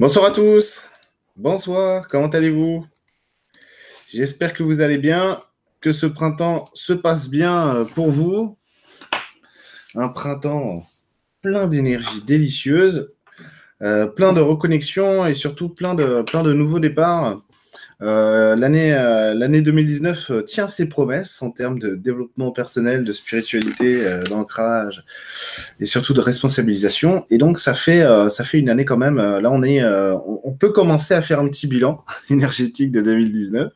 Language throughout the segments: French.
Bonsoir à tous. Bonsoir, comment allez-vous? J'espère que vous allez bien, que ce printemps se passe bien euh, pour vous. Un printemps plein d'énergie délicieuse, euh, plein de reconnexion et surtout plein de, plein de nouveaux départs. Euh, l'année, euh, l'année 2019 euh, tient ses promesses en termes de développement personnel, de spiritualité, d'ancrage et surtout de responsabilisation. Et donc, ça fait, ça fait une année quand même. là, on, est, on, peut commencer à faire un petit bilan énergétique de 2019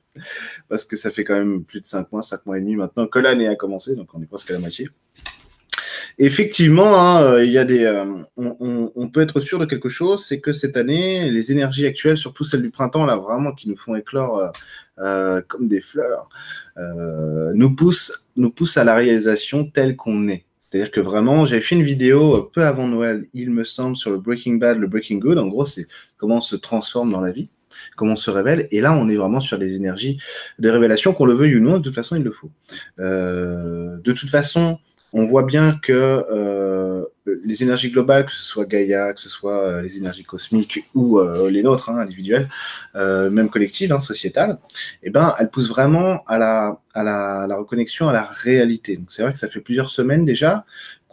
parce que ça fait quand même plus de 5 mois, 5 mois et demi maintenant que l'année a commencé. Donc, on est presque à la moitié. Effectivement, hein, euh, il y a des, euh, on, peut être sûr de quelque chose, c'est que cette année, les énergies actuelles, surtout celles du printemps, là vraiment qui nous font éclore euh, comme des fleurs, nous poussent, nous poussent à la réalisation telle qu'on est. C'est-à-dire que vraiment, j'avais fait une vidéo peu avant Noël, il me semble, sur le Breaking Bad, le Breaking Good. En gros, c'est comment on se transforme dans la vie, comment on se révèle. Et là, on est vraiment sur des énergies de révélation, qu'on le veuille ou non. De toute façon, il le faut. de toute façon, on voit bien que euh, les énergies globales, que ce soit Gaïa, que ce soit euh, les énergies cosmiques ou euh, les nôtres, hein, individuelles, même collectives, hein, sociétales, eh ben, elles poussent vraiment à la, à la, reconnexion à la réalité. C'est vrai que ça fait plusieurs semaines déjà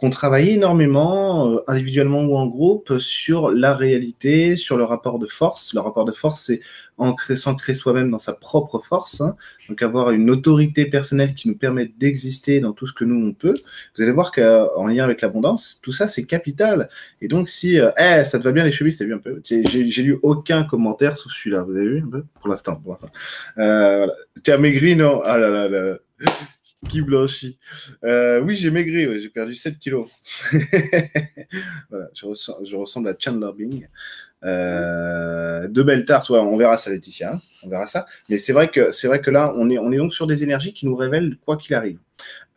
qu'on travaille énormément, individuellement ou en groupe, sur la réalité, sur le rapport de force. Le rapport de force, c'est s'ancrer soi-même dans sa propre force, hein. donc avoir une autorité personnelle qui nous permet d'exister dans tout ce que nous on peut. Vous allez voir qu'en lien avec l'abondance, tout ça c'est capital. Et donc si, euh, eh, ça te va bien les chemises, t'as vu un peu? J'ai lu aucun commentaire sur celui-là, vous avez vu un peu? Pour l'instant, pour l'instant. Euh, Tu as maigri, non? Ah là là là. Qui blanchit. Euh, oui, j'ai maigri, j'ai perdu 7 kilos. voilà, je, ressemble à Chandler Bing. Euh, de belles tartes, on verra ça, Laetitia, hein, on verra ça. Mais c'est vrai que c'est vrai que là, on est, on est donc sur des énergies qui nous révèlent quoi qu'il arrive.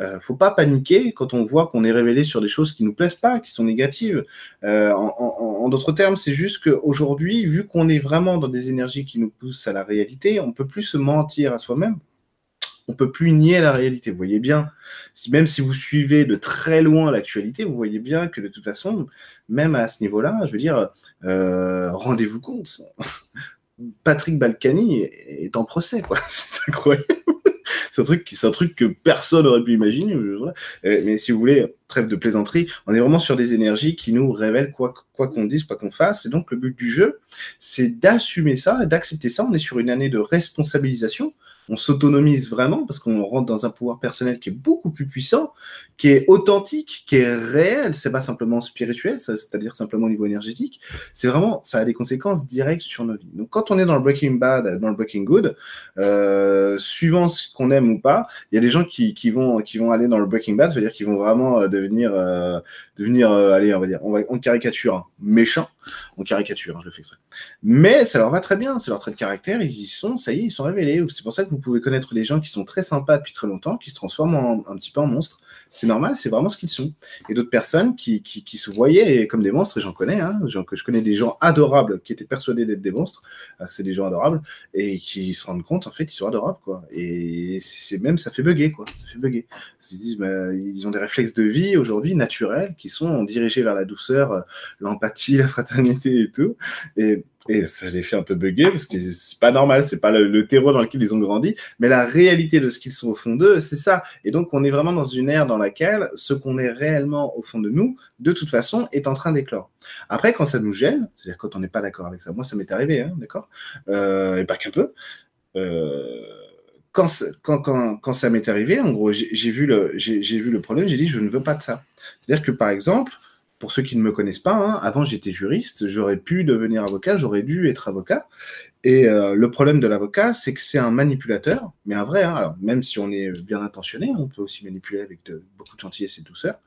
Euh, faut pas paniquer quand on voit qu'on est révélé sur des choses qui nous plaisent pas, qui sont négatives. Euh, en, d'autres termes, c'est juste qu'aujourd'hui, vu qu'on est vraiment dans des énergies qui nous poussent à la réalité, on peut plus se mentir à soi-même on peut plus nier la réalité. Vous voyez bien, même si vous suivez de très loin l'actualité, vous voyez bien que de toute façon, même à ce niveau-là, je veux dire, euh, rendez-vous compte, Patrick Balkany est en procès, quoi. C'est incroyable. c'est un truc, un truc que personne n'aurait pu imaginer. Mais si vous voulez, trêve de plaisanterie, on est vraiment sur des énergies qui nous révèlent quoi quoi qu'on dise, quoi qu'on fasse. Et donc le but du jeu, c'est d'assumer ça et d'accepter ça. On est sur une année de responsabilisation on s'autonomise vraiment parce qu'on rentre dans un pouvoir personnel qui est beaucoup plus puissant, qui est authentique, qui est réel. C'est pas simplement spirituel, c'est-à-dire simplement au niveau énergétique. C'est vraiment, ça a des conséquences directes sur nos vies. Donc, quand on est dans le Breaking Bad, dans le Breaking Good, euh, suivant ce qu'on aime ou pas, il y a des gens qui, vont, qui vont aller dans le Breaking Bad, c'est-à-dire qu'ils vont vraiment euh, devenir, euh, devenir, euh, allez, on va dire, on caricature, méchant, on caricature, hein, je le fais exprès. Mais ça leur va très bien, c'est leur trait de caractère, ils y sont, ça y est, ils sont révélés. C'est pour ça que vous pouvez connaître des gens qui sont très sympas depuis très longtemps, qui se transforment un petit peu en monstres. C'est normal, c'est vraiment ce qu'ils sont. Et d'autres personnes qui, qui, se voyaient comme des monstres, et j'en connais, hein, que je connais des gens adorables qui étaient persuadés d'être des monstres, c'est des gens adorables, et qui se rendent compte, en fait, ils sont adorables, quoi. Et c'est même, ça fait bugger, quoi. Ça fait bugger. Ils disent, ils ont des réflexes de vie aujourd'hui naturels qui sont dirigés vers la douceur, l'empathie, la fraternité et tout. Et et ça les fait un peu bugger parce que c'est pas normal, c'est pas le, terreau dans lequel ils ont grandi, mais la réalité de ce qu'ils sont au fond d'eux, c'est ça. Et donc on est vraiment dans une ère dans laquelle ce qu'on est réellement au fond de nous, de toute façon, est en train d'éclore. Après, quand ça nous gêne, c'est-à-dire quand on n'est pas d'accord avec ça, moi ça m'est arrivé, hein, d'accord, euh, et pas qu'un peu. Euh, quand, quand, quand, ça m'est arrivé, en gros, j'ai vu, le, vu le problème, j'ai dit je ne veux pas de ça. C'est-à-dire que par exemple, pour ceux qui ne me connaissent pas, hein, avant j'étais juriste, j'aurais pu devenir avocat, j'aurais dû être avocat. Et euh, le problème de l'avocat, c'est que c'est un manipulateur, mais un vrai. Hein. même si on est bien intentionné, on peut aussi manipuler avec beaucoup de gentillesse et de douceur,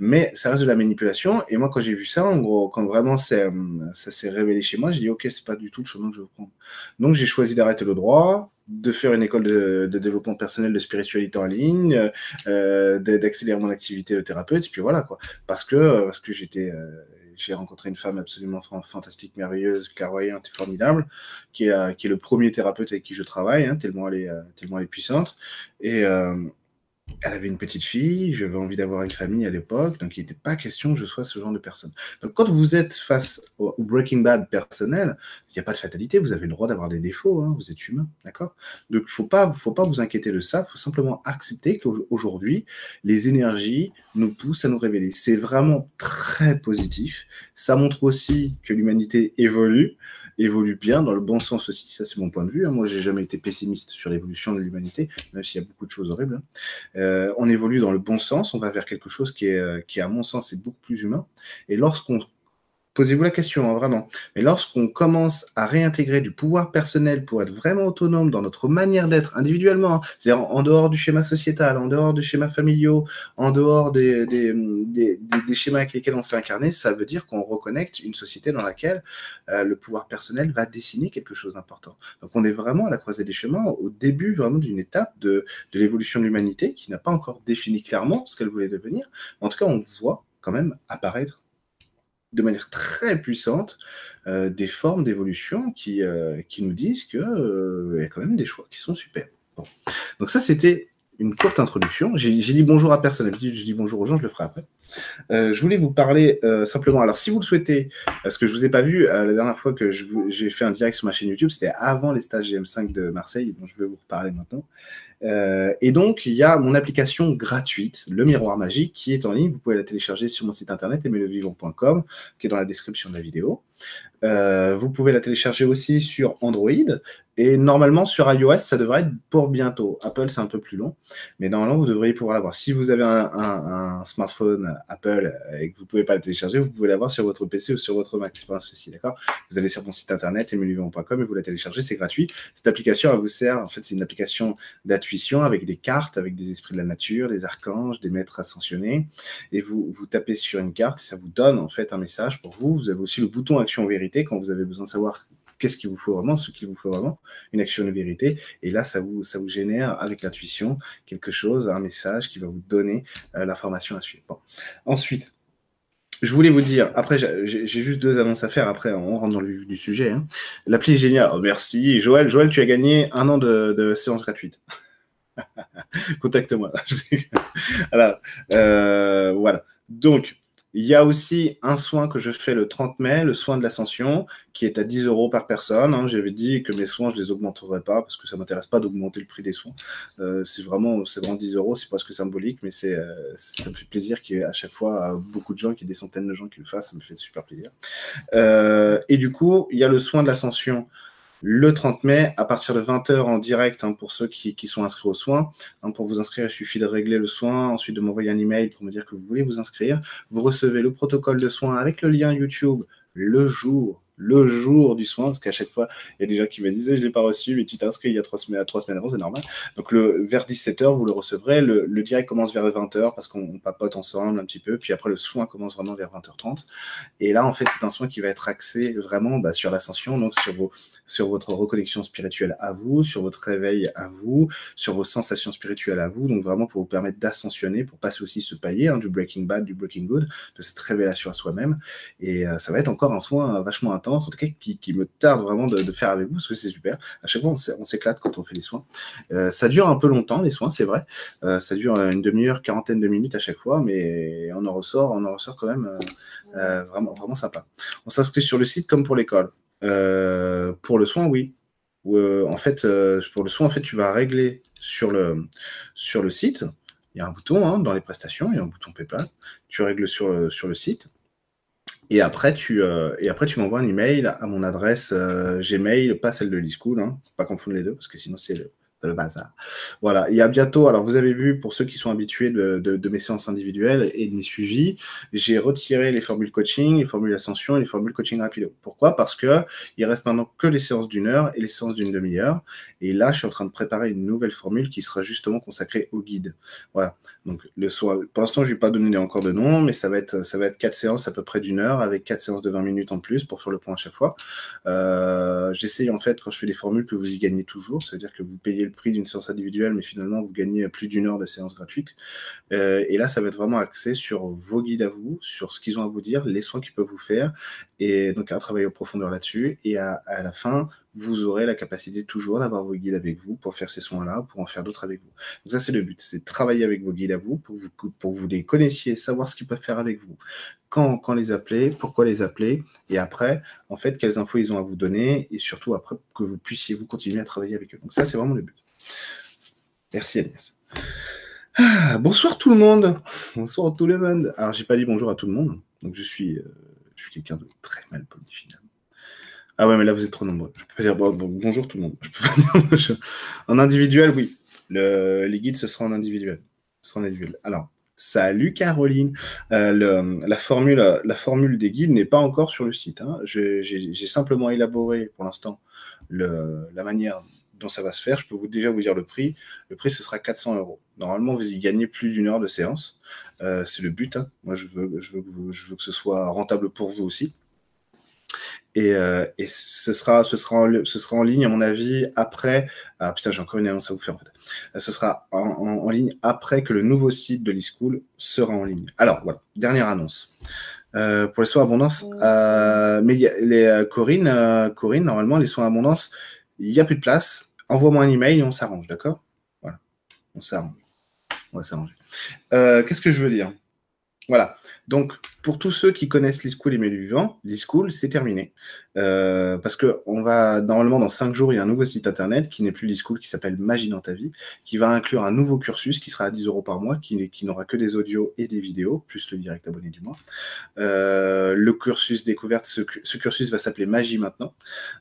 mais ça reste de la manipulation. Et moi, quand j'ai vu ça, en gros, quand vraiment ça s'est révélé chez moi, j'ai dit ok, c'est pas du tout le chemin que je veux prendre. Donc j'ai choisi d'arrêter le droit, de faire une école de, développement personnel, de spiritualité en ligne, euh, d'accélérer mon activité de thérapeute, et puis voilà. Parce que parce que j'étais euh, j'ai rencontré une femme absolument fantastique, merveilleuse, clairvoyante et formidable, qui est, qui est le premier thérapeute avec qui je travaille, hein, tellement, elle est, tellement elle est puissante. Et, elle avait une petite fille, j'avais envie d'avoir une famille à l'époque, donc il n'était pas question que je sois ce genre de personne. Donc quand vous êtes face au, Breaking Bad personnel, il n'y a pas de fatalité, vous avez le droit d'avoir des défauts, hein, vous êtes humain, d'accord? Donc il ne faut pas, faut pas vous inquiéter de ça, il faut simplement accepter qu'aujourd'hui, les énergies nous poussent à nous révéler. C'est vraiment très positif, ça montre aussi que l'humanité évolue, évolue bien dans le bon sens aussi. Ça, c'est mon point de vue. Hein. Moi, j'ai jamais été pessimiste sur l'évolution de l'humanité, même s'il y a beaucoup de choses horribles. Hein. Euh, on évolue dans le bon sens. On va vers quelque chose qui est, euh, qui, à mon sens, est beaucoup plus humain. Et lorsqu'on Posez-vous la question, hein, vraiment. Mais lorsqu'on commence à réintégrer du pouvoir personnel pour être vraiment autonome dans notre manière d'être individuellement, hein, c'est-à-dire en dehors du schéma sociétal, en dehors du schéma familiaux, en dehors des, des, des, des schémas avec lesquels on s'est incarné, ça veut dire qu'on reconnecte une société dans laquelle euh, le pouvoir personnel va dessiner quelque chose d'important. Donc on est vraiment à la croisée des chemins, au début vraiment d'une étape de, de l'évolution de l'humanité qui n'a pas encore défini clairement ce qu'elle voulait devenir. En tout cas, on voit quand même apparaître de manière très puissante euh, des formes d'évolution qui, euh, nous disent qu'il euh, y a quand même des choix qui sont super. Donc ça, c'était une courte introduction. J'ai dit bonjour à personne. D'habitude, je dis bonjour aux gens, je le ferai après. Je voulais vous parler simplement. Alors, si vous le souhaitez, parce que je ne vous ai pas vu la dernière fois que j'ai fait un direct sur ma chaîne YouTube, c'était avant les stages GM5 de Marseille, dont je vais vous reparler maintenant. Euh, et donc, il y a mon application gratuite, le miroir magique, qui est en ligne. Vous pouvez la télécharger sur mon site internet, aimelevivant.com, qui est dans la description de la vidéo. Euh, vous pouvez la télécharger aussi sur Android. Et normalement, sur iOS, ça devrait être pour bientôt. Apple, c'est un peu plus long. Mais normalement, vous devriez pouvoir l'avoir. Si vous avez un, smartphone Apple et que vous ne pouvez pas le télécharger, vous pouvez l'avoir sur votre PC ou sur votre Mac. C'est pas un souci, d'accord? Vous allez sur mon site internet, aimelevivant.com, et vous la téléchargez. C'est gratuit. Cette application, elle vous sert. En fait, c'est une application d'intuition avec des cartes, avec des esprits de la nature, des archanges, des maîtres ascensionnés. Et vous, vous tapez sur une carte et ça vous donne en fait un message pour vous. Vous avez aussi le bouton action vérité quand vous avez besoin de savoir qu'est-ce qu'il vous faut vraiment, ce qu'il vous faut vraiment, une action de vérité. Et là, ça vous, ça vous génère avec l'intuition quelque chose, un message qui va vous donner euh, l'information à suivre. Ensuite, je voulais vous dire, après, j'ai juste deux annonces à faire. Après, on rentre dans le vif du sujet. Hein. L'appli est géniale. Oh, merci. Joël, Joël, tu as gagné un an de, de séance gratuite. Contacte-moi. voilà. Euh, voilà. Donc, il y a aussi un soin que je fais le 30 mai, le soin de l'ascension, qui est à 10 euros par personne. Hein. J'avais dit que mes soins, je ne les augmenterais pas parce que ça ne m'intéresse pas d'augmenter le prix des soins. Euh, c'est vraiment, vraiment 10 euros, c'est presque symbolique, mais euh, ça me fait plaisir qu'il y ait à chaque fois beaucoup de gens, qu'il y ait des centaines de gens qui le fassent, ça me fait super plaisir. Euh, et du coup, il y a le soin de l'ascension le 30 mai à partir de 20h en direct hein, pour ceux qui, sont inscrits aux soins. Pour vous inscrire, il suffit de régler le soin, ensuite de m'envoyer un email pour me dire que vous voulez vous inscrire. Vous recevez le protocole de soins avec le lien YouTube le jour le jour du soin, parce qu'à chaque fois, il y a des gens qui me disaient, je ne l'ai pas reçu, mais tu t'inscris il y a trois semaines, trois semaines avant, c'est normal. Donc, le, vers 17h, vous le recevrez. Le, direct commence vers 20h parce qu'on papote ensemble un petit peu. Puis après, le soin commence vraiment vers 20h30. Et là, en fait, c'est un soin qui va être axé vraiment bah, sur l'ascension, donc sur, vos, sur votre reconnexion spirituelle à vous, sur votre réveil à vous, sur vos sensations spirituelles à vous. Donc, vraiment pour vous permettre d'ascensionner, pour passer aussi ce palier hein, du Breaking Bad, du Breaking Good, de cette révélation à soi-même. Et euh, ça va être encore un soin vachement intense en tout cas qui, me tarde vraiment de, faire avec vous, parce que c'est super. À chaque fois, on s'éclate quand on fait des soins. Euh, ça dure un peu longtemps, les soins, c'est vrai. Euh, ça dure une demi-heure, quarantaine de minutes à chaque fois, mais on en ressort, on en ressort quand même euh, vraiment, vraiment sympa. On s'inscrit sur le site comme pour l'école. pour le soin, oui. en fait, pour le soin, en fait, tu vas régler sur le, sur le site. Il y a un bouton hein, dans les prestations, il y a un bouton PayPal. Tu règles sur, sur le site. Et après, tu, euh, et tu m'envoies un email à mon adresse euh, Gmail, pas celle de l'e-school, hein, pas confondre les deux, parce que sinon c'est le, bazar. Voilà, il y a bientôt, alors vous avez vu, pour ceux qui sont habitués de, mes séances individuelles et de mes suivis, j'ai retiré les formules coaching, les formules ascension et les formules coaching rapido. Pourquoi? Parce que il reste maintenant que les séances d'une heure et les séances d'une demi-heure. Et là, je suis en train de préparer une nouvelle formule qui sera justement consacrée au guide. Voilà. Donc, le soir, pour l'instant, je ne vais pas donner encore de nom, mais ça va être, ça quatre séances à peu près d'une heure avec quatre séances de 20 minutes en plus pour faire le point à chaque fois. Euh, j'essaye en fait, quand je fais des formules, que vous y gagnez toujours. C'est-à-dire que vous payez le prix d'une séance individuelle, mais finalement, vous gagnez plus d'une heure de séance gratuite. Euh, et là, ça va être vraiment axé sur vos guides à vous, sur ce qu'ils ont à vous dire, les soins qu'ils peuvent vous faire, et donc un travail en profondeur là-dessus. Et à, la fin, vous aurez la capacité toujours d'avoir vos guides avec vous pour faire ces soins-là, pour en faire d'autres avec vous. Donc ça, c'est le but, c'est travailler avec vos guides à vous pour, vous, vous les connaissiez, savoir ce qu'ils peuvent faire avec vous, quand, quand les appeler, pourquoi les appeler, et après, en fait, quelles infos ils ont à vous donner, et surtout après, que vous puissiez vous continuer à travailler avec eux. Donc ça, c'est vraiment le but. Merci Agnès. Ah, bonsoir tout le monde. Bonsoir tout le monde. Alors, j'ai pas dit bonjour à tout le monde, donc je suis, euh, je suis quelqu'un de très mal poli finalement. Ah ouais, mais là, vous êtes trop nombreux. Je peux pas dire bonjour tout le monde. en individuel, oui. les guides, ce sera en individuel. Sera en individuel. Alors, salut Caroline. Euh, la, formule, la formule des guides n'est pas encore sur le site. Hein. J'ai simplement élaboré pour l'instant la manière dont ça va se faire. Je peux vous, déjà vous dire le prix. Le prix, ce sera 400 euros. Normalement, vous y gagnez plus d'une heure de séance. Euh, c'est le but. Hein. Moi, je veux, je, veux je veux que ce soit rentable pour vous aussi. Et, euh, et, ce, sera, ce, sera en, ce sera en ligne, à mon avis, après. Ah putain, j'ai encore une annonce à vous faire en fait. Euh, ce sera en, en, ligne après que le nouveau site de l'eSchool sera en ligne. Alors voilà, dernière annonce. Euh, pour les soins abondance, mais les Corinne, Corinne, normalement, les soins abondance, il n'y a plus de place. Envoie-moi un email et on s'arrange, d'accord? Voilà, on s'arrange. On va s'arranger. Qu'est-ce que je veux dire? Voilà. Donc, pour tous ceux qui connaissent l'e-school et Mélu Vivant, l'e-school, c'est terminé. Euh, parce que on va, normalement, dans cinq jours, il y a un nouveau site internet qui n'est plus l'e-school, qui s'appelle Magie dans ta vie, qui va inclure un nouveau cursus qui sera à 10 euros par mois, qui, n'aura que des audios et des vidéos, plus le direct abonné du mois. Euh, le cursus découverte, ce, ce cursus va s'appeler Magie maintenant.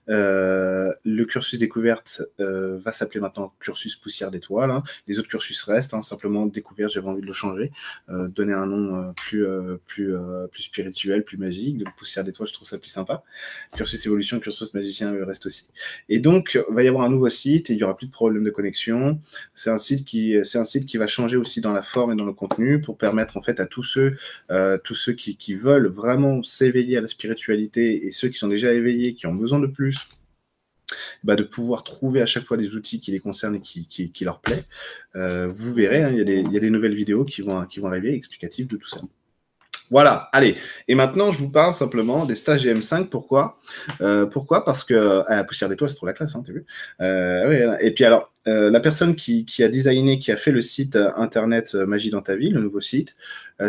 Euh, le cursus découverte euh, va s'appeler maintenant cursus poussière d'étoiles. Hein. Les autres cursus restent, hein, simplement découverte, j'avais envie de le changer, euh, donner un nom plus, plus plus spirituel, plus magique. De poussière d'étoiles, je trouve ça plus sympa. Cursus évolution, cursus magicien reste aussi. Et donc, il va y avoir un nouveau site et il y aura plus de problème de connexion. C'est un site qui, un site qui va changer aussi dans la forme et dans le contenu pour permettre en fait à tous ceux, euh, tous ceux qui, qui veulent vraiment s'éveiller à la spiritualité et ceux qui sont déjà éveillés, qui ont besoin de plus, bah, de pouvoir trouver à chaque fois des outils qui les concernent et qui, qui, qui leur plaît. Euh, vous verrez, hein, il y, y, a des nouvelles vidéos qui vont, qui vont arriver explicatives de tout ça. Voilà, allez. Et maintenant, je vous parle simplement des stages GM5. Pourquoi? Euh, Pourquoi? Parce que ah, Poussière d'étoiles, c'est trop la classe, hein, t'as vu? Euh, ouais, Et puis alors, euh, la personne qui, a designé, qui a fait le site euh, internet euh, Magie dans ta vie, le nouveau site,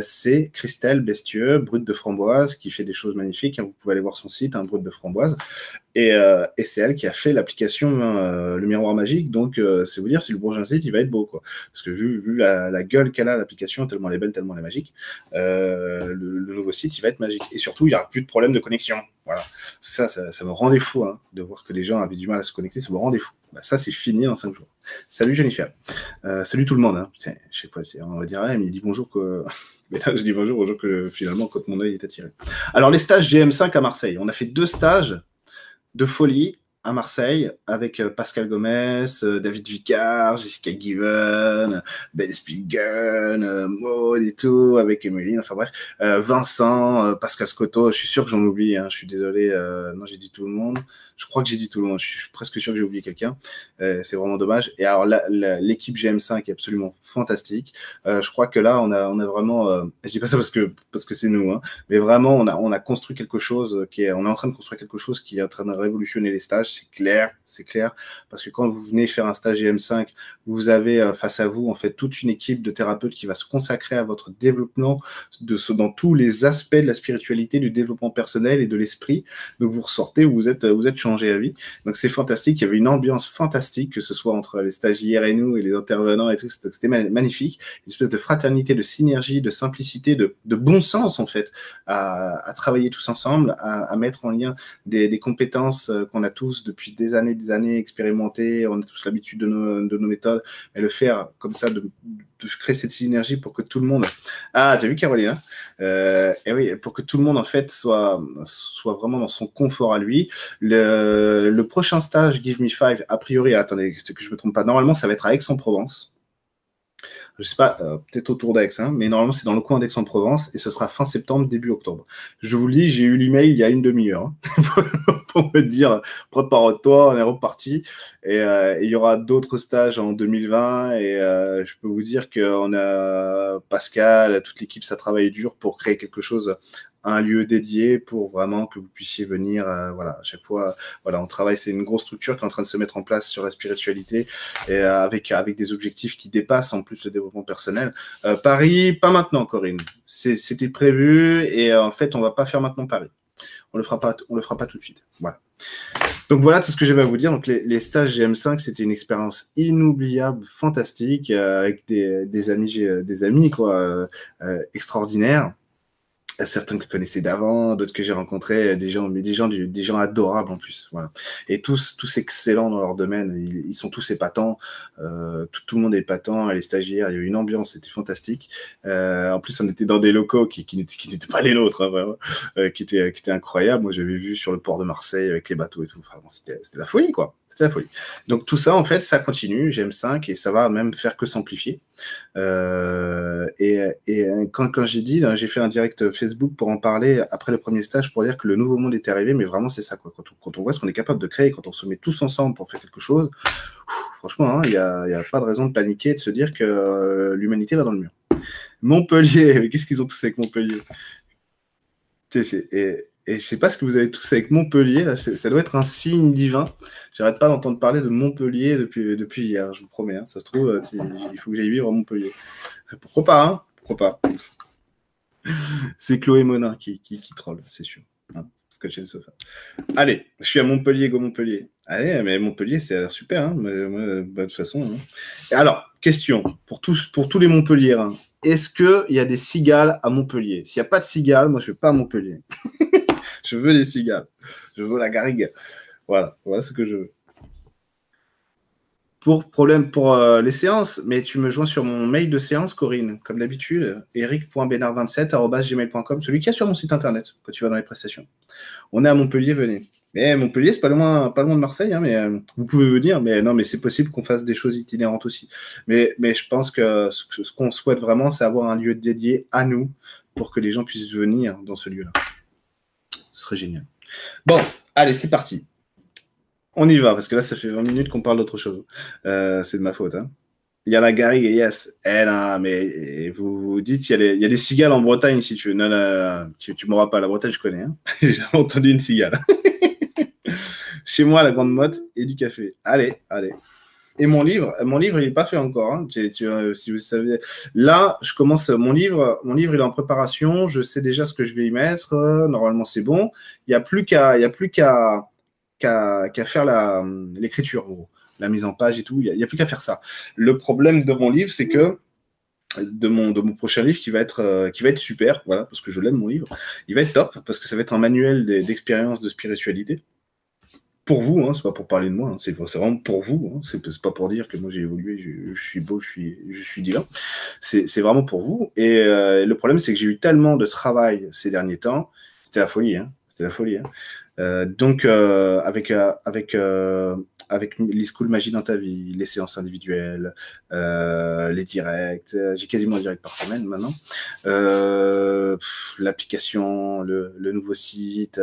c'est Christelle Bestieux, brute de framboise, qui fait des choses magnifiques. Hein, vous pouvez aller voir son site, hein, brute de framboise. Et, c'est elle qui a fait l'application Le Miroir Magique. Donc, c'est vous dire si le prochain site, il va être beau. Quoi. Parce que vu, la, gueule qu'elle a, l'application, tellement elle est belle, tellement elle est magique, le, le, nouveau site, il va être magique. Et surtout, il n'y aura plus de problème de connexion. Voilà. Ça, ça, ça me rendait fou hein, de voir que les gens avaient du mal à se connecter. Ça me rendait fou. Bah, ça, c'est fini en 5 jours. Salut Jennifer. Euh, salut tout le monde. Hein. Je sais pas, on va dire, ouais, mais il dit bonjour que. mais là, je dis bonjour aux gens que finalement, quand mon œil est attiré. Alors, les stages GM5 à Marseille. On a fait deux stages de folie à Marseille avec euh, Pascal Gomez, euh, David Vicard, Jessica Given, Ben Spigen, euh, Maud et tout, avec Emeline, enfin bref, Vincent, Pascal Scotto, je suis sûr que j'en oublie, hein, je suis désolé, non j'ai dit tout le monde, je crois que j'ai dit tout le monde, je suis presque sûr que j'ai oublié quelqu'un, c'est vraiment dommage. Et alors l'équipe GM5 est absolument fantastique, je crois que là on a, on a vraiment, je dis pas ça parce que parce que c'est nous, hein, mais vraiment on a, on a construit quelque chose qui est, on est en train de construire quelque chose qui est en train de révolutionner les stages c'est clair, c'est clair, parce que quand vous venez faire un stage GM5, vous avez euh, face à vous en fait toute une équipe de thérapeutes qui va se consacrer à votre développement de dans tous les aspects de la spiritualité, du développement personnel et de l'esprit. Donc vous ressortez, vous êtes, vous êtes changé à vie. Donc c'est fantastique. Il y avait une ambiance fantastique, que ce soit entre les stagiaires et nous et les intervenants et tout. C'était magnifique. Une espèce de fraternité, de synergie, de simplicité, de, de bon sens en fait, à, travailler tous ensemble, à, mettre en lien des, des compétences euh, qu'on a tous depuis des années, des années expérimentés, on a tous l'habitude de nos, de nos, méthodes, mais le faire comme ça, de, créer cette synergie pour que tout le monde. Ah, tu as vu Caroline hein? Euh, Et oui, pour que tout le monde en fait soit, vraiment dans son confort à lui. Le, prochain stage Give Me Five, a priori, attendez que je me trompe pas, normalement ça va être à Aix-en-Provence je sais pas, euh, peut-être autour d'Aix, hein, mais normalement c'est dans le coin d'Aix-en-Provence et ce sera fin septembre, début octobre. Je vous le dis, j'ai eu l'email il y a une demi-heure hein, pour me dire prépare-toi, on est reparti. Et euh, il y aura d'autres stages en 2020 et euh, je peux vous dire qu'on a Pascal, toute l'équipe, ça travaille dur pour créer quelque chose un lieu dédié pour vraiment que vous puissiez venir. voilà, à chaque fois, voilà, on travaille. C'est une grosse structure qui est en train de se mettre en place sur la spiritualité et avec avec des objectifs qui dépassent en plus le développement personnel. Paris, pas maintenant, Corinne. C'était prévu et en fait, on va pas faire maintenant Paris. On le fera pas, on le fera pas tout de suite. Voilà. Donc voilà tout ce que j'avais à vous dire. Donc les, stages GM5, c'était une expérience inoubliable, fantastique, euh, avec des, amis, des amis quoi, euh, extraordinaires certains que je connaissais d'avant, d'autres que j'ai rencontrés, des gens, mais des gens, des gens adorables en plus. Voilà. Et tous, tous excellents dans leur domaine. Ils, sont tous épatants. Euh, tout, le monde est épatant. Les stagiaires, il y a eu une ambiance, c'était fantastique. Euh, en plus, on était dans des locaux qui, n'étaient pas les nôtres, hein, euh, qui étaient, incroyables. Moi, j'avais vu sur le port de Marseille avec les bateaux et tout. Enfin, c'était la folie, quoi. C'était la folie. Donc tout ça, en fait, ça continue, GM5, et ça va même faire que s'amplifier. Euh, et, quand, quand j'ai dit, j'ai fait un direct Facebook pour en parler après le premier stage, pour dire que le nouveau monde était arrivé, mais vraiment c'est ça. Quoi. Quand, on, voit ce qu'on est capable de créer, quand on se met tous ensemble pour faire quelque chose, franchement, hein, il n'y a, pas de raison de paniquer, de se dire que euh, l'humanité va dans le mur. Montpellier, qu'est-ce qu'ils ont tous avec Montpellier? Et, et je sais pas ce que vous avez tous avec Montpellier. Là, ça doit être un signe divin. J'arrête pas d'entendre parler de Montpellier depuis, depuis hier, je vous promets. Hein. Ça se trouve, euh, il faut que j'aille vivre à Montpellier. Pourquoi pas hein? Pourquoi pas? C'est Chloé Monin qui, qui, troll, c'est sûr. Hein sofa. Allez, je suis à Montpellier, go Montpellier. Allez, mais Montpellier, c'est l'air super. Hein. Bah, de toute façon. Hein. Alors, question pour tous, pour tous les Montpelliers. Est-ce qu'il y a des cigales à Montpellier? S'il n'y a pas de cigales, moi, je ne vais pas à Montpellier. je veux des cigales. Je veux la garrigue. Voilà, voilà ce que je veux. Pour problème pour euh, les séances, mais tu me joins sur mon mail de séance, Corinne, comme d'habitude, eric.bénard27.gmail.com, celui qui est sur mon site internet quand tu vas dans les prestations. On est à Montpellier, venez. Mais Montpellier, c'est pas loin, pas loin de Marseille, hein, mais euh, vous pouvez venir. Mais non, mais c'est possible qu'on fasse des choses itinérantes aussi. Mais, mais je pense que ce qu'on souhaite vraiment, c'est avoir un lieu dédié à nous pour que les gens puissent venir dans ce lieu-là. Ce serait génial. Bon, allez, c'est parti. On y va, parce que là, ça fait 20 minutes qu'on parle d'autre chose. Euh, c'est de ma faute. Hein. Il y a la garrigue, yes. Eh non, mais vous vous dites, il y, a a des cigales en Bretagne, si tu veux. Non, non, tu ne m'auras pas. La Bretagne, je connais. Hein. J'ai entendu une cigale. Chez moi, la grande motte et du café. Allez, allez. Et mon livre, mon livre, il n'est pas fait encore. Hein. Euh, si vous savez, là, je commence mon livre. Mon livre, il est en préparation. Je sais déjà ce que je vais y mettre. Normalement, c'est bon. Il n'y a plus qu'à, il y a plus qu'à qu'à faire l'écriture, la mise en page et tout. Il n'y a, plus qu'à faire ça. Le problème de mon livre, c'est que de mon, de mon prochain livre qui va être, euh, qui va être super, voilà, parce que je l'aime mon livre. Il va être top parce que ça va être un manuel d'expérience de spiritualité. Pour vous, hein, c'est pas pour parler de moi, hein, c'est vraiment pour vous. Hein, c'est pas pour dire que moi j'ai évolué, je, suis beau, je suis, je suis divin. C'est vraiment pour vous. Et euh, le problème, c'est que j'ai eu tellement de travail ces derniers temps, c'était la folie. Hein, c'était la folie. Hein. Euh, donc, euh, avec, euh, avec, avec l'e-school Magie dans ta vie, les séances individuelles, les directs, j'ai quasiment un direct par semaine maintenant, l'application, le, nouveau site,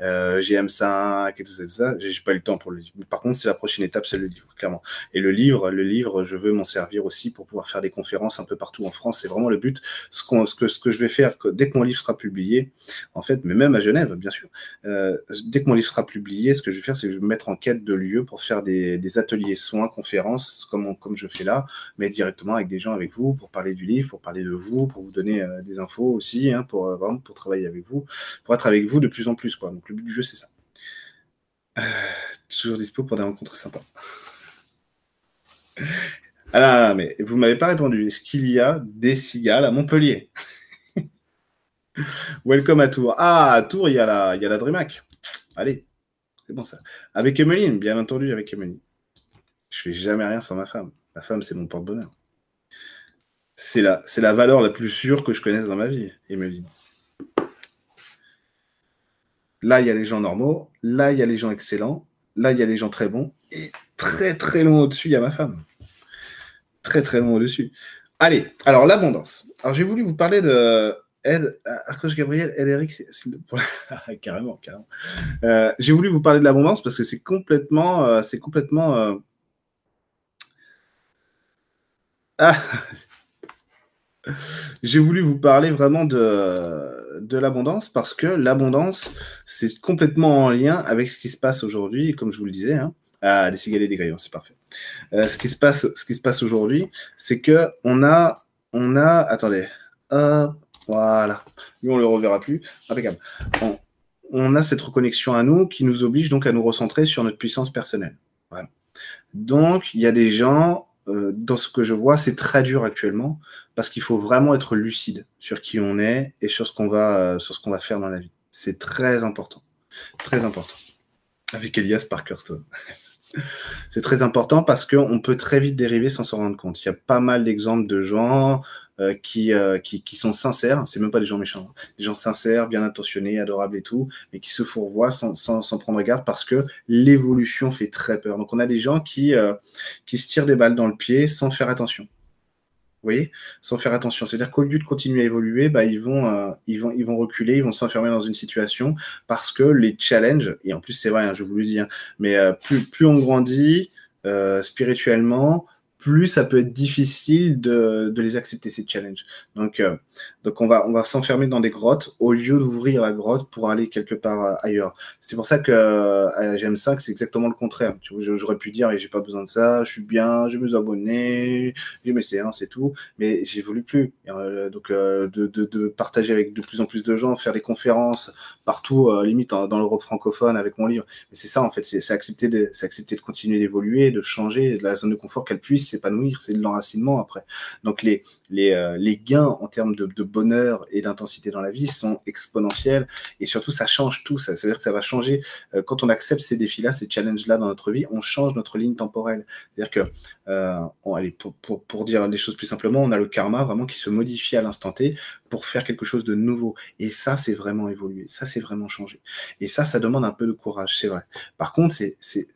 GM5 et tout ça, j'ai pas eu le temps pour le livre. Par contre, c'est la prochaine étape, c'est le livre, clairement. Et le livre, le livre, je veux m'en servir aussi pour pouvoir faire des conférences un peu partout en France. C'est vraiment le but. Ce, que, je vais faire, dès que mon livre sera publié, en fait, mais même à Genève, bien sûr, euh, dès que mon livre sera publié, ce que je vais faire, c'est je vais me mettre en quête de lieux pour faire des, ateliers soins, conférences, comme, comme je fais là, mais directement avec des gens avec vous, pour parler du livre, pour parler de vous, pour vous donner euh, des infos aussi, hein, pour, euh, vraiment pour travailler avec vous, pour être avec vous de plus en plus. Quoi. Donc le but du jeu, c'est ça. toujours dispo pour des rencontres sympas. Ah mais vous ne m'avez pas répondu. Est-ce qu'il y a des cigales à Montpellier? Welcome à Tours. Ah, à Tours, il y a la, il y a la DreamHack. Allez, ça. Avec Emeline, bien entendu, avec Emeline. Je fais jamais rien sans ma femme. Ma femme, c'est mon porte-bonheur. C'est la, c'est la valeur la plus sûre que je connaisse dans ma vie, Emeline. Là, il y a les gens normaux. Là, il y a les gens excellents. Là, il y a les gens très bons. Et très, très loin au-dessus, il y a ma femme. Très, très loin au-dessus. Allez, alors l'abondance. Alors, j'ai voulu vous parler de Ed, Arcoche Gabriel, Ed Eric, carrément, carrément. Euh, j'ai voulu vous parler de l'abondance parce que c'est complètement, euh, c'est complètement. Euh, ah, J'ai voulu vous parler vraiment de, de l'abondance parce que l'abondance, c'est complètement en lien avec ce qui se passe aujourd'hui, comme je vous le disais. Hein. Ah, des cigales et des grillons, c'est parfait. Ce qui se passe, ce qui se passe aujourd'hui, c'est que on a, on a, attendez, voilà, lui on le reverra plus, impeccable. On, a cette reconnexion à nous qui nous oblige donc à nous recentrer sur notre puissance personnelle. Donc il y a des gens, euh, dans ce que je vois, c'est très dur actuellement parce qu'il faut vraiment être lucide sur qui on est et sur ce qu'on va, euh, sur ce qu'on va faire dans la vie. C'est très important, très important. Avec Elias Parkerstone. c'est très important parce qu'on peut très vite dériver sans s'en rendre compte. Il y a pas mal d'exemples de gens euh, qui, euh, qui, qui, sont sincères, c'est même pas des gens méchants, hein. des gens sincères, bien intentionnés, adorables et tout, mais qui se fourvoient sans, sans, prendre garde parce que l'évolution fait très peur. Donc on a des gens qui, qui se tirent des balles dans le pied sans faire attention voyez, sans faire attention. C'est-à-dire qu'au lieu de continuer à évoluer, bah, ils, vont, euh, ils, vont, ils vont reculer, ils vont s'enfermer dans une situation parce que les challenges, et en plus c'est vrai, hein, je vous le dis, hein, mais euh, plus, plus on grandit euh, spirituellement, plus ça peut être difficile de, les accepter, ces challenges. Donc, euh, donc on va, on va s'enfermer dans des grottes au lieu d'ouvrir la grotte pour aller quelque part euh, ailleurs. C'est pour ça que euh, ça, que c'est exactement le contraire. J'aurais pu dire, j'ai pas besoin de ça, je suis bien, j'ai mes abonnés, j'ai mes séances et tout, mais j'évolue plus. donc, de, de, partager avec de plus en plus de gens, faire des conférences partout, limite dans l'Europe francophone avec mon livre. Mais c'est ça, en fait, c'est accepter accepter de continuer d'évoluer, de changer, de la zone de confort qu'elle puisse s'épanouir, c'est de l'enracinement après. Donc les, les, euh, les gains en termes de, bonheur et d'intensité dans la vie sont exponentiels et surtout ça change tout. Ça, veut dire que ça va changer euh, quand on accepte ces défis-là, ces challenges-là dans notre vie, on change notre ligne temporelle. C'est-à-dire que, euh, allez, pour, pour, pour dire les choses plus simplement, on a le karma vraiment qui se modifie à l'instant T pour faire quelque chose de nouveau. Et ça, c'est vraiment évoluer. Ça, c'est vraiment changer. Et ça, ça demande un peu de courage, c'est vrai. Par contre, c'est c'est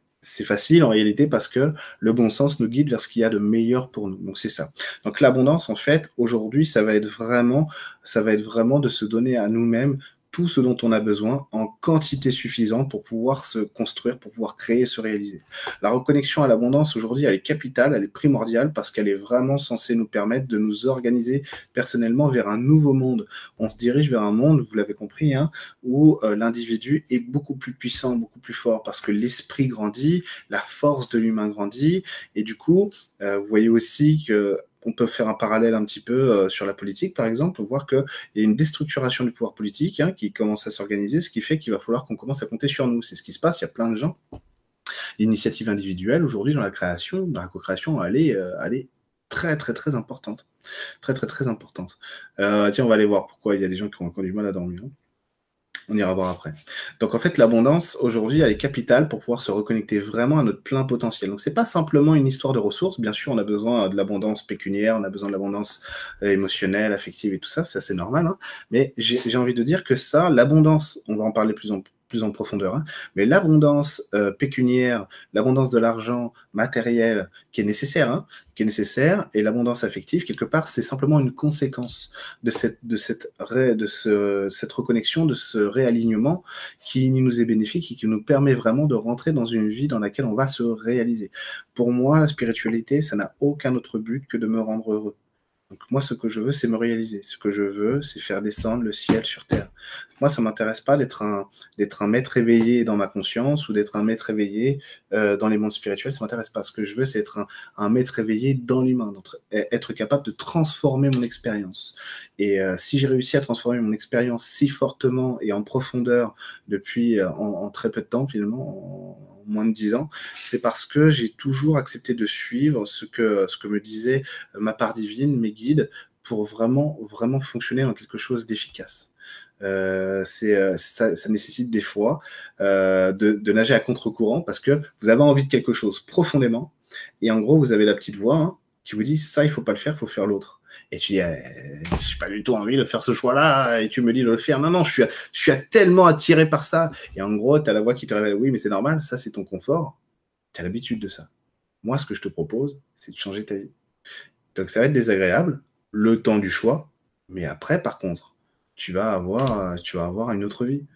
facile en réalité parce que le bon sens nous guide vers ce qu'il y a de meilleur pour nous. Donc c'est ça. Donc l'abondance en fait aujourd'hui ça va être vraiment ça va être vraiment de se donner à nous-mêmes tout ce dont on a besoin en quantité suffisante pour pouvoir se construire, pour pouvoir créer se réaliser. La reconnexion à l'abondance aujourd'hui, elle est capitale, elle est primordiale parce qu'elle est vraiment censée nous permettre de nous organiser personnellement vers un nouveau monde. On se dirige vers un monde, vous l'avez compris, hein, où euh, l'individu est beaucoup plus puissant, beaucoup plus fort parce que l'esprit grandit, la force de l'humain grandit et du coup, euh, vous voyez aussi que on peut faire un parallèle un petit peu euh, sur la politique, par exemple, voir qu'il y a une déstructuration du pouvoir politique hein, qui commence à s'organiser, ce qui fait qu'il va falloir qu'on commence à compter sur nous. C'est ce qui se passe, il y a plein de gens. L'initiative individuelle, aujourd'hui, dans la création, dans la co-création, elle est, euh, très, très, très importante. Très, très, très importante. Euh, tiens, on va aller voir pourquoi il y a des gens qui ont encore du mal à dormir. On ira voir après. Donc en fait, l'abondance aujourd'hui, elle est capitale pour pouvoir se reconnecter vraiment à notre plein potentiel. Donc c'est pas simplement une histoire de ressources. Bien sûr, on a besoin de l'abondance pécuniaire, on a besoin de l'abondance euh, émotionnelle, affective et tout ça. C'est assez normal. Hein. Mais j'ai envie de dire que ça, l'abondance, on va en parler plus en plus en profondeur. Hein. Mais l'abondance euh, pécuniaire, l'abondance de l'argent matériel qui est nécessaire, hein, qui est nécessaire, et l'abondance affective, quelque part, c'est simplement une conséquence de cette, de cette, de ce, cette reconnexion, de ce réalignement qui nous est bénéfique et qui nous permet vraiment de rentrer dans une vie dans laquelle on va se réaliser. Pour moi, la spiritualité, ça n'a aucun autre but que de me rendre heureux. Donc moi, ce que je veux, c'est me réaliser. Ce que je veux, c'est faire descendre le ciel sur terre. Moi, ça m'intéresse pas d'être un, un maître éveillé dans ma conscience ou d'être un maître éveillé euh, dans les mondes spirituels. Ça m'intéresse pas. Ce que je veux, c'est être un, maître éveillé dans l'humain, être capable de transformer mon expérience. Et euh, si j'ai réussi à transformer mon expérience si fortement et en profondeur depuis euh, en, très peu de temps, finalement, en, moins de dix ans, c'est parce que j'ai toujours accepté de suivre ce que, me disait ma part divine, mes guides, pour vraiment, vraiment fonctionner dans quelque chose d'efficace. Euh, euh, ça, nécessite des fois euh, de, de, nager à contre-courant parce que vous avez envie de quelque chose profondément et en gros vous avez la petite voix hein, qui vous dit ça il faut pas le faire, il faut faire l'autre. Et tu dis, euh, j'ai pas du tout envie de faire ce choix-là, et tu me dis de le faire. Non, non, je suis, je suis tellement attiré par ça. Et en gros, tu as la voix qui te révèle, oui, mais c'est normal, ça c'est ton confort. Tu as l'habitude de ça. Moi, ce que je te propose, c'est de changer ta vie. Donc ça va être désagréable, le temps du choix, mais après, par contre, tu vas avoir, tu vas avoir une autre vie.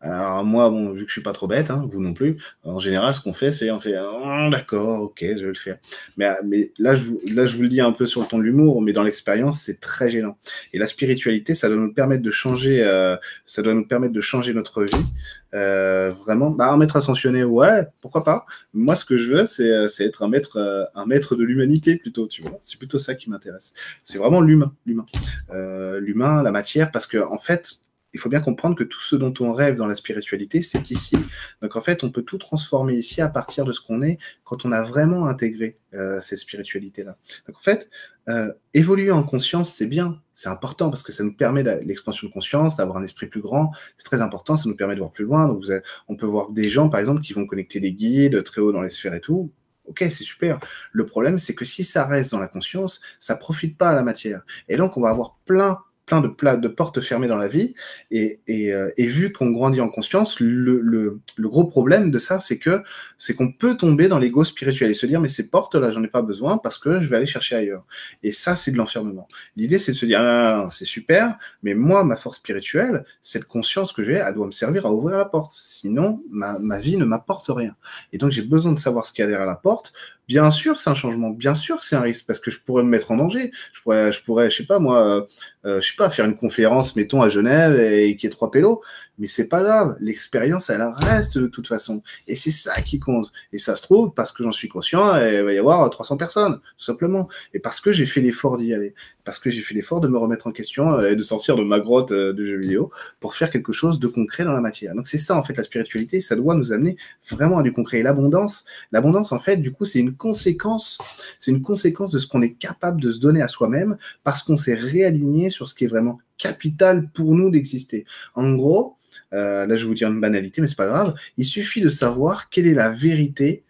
Alors moi, bon, vu que je suis pas trop bête, hein, vous non plus, en général, ce qu'on fait, c'est on fait oh, d'accord, ok, je vais le faire. Mais, mais là, je, là, je vous le dis un peu sur le ton de l'humour, mais dans l'expérience, c'est très gênant. Et la spiritualité, ça doit nous permettre de changer, euh, ça doit nous permettre de changer notre vie. Euh, vraiment, bah, un maître ascensionné, ouais, pourquoi pas. Moi, ce que je veux, c'est, euh, c'est être un maître, euh, un maître de l'humanité plutôt. Tu vois, c'est plutôt ça qui m'intéresse. C'est vraiment l'humain, l'humain, euh, l'humain, la matière, parce que en fait, il faut bien comprendre que tout ce dont on rêve dans la spiritualité, c'est ici. Donc en fait, on peut tout transformer ici à partir de ce qu'on est quand on a vraiment intégré euh, cette spiritualité-là. Donc en fait, euh, évoluer en conscience, c'est bien, c'est important parce que ça nous permet l'expansion de conscience, d'avoir un esprit plus grand. C'est très important, ça nous permet de voir plus loin. Donc on peut voir des gens, par exemple, qui vont connecter des guides très haut dans les sphères et tout. Ok, c'est super. Le problème, c'est que si ça reste dans la conscience, ça profite pas à la matière. Et donc, on va avoir plein plein de, de portes fermées dans la vie. Et, euh, vu qu'on grandit en conscience, le, gros problème de ça, c'est que c'est qu'on peut tomber dans l'ego spirituel et se dire mais ces portes là, j'en ai pas besoin parce que je vais aller chercher ailleurs. Et ça, c'est de l'enfermement. L'idée, c'est de se dire ah, c'est super, mais moi, ma force spirituelle, cette conscience que j'ai, elle doit me servir à ouvrir la porte. Sinon, ma, ma vie ne m'apporte rien. Et donc, j'ai besoin de savoir ce qu'il y a derrière la porte Bien sûr c'est un changement, bien sûr c'est un risque, parce que je pourrais me mettre en danger. Je pourrais, je pourrais, je sais pas moi, euh, euh, je sais pas, faire une conférence, mettons à Genève et, qui est trois pélos, mais c'est pas grave. L'expérience, elle reste de toute façon, et c'est ça qui compte. Et ça se trouve parce que j'en suis conscient, il va y avoir 300 personnes, tout simplement, et parce que j'ai fait l'effort d'y aller parce que j'ai fait l'effort de me remettre en question euh, et de sortir de ma grotte euh, de jeux vidéo pour faire quelque chose de concret dans la matière. Donc c'est ça en fait la spiritualité, ça doit nous amener vraiment à du concret. Et l'abondance, l'abondance en fait, du coup, c'est une conséquence, c'est une conséquence de ce qu'on est capable de se donner à soi-même parce qu'on s'est réaligné sur ce qui est vraiment capital pour nous d'exister. En gros, euh, là je vais vous dire une banalité, mais c'est pas grave. Il suffit de savoir quelle est la vérité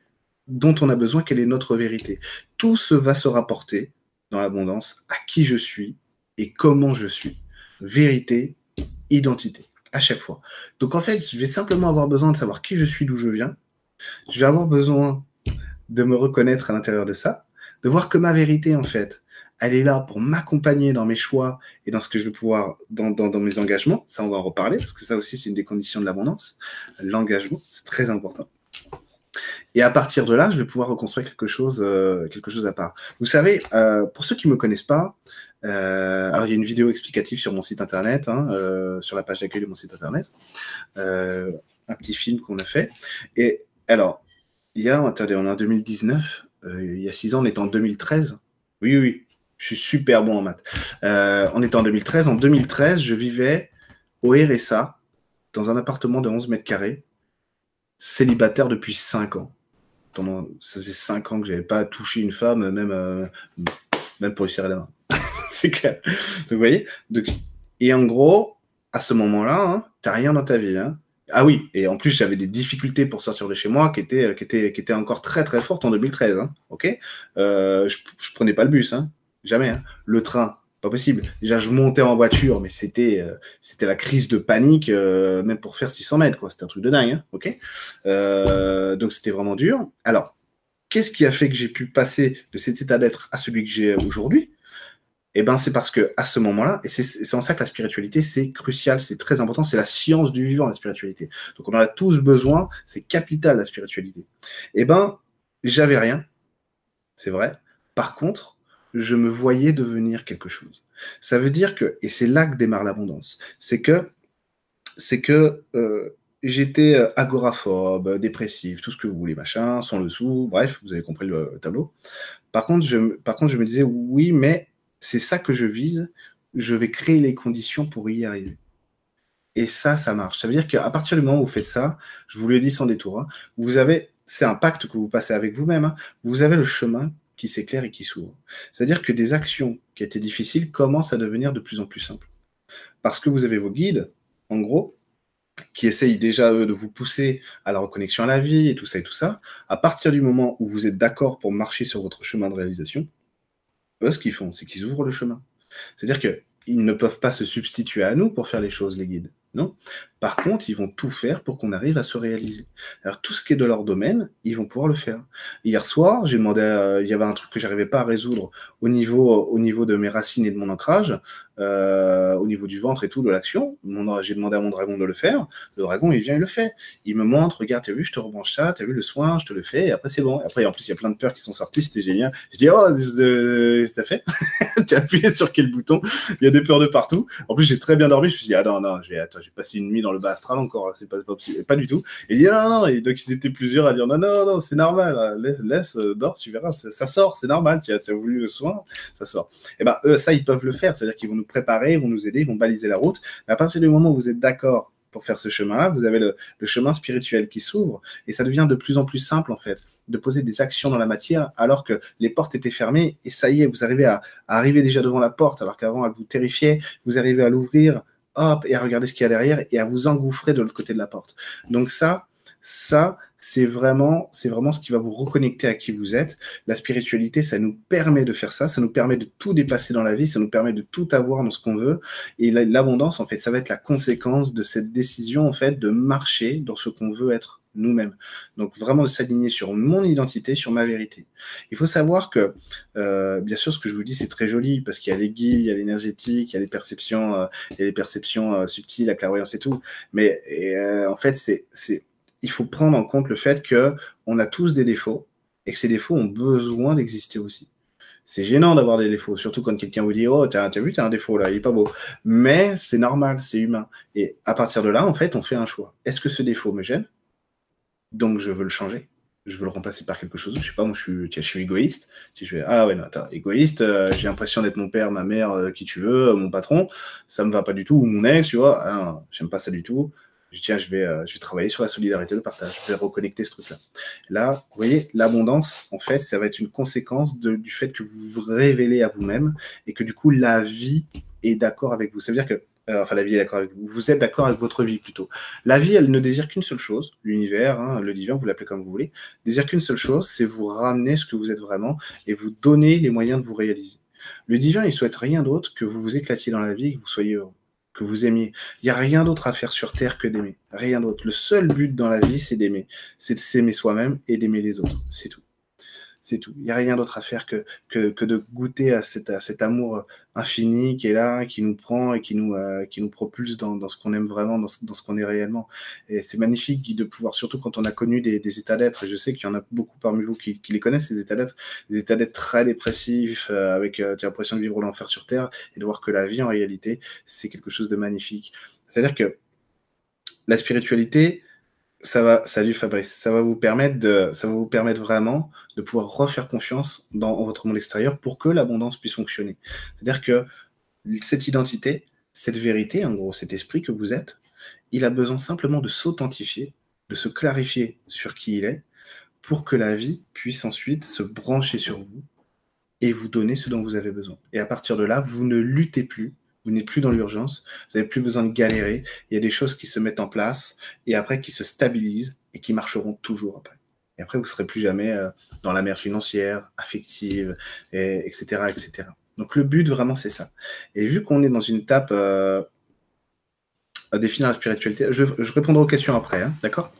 dont on a besoin, quelle est notre vérité. Tout se va se rapporter dans l'abondance à qui je suis et comment je suis. Vérité, identité, à chaque fois. Donc en fait, je vais simplement avoir besoin de savoir qui je suis, d'où je viens. Je vais avoir besoin de me reconnaître à l'intérieur de ça, de voir que ma vérité, en fait, elle est là pour m'accompagner dans mes choix et dans ce que je vais pouvoir, dans, dans, mes engagements. Ça, on va en reparler, parce que ça aussi, c'est une des conditions de l'abondance. L'engagement, c'est très important. Et à partir de là, je vais pouvoir reconstruire quelque chose, euh, quelque chose à part. Vous savez, euh, pour ceux qui ne me connaissent pas, euh, alors il y a une vidéo explicative sur mon site internet, hein, sur la page d'accueil de mon site internet, un petit film qu'on a fait. Et alors, il y a, attendez, on est en 2019, il y a six ans, on est en 2013. Oui, oui, je suis super bon en maths. on était en 2013. En 2013, je vivais au RSA, dans un appartement de 11 mètres carrés, célibataire depuis 5 ans. ça faisait 5 ans que j'avais pas touché une femme, même, euh, même pour lui serrer la main. c'est clair. Donc, vous voyez? Et en gros, à ce moment-là, hein, tu n'as rien dans ta vie. Hein. Ah oui, et en plus, j'avais des difficultés pour sortir de chez moi qui étaient, qui étaient, qui étaient encore très très fortes en 2013. Hein, ok? Euh, je, je prenais pas le bus, hein, jamais. Hein. Le train, pas possible. Déjà, je montais en voiture, mais c'était euh, la crise de panique, euh, même pour faire 600 mètres. C'était un truc de dingue, hein ok euh, Donc, c'était vraiment dur. Alors, qu'est-ce qui a fait que j'ai pu passer de cet état d'être à celui que j'ai aujourd'hui? Eh ben, c'est parce que à ce moment-là, et c'est en ça que la spiritualité, c'est crucial, c'est très important, c'est la science du vivant, la spiritualité. Donc, on en a tous besoin, c'est capital, la spiritualité. Eh ben, j'avais rien, c'est vrai. Par contre, je me voyais devenir quelque chose. Ça veut dire que, et c'est là que démarre l'abondance, c'est que, c'est que euh, j'étais euh, agoraphobe, dépressif, tout ce que vous voulez, machin, sans le sou, bref, vous avez compris le tableau. Par contre, je, par contre, je me disais, oui, mais c'est ça que je vise, je vais créer les conditions pour y arriver. Et ça, ça marche. Ça veut dire qu'à partir du moment où vous faites ça, je vous le dis sans détour, hein, vous avez, c'est un pacte que vous passez avec vous-même, hein, vous avez le chemin qui s'éclaire et qui s'ouvre. C'est-à-dire que des actions qui étaient difficiles commencent à devenir de plus en plus simples. Parce que vous avez vos guides, en gros, qui essayent déjà eux, de vous pousser à la reconnexion à la vie et tout ça et tout ça. À partir du moment où vous êtes d'accord pour marcher sur votre chemin de réalisation, eux, ce qu'ils font, c'est qu'ils ouvrent le chemin. C'est-à-dire qu'ils ne peuvent pas se substituer à nous pour faire les choses, les guides. Non? Par contre, ils vont tout faire pour qu'on arrive à se réaliser. Alors, tout ce qui est de leur domaine, ils vont pouvoir le faire. Hier soir, j'ai demandé, il y avait un truc que j'arrivais pas à résoudre au niveau, au niveau de mes racines et de mon ancrage. Euh, au niveau du ventre et tout, de l'action. J'ai demandé à mon dragon de le faire. Le dragon, il vient, il le fait. Il me montre, regarde, t'as vu, je te rebranche ça, t'as vu le soin, je te le fais, et après c'est bon. Après, en plus, il y a plein de peurs qui sont sorties, c'était génial. Je dis, oh, c'est fait? tu as appuyé sur quel bouton? Il y a des peurs de partout. En plus, j'ai très bien dormi. Je me suis dit, ah non, non, j'ai passé une nuit dans le bas astral encore, c'est pas, possible. Pas du tout. Et il dit, non, non, et donc ils étaient plusieurs à dire, non, non, non, c'est normal, laisse, laisse, euh, dors, tu verras, ça sort, c'est normal, tu as, as, voulu le soin, ça sort. Et ben, eux, ça, ils peuvent le faire, c'est-à-dire qu'ils vont nous préparer, ils vont nous aider, ils vont baliser la route. À partir du moment où vous êtes d'accord pour faire ce chemin-là, vous avez le, chemin spirituel qui s'ouvre et ça devient de plus en plus simple en fait de poser des actions dans la matière alors que les portes étaient fermées et ça y est, vous arrivez à, arriver déjà devant la porte alors qu'avant elle vous terrifiait, vous arrivez à l'ouvrir, hop, et à regarder ce qu'il y a derrière et à vous engouffrer de l'autre côté de la porte. Donc ça, ça, c'est vraiment, c'est vraiment ce qui va vous reconnecter à qui vous êtes. La spiritualité, ça nous permet de faire ça, ça nous permet de tout dépasser dans la vie, ça nous permet de tout avoir dans ce qu'on veut. Et l'abondance, en fait, ça va être la conséquence de cette décision, en fait, de marcher dans ce qu'on veut être nous-mêmes. Donc vraiment de s'aligner sur mon identité, sur ma vérité. Il faut savoir que, euh, bien sûr, ce que je vous dis, c'est très joli parce qu'il y a les guides, il y a l'énergétique, il y a les perceptions, euh, il y a les perceptions euh, subtiles, la clairvoyance et tout. Mais en fait, c'est il faut prendre en compte le fait que on a tous des défauts et que ces défauts ont besoin d'exister aussi. C'est gênant d'avoir des défauts, surtout quand quelqu'un vous dit Oh, t'as as vu, t'as un défaut là, il est pas beau. Mais c'est normal, c'est humain. Et à partir de là, en fait, on fait un choix. Est-ce que ce défaut me gêne? Donc je veux le changer. Je veux le remplacer par quelque chose. Je sais pas, moi je suis, je suis égoïste. Si je fais Ah ouais, non, attends, égoïste, euh, j'ai l'impression d'être mon père, ma mère, euh, qui tu veux, mon patron, ça me va pas du tout, ou mon ex, tu vois, ah, j'aime pas ça du tout je tiens, je vais, euh, je vais travailler sur la solidarité, le partage, je vais reconnecter ce truc-là. Là, vous voyez, l'abondance, en fait, ça va être une conséquence du fait que vous vous révélez à vous-même et que du coup, la vie est d'accord avec vous. Ça veut dire que, euh, enfin, la vie est d'accord avec vous, vous êtes d'accord avec votre vie plutôt. La vie, elle ne désire qu'une seule chose, l'univers, hein, le divin, vous l'appelez comme vous voulez, désire qu'une seule chose, c'est vous ramener ce que vous êtes vraiment et vous donner les moyens de vous réaliser. Le divin, il souhaite rien d'autre que vous vous éclatiez dans la vie et que vous soyez heureux que vous aimiez. Il n'y a rien d'autre à faire sur Terre que d'aimer. Rien d'autre. Le seul but dans la vie, c'est d'aimer. C'est de s'aimer soi-même et d'aimer les autres. C'est tout. C'est tout. Il n'y a rien d'autre à faire que, que, de goûter à, cet amour infini qui est là, qui nous prend et qui nous, euh, qui nous propulse dans, ce qu'on aime vraiment, dans ce, qu'on est réellement. Et c'est magnifique de pouvoir, surtout quand on a connu des, états d'être, et je sais qu'il y en a beaucoup parmi vous qui, les connaissent, ces états d'être, des états d'être très dépressifs, euh, avec euh, l'impression de vivre l'enfer sur Terre, et de voir que la vie, en réalité, c'est quelque chose de magnifique. C'est-à-dire que la spiritualité, ça va, salut Fabrice, ça va vous permettre de, ça va vous permettre vraiment de pouvoir refaire confiance dans votre monde extérieur pour que l'abondance puisse fonctionner. C'est-à-dire que cette identité, cette vérité, en gros, cet esprit que vous êtes, il a besoin simplement de s'authentifier, de se clarifier sur qui il est, pour que la vie puisse ensuite se brancher sur vous et vous donner ce dont vous avez besoin. Et à partir de là, vous ne luttez plus vous n'êtes plus dans l'urgence, vous n'avez plus besoin de galérer. Il y a des choses qui se mettent en place et après qui se stabilisent et qui marcheront toujours après. Et après, vous ne serez plus jamais euh, dans la mer financière, affective, etc., etc. Donc le but vraiment, c'est ça. Et vu qu'on est dans une étape euh, définir la spiritualité, je, répondrai aux questions après, hein, d'accord?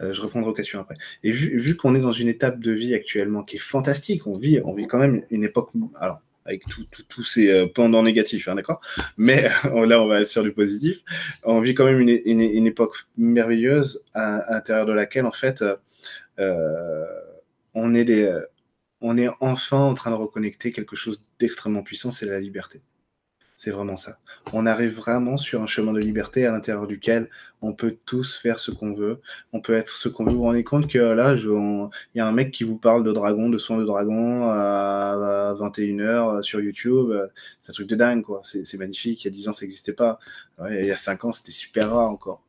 Euh, je répondrai aux questions après. Et vu, vu qu'on est dans une étape de vie actuellement qui est fantastique, on vit, on vit quand même une époque. Alors, avec tous ces euh, pendants négatifs, hein, d'accord? Mais là, on va sur du positif. On vit quand même une, époque merveilleuse à, l'intérieur de laquelle, en fait, euh, on, est des, on est enfin en train de reconnecter quelque chose d'extrêmement puissant, c'est la liberté. C'est vraiment ça. On arrive vraiment sur un chemin de liberté à l'intérieur duquel on peut tous faire ce qu'on veut. On peut être ce qu'on veut. Vous vous rendez compte que là, il y a un mec qui vous parle de dragon, de soins de dragon à, 21h euh, sur YouTube. C'est un truc de dingue, quoi. C'est magnifique. Il y a 10 ans, ça n'existait pas. il y a 5 ans, c'était super rare encore.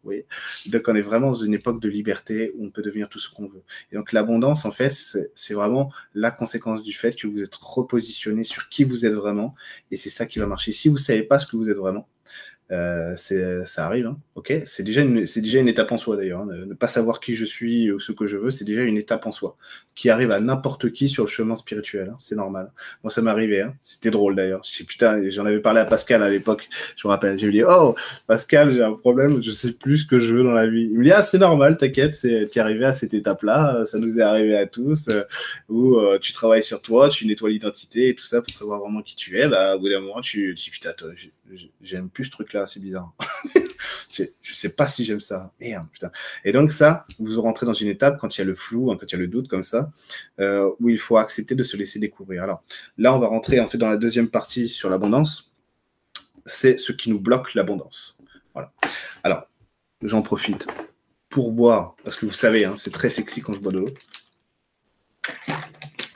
Donc, on est vraiment dans une époque de liberté où on peut devenir tout ce qu'on veut. Et donc, l'abondance, en fait, c'est vraiment la conséquence du fait que vous êtes repositionné sur qui vous êtes vraiment. Et c'est ça qui va marcher. Si vous ne savez pas ce que vous êtes vraiment, Euh, ça arrive, hein, ok? C'est déjà, une, déjà une étape en soi d'ailleurs. Hein. Ne pas savoir qui je suis ou ce que je veux, c'est déjà une étape en soi qui arrive à n'importe qui sur le chemin spirituel. Hein. C'est normal. Moi, ça m'est arrivé. Hein. C'était drôle d'ailleurs. Putain, j'en avais parlé à Pascal à l'époque. Je me rappelle. J'ai dit Oh, Pascal, j'ai un problème. Je sais plus ce que je veux dans la vie. Il me dit Ah, c'est normal, t'inquiète. Tu es arrivé à cette étape-là. Ça nous est arrivé à tous. Euh, où euh, tu travailles sur toi, tu nettoies l'identité et tout ça pour savoir vraiment qui tu es. Bah, au bout d'un moment, tu, tu putain, j'aime plus ce truc-là, c'est bizarre. je sais pas si j'aime ça. Merde, putain. Et donc ça, vous rentrez dans une étape quand il y a le flou, hein, quand il y a le doute comme ça, euh, où il faut accepter de se laisser découvrir. Alors là, on va rentrer en fait dans la deuxième partie sur l'abondance. C'est ce qui nous bloque l'abondance. Voilà. Alors, j'en profite pour boire, parce que vous savez, hein, c'est très sexy quand je bois de l'eau.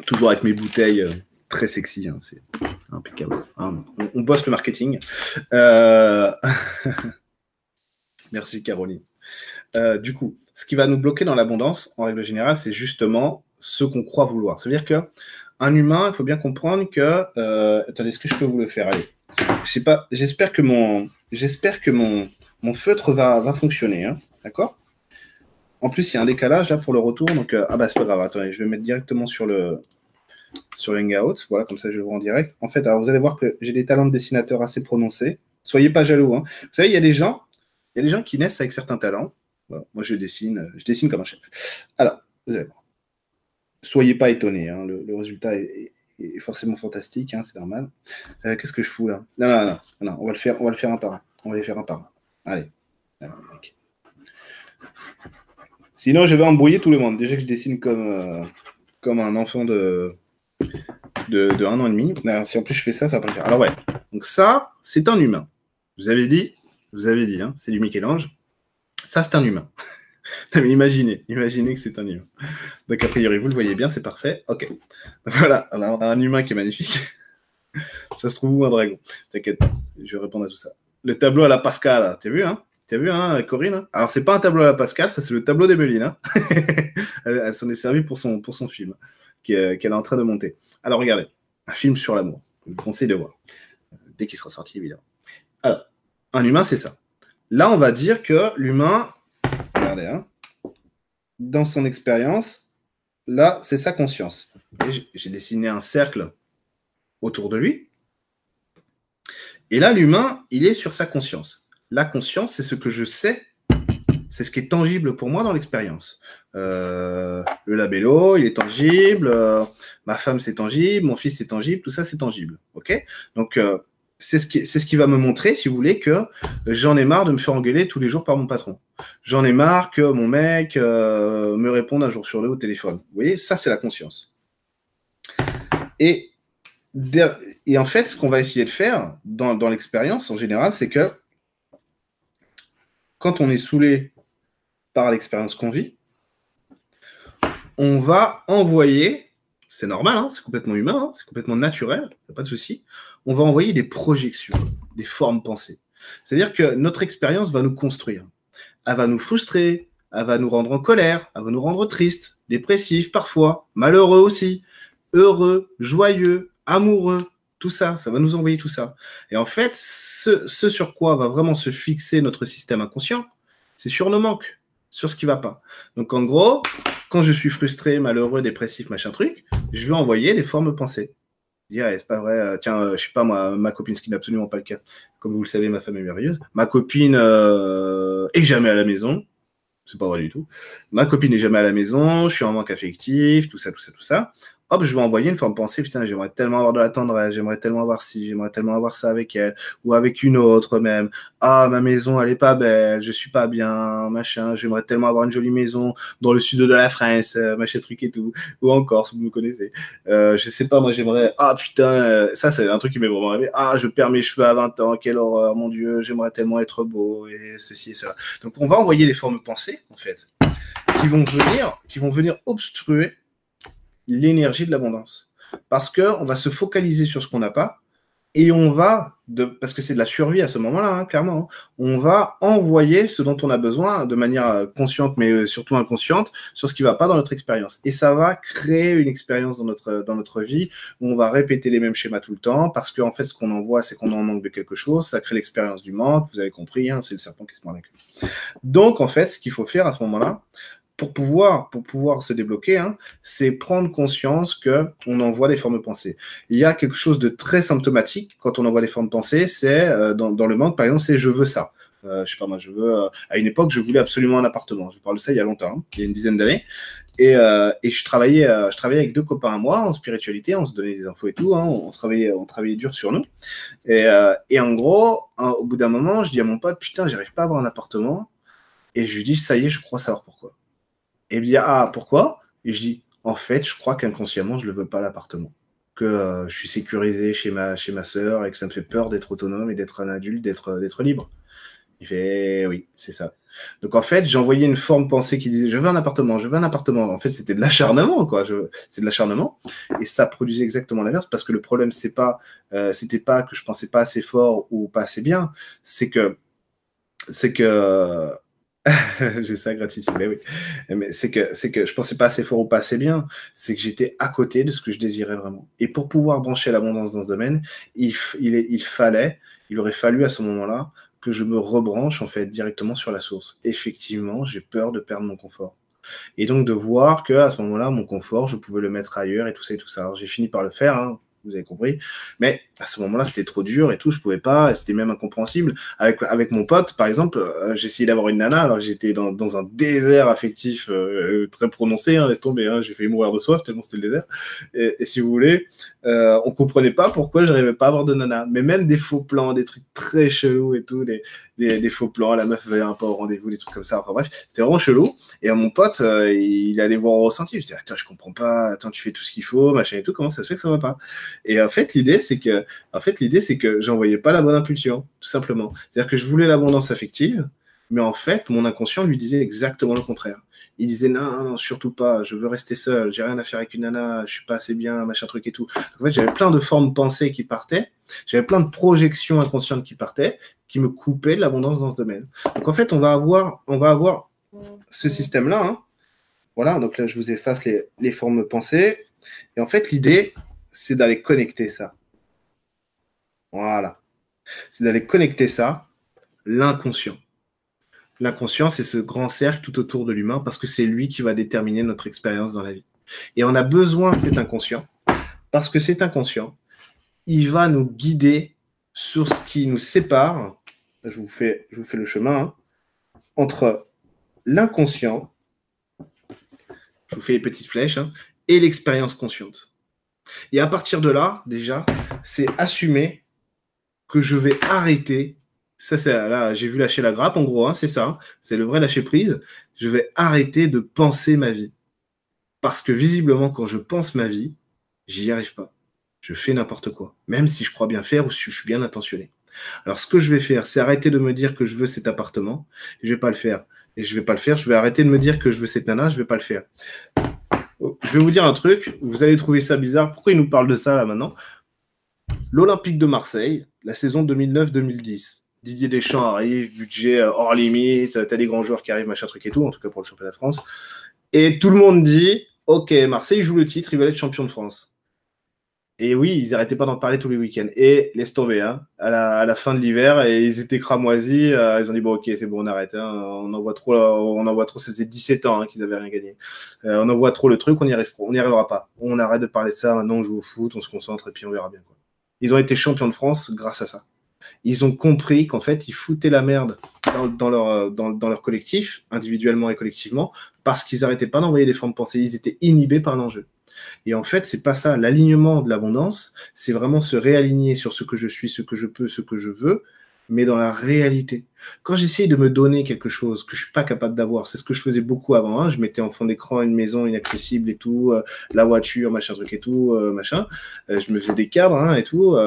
Toujours avec mes bouteilles. Euh, très sexy, hein, c'est impeccable. Hein. on, bosse le marketing. Euh, merci Caroline. Euh, du coup, ce qui va nous bloquer dans l'abondance, en règle générale, c'est justement ce qu'on croit vouloir. C'est-à-dire que un humain, il faut bien comprendre que. Euh, attendez, est-ce que je peux vous le faire? Allez. Je sais pas. J'espère que mon, j'espère que mon, mon feutre va, va fonctionner. Hein, d'accord? En plus, il y a un décalage là pour le retour. Donc, ah bah c'est pas grave. Attendez, je vais mettre directement sur le, sur Hangout. Voilà, comme ça, je le vois en direct. En fait, alors vous allez voir que j'ai des talents de dessinateur assez prononcés. Soyez pas jaloux. Hein. Vous savez, il y a des gens, il y a des gens qui naissent avec certains talents. moi, je dessine, je dessine comme un chef. Alors, vous allez voir. Soyez pas étonnés. Hein. Le, résultat est, forcément fantastique. Hein, c'est normal. Euh, qu'est-ce que je fous là? Non, non, non, non, On va le faire. On va le faire un par un. On va les faire un par un. Allez. Sinon, je vais embrouiller tout le monde. Déjà que je dessine comme, euh, comme un enfant de, de, un an et demi. Si en plus je fais ça, ça va pas le faire. Alors ouais, donc ça, c'est un humain. Vous avez dit, vous avez dit, hein, c'est du Michel-Ange. Ça, c'est un humain. imaginez, imaginez que c'est un humain. Donc a priori, vous le voyez bien, c'est parfait. Ok. Voilà, alors, un humain qui est magnifique. ça se trouve où un dragon? T'inquiète je vais répondre à tout ça. Le tableau à la Pascal, t'as vu, hein? T'as vu, hein, Corinne hein? Alors, c'est pas un tableau à la Pascal, ça, c'est le tableau d'Emeline. Hein elle, elle s'en est servie pour son, pour son film. Euh, qu'elle est en train de monter. Alors regardez, un film sur l'amour. Je vous conseille de voir. Dès qu'il sera sorti, évidemment. Alors, un humain, c'est ça. Là, on va dire que l'humain, regardez, hein, dans son expérience, là, c'est sa conscience. J'ai dessiné un cercle autour de lui. Et là, l'humain, il est sur sa conscience. La conscience, c'est ce que je sais c'est ce qui est tangible pour moi dans l'expérience. Euh, le labello, il est tangible, euh, ma femme c'est tangible, mon fils c'est tangible, tout ça c'est tangible. Ok? Donc euh, c'est ce, qui, va me montrer, si vous voulez, que j'en ai marre de me faire engueuler tous les jours par mon patron. J'en ai marre que mon mec me réponde un jour sur deux au téléphone. Vous voyez, ça c'est la conscience. Et, en fait, ce qu'on va essayer de faire dans l'expérience en général, c'est que quand on est saoulé par l'expérience qu'on vit, on va envoyer, c'est normal, hein, c'est complètement humain, hein, c'est complètement naturel, pas de souci, on va envoyer des projections, des formes pensées. C'est-à-dire que notre expérience va nous construire. Elle va nous frustrer, elle va nous rendre en colère, elle va nous rendre triste, dépressif parfois, malheureux aussi, heureux, joyeux, amoureux, tout ça, ça va nous envoyer tout ça. Et en fait, ce, ce sur quoi va vraiment se fixer notre système inconscient, c'est sur nos manques sur ce qui va pas. Donc en gros, quand je suis frustré, malheureux, dépressif, machin truc, je vais envoyer des formes pensées. Dire, c'est pas vrai, euh, tiens, euh, je sais pas moi, ma copine, ce qui n'est absolument pas le cas. Comme vous le savez, ma femme est merveilleuse. Ma copine euh, est jamais à la maison. C'est pas vrai du tout. Ma copine n'est jamais à la maison, je suis en manque affectif, tout ça, tout ça, tout ça hop, je vais envoyer une forme pensée, putain, j'aimerais tellement avoir de la tendresse, j'aimerais tellement avoir ci, j'aimerais tellement avoir ça avec elle, ou avec une autre même. Ah, ma maison, elle est pas belle, je suis pas bien, machin, j'aimerais tellement avoir une jolie maison dans le sud de la France, euh, machin truc et tout, ou encore, si vous me connaissez. Euh, je sais pas, moi, j'aimerais, ah, putain, euh, ça, c'est un truc qui m'est vraiment arrivé. Ah, je perds mes cheveux à 20 ans, quelle horreur, mon Dieu, j'aimerais tellement être beau, et ceci et cela. Donc, on va envoyer des formes pensées, en fait, qui vont venir, qui vont venir obstruer l'énergie de l'abondance. Parce qu'on va se focaliser sur ce qu'on n'a pas et on va, parce que c'est de la survie à ce moment-là, hein, clairement, hein, on va envoyer ce dont on a besoin de manière euh, consciente, mais euh, surtout inconsciente, sur ce qui ne va pas dans notre expérience. Et ça va créer une expérience dans notre, dans notre vie où on va répéter les mêmes schémas tout le temps, parce qu'en fait, ce qu'on envoie, c'est qu'on en manque de quelque chose, ça crée l'expérience du manque, vous avez compris, hein, c'est le serpent qui se mord la queue. Donc, en fait, ce qu'il faut faire à ce moment-là, pour pouvoir, pour pouvoir se débloquer, hein, c'est prendre conscience que on envoie des formes de pensée. Il y a quelque chose de très symptomatique quand on envoie des formes de pensée, c'est euh, dans, le monde, par exemple, c'est je veux ça. Euh, je sais pas moi, je veux. Euh, à une époque, je voulais absolument un appartement. Je parle de ça il y a longtemps, hein, il y a une dizaine d'années. Et, euh, je travaillais, je travaillais avec deux copains à moi en spiritualité. On se donnait des infos et tout. Hein, on travaillait, on travaillait dur sur nous. Et, et en gros, au bout d'un moment, je dis à mon pote, putain, j'arrive pas à avoir un appartement. Et je lui dis, ça y est, je crois savoir pourquoi. Et il ah, pourquoi? Et je dis, en fait, je crois qu'inconsciemment, je ne le veux pas l'appartement. Que euh, je suis sécurisé chez ma, chez ma sœur et que ça me fait peur d'être autonome et d'être un adulte, d'être, d'être libre. Il fait, oui, c'est ça. Donc en fait, envoyé une forme pensée qui disait, je veux un appartement, je veux un appartement. En fait, c'était de l'acharnement, quoi. C'est de l'acharnement. Et ça produisait exactement l'inverse parce que le problème, c'est pas, euh, c'était pas que je pensais pas assez fort ou pas assez bien. C'est que, c'est que, J'ai ça, gratitude. Mais oui. Mais c'est que, c'est que je pensais pas assez fort ou pas assez bien. C'est que j'étais à côté de ce que je désirais vraiment. Et pour pouvoir brancher l'abondance dans ce domaine, il, fallait, il aurait fallu à ce moment-là que je me rebranche en fait directement sur la source. Effectivement, j'ai peur de perdre mon confort. Et donc de voir que à ce moment-là, mon confort, je pouvais le mettre ailleurs et tout ça et tout ça. J'ai fini par le faire. Hein vous avez compris. Mais à ce moment-là, c'était trop dur et tout, je pouvais pas, c'était même incompréhensible. Avec, avec mon pote, par exemple, euh, essayé d'avoir une nana, alors j'étais dans, dans, un désert affectif euh, très prononcé, hein, laisse tomber, hein, j'ai failli mourir de soif tellement c'était le désert. Et, si vous voulez, euh, on comprenait pas pourquoi je n'arrivais pas à avoir de nana. Mais même des faux plans, des trucs très chelous et tout, des, des, faux plans, la meuf avait un pas au rendez-vous, des trucs comme ça. Enfin bref, c'était vraiment chelou. Et mon pote, euh, il allait voir au ressenti. Je disais, attends, je comprends pas, attends, tu fais tout ce qu'il faut, machin et tout, comment ça se fait que ça va pas? Et en fait, l'idée, c'est que, en fait, l'idée, c'est que j'envoyais pas la bonne impulsion, tout simplement. C'est-à-dire que je voulais l'abondance affective, mais en fait, mon inconscient lui disait exactement le contraire il disait non, non, surtout pas, je veux rester seul, j'ai rien à faire avec une nana, je suis pas assez bien, machin truc et tout. en fait, j'avais plein de formes de pensée qui partaient, j'avais plein de projections inconscientes qui partaient, qui me coupaient de l'abondance dans ce domaine. Donc en fait, on va avoir, on va avoir ce système-là. Hein. Voilà, donc là, je vous efface les, les formes de pensée. Et en fait, l'idée, c'est d'aller connecter ça. Voilà. C'est d'aller connecter ça, l'inconscient. L'inconscient, c'est ce grand cercle tout autour de l'humain parce que c'est lui qui va déterminer notre expérience dans la vie. Et on a besoin de cet inconscient parce que cet inconscient, il va nous guider sur ce qui nous sépare. Je vous fais, le chemin hein, entre l'inconscient, je vous fais les petites flèches, hein, et l'expérience consciente. Et à partir de là, déjà, c'est assumer que je vais arrêter ça, c'est là, j'ai vu lâcher la grappe, en gros, hein, c'est ça. C'est le vrai lâcher prise. Je vais arrêter de penser ma vie. Parce que visiblement, quand je pense ma vie, j'y arrive pas. Je fais n'importe quoi. Même si je crois bien faire ou si je suis bien intentionné. Alors, ce que je vais faire, c'est arrêter de me dire que je veux cet appartement. Et je vais pas le faire. Et je vais pas le faire. Je vais arrêter de me dire que je veux cette nana. Je vais pas le faire. Je vais vous dire un truc. Vous allez trouver ça bizarre. Pourquoi il nous parle de ça là maintenant? L'Olympique de Marseille, la saison 2009-2010 Didier Deschamps arrive, budget euh, hors limite, t'as des grands joueurs qui arrivent, machin truc et tout, en tout cas pour le championnat de France. Et tout le monde dit, ok, Marseille joue le titre, il va être champion de France. Et oui, ils n'arrêtaient pas d'en parler tous les week-ends. Et laisse tomber, hein, à, la, fin de l'hiver, et ils étaient cramoisis. Euh, ils ont dit bon, ok, c'est bon, on arrête. Hein, on envoie trop, on trop. Ça faisait 17 ans hein, qu'ils n'avaient rien gagné. Euh, on envoie trop le truc, on n'y arrive, arrivera pas. On arrête de parler de ça. Maintenant, on joue au foot, on se concentre et puis on verra bien. Quoi. Ils ont été champions de France grâce à ça ils ont compris qu'en fait, ils foutaient la merde dans, leur, dans, leur collectif, individuellement et collectivement, parce qu'ils n'arrêtaient pas d'envoyer des formes de pensée. Ils étaient inhibés par l'enjeu. Et en fait, c'est pas ça. L'alignement de l'abondance, c'est vraiment se réaligner sur ce que je suis, ce que je peux, ce que je veux, mais dans la réalité. Quand j'essaye de me donner quelque chose que je suis pas capable d'avoir, c'est ce que je faisais beaucoup avant. Hein. Je mettais en fond d'écran une maison inaccessible et tout, euh, la voiture, machin truc et tout, euh, machin. Euh, je me faisais des cadres hein, et tout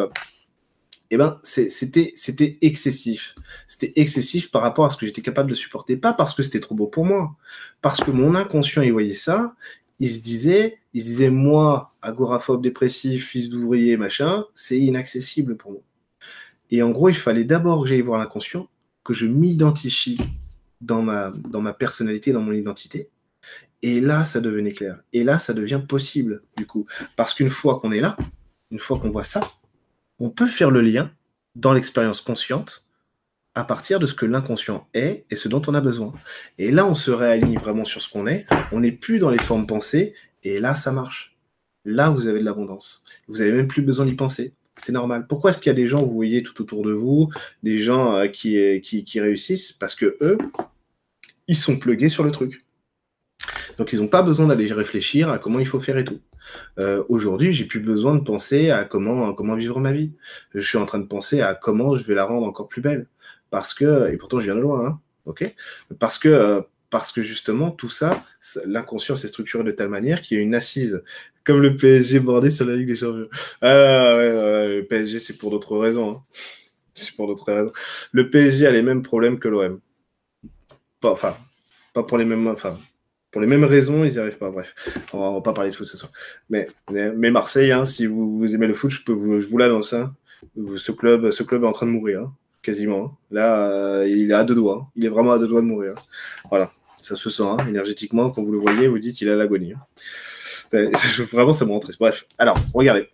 eh ben, c'était excessif. C'était excessif par rapport à ce que j'étais capable de supporter. Pas parce que c'était trop beau pour moi, parce que mon inconscient, il voyait ça, il se disait, il se disait, moi, agoraphobe dépressif, fils d'ouvrier, machin, c'est inaccessible pour moi. Et en gros, il fallait d'abord que j'aille voir l'inconscient, que je m'identifie dans ma, dans ma personnalité, dans mon identité. Et là, ça devenait clair. Et là, ça devient possible, du coup. Parce qu'une fois qu'on est là, une fois qu'on voit ça, on peut faire le lien dans l'expérience consciente à partir de ce que l'inconscient est et ce dont on a besoin. Et là, on se réaligne vraiment sur ce qu'on est. On n'est plus dans les formes pensées. Et là, ça marche. Là, vous avez de l'abondance. Vous n'avez même plus besoin d'y penser. C'est normal. Pourquoi est-ce qu'il y a des gens, vous voyez tout autour de vous, des gens euh, qui, qui, réussissent? Parce que eux, ils sont plugués sur le truc. Donc, ils n'ont pas besoin d'aller réfléchir à comment il faut faire et tout. Euh, Aujourd'hui, j'ai plus besoin de penser à comment vivre ma vie. Je suis en train de penser à comment je vais la rendre encore plus belle. Parce que, et pourtant je viens de loin, hein, ok Parce que, euh, parce que justement, tout ça, l'inconscient est structuré de telle manière qu'il y a une assise. Comme le PSG bordé sur la Ligue des Champions. Ah le PSG, c'est pour d'autres raisons. Hein. C'est pour d'autres raisons. Le PSG a les mêmes problèmes que l'OM. enfin, pas pour les mêmes. Enfin, pour les mêmes raisons, ils n'y arrivent pas. Bref, on va, va pas parler de foot ce soir. Mais, mais Marseille, hein, si vous, aimez le foot, je, peux vous, je vous l'annonce. Hein. ce, club, ce club est en train de mourir, quasiment. Là, euh, il est à deux doigts. Il est vraiment à deux doigts de mourir. Voilà, ça se sent énergétiquement. Quand vous le voyez, vous dites est à l'agonie. Vraiment, ça me rend triste. Bref, alors, regardez.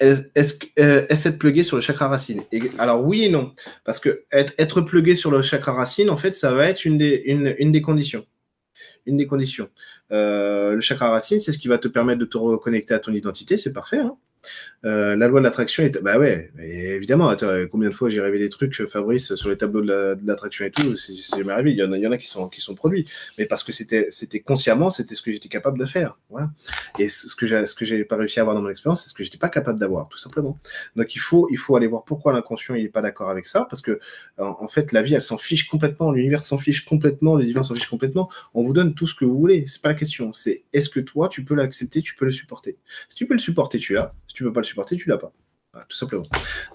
Est-ce euh, être plugué sur le chakra racine? Alors oui et non, parce que être, plugué sur le chakra racine, en fait, ça va être une des conditions une des conditions. Euh, le chakra racine, c'est ce qui va te permettre de te reconnecter à ton identité, c'est parfait. Hein euh, la loi de l'attraction est. Bah ouais, évidemment. combien de fois j'ai rêvé des trucs, Fabrice, sur les tableaux de l'attraction et tout, c'est jamais arrivé. Il y, en a, y en a qui sont, qui sont produits. Mais parce que c'était consciemment, c'était ce que j'étais capable de faire. Voilà. Et ce que j'ai pas réussi à avoir dans mon expérience, c'est ce que j'étais pas capable d'avoir, tout simplement. Donc il faut, il faut aller voir pourquoi l'inconscient il est pas d'accord avec ça, parce que en, fait, la vie, elle s'en fiche complètement, l'univers s'en fiche complètement, les divins s'en fichent complètement. On vous donne tout ce que vous voulez. C'est pas la question. C'est est-ce que toi, tu peux l'accepter, tu peux le supporter? Si tu peux le supporter, tu l'as. Si tu veux pas le supporter, tu l'as pas. tout simplement.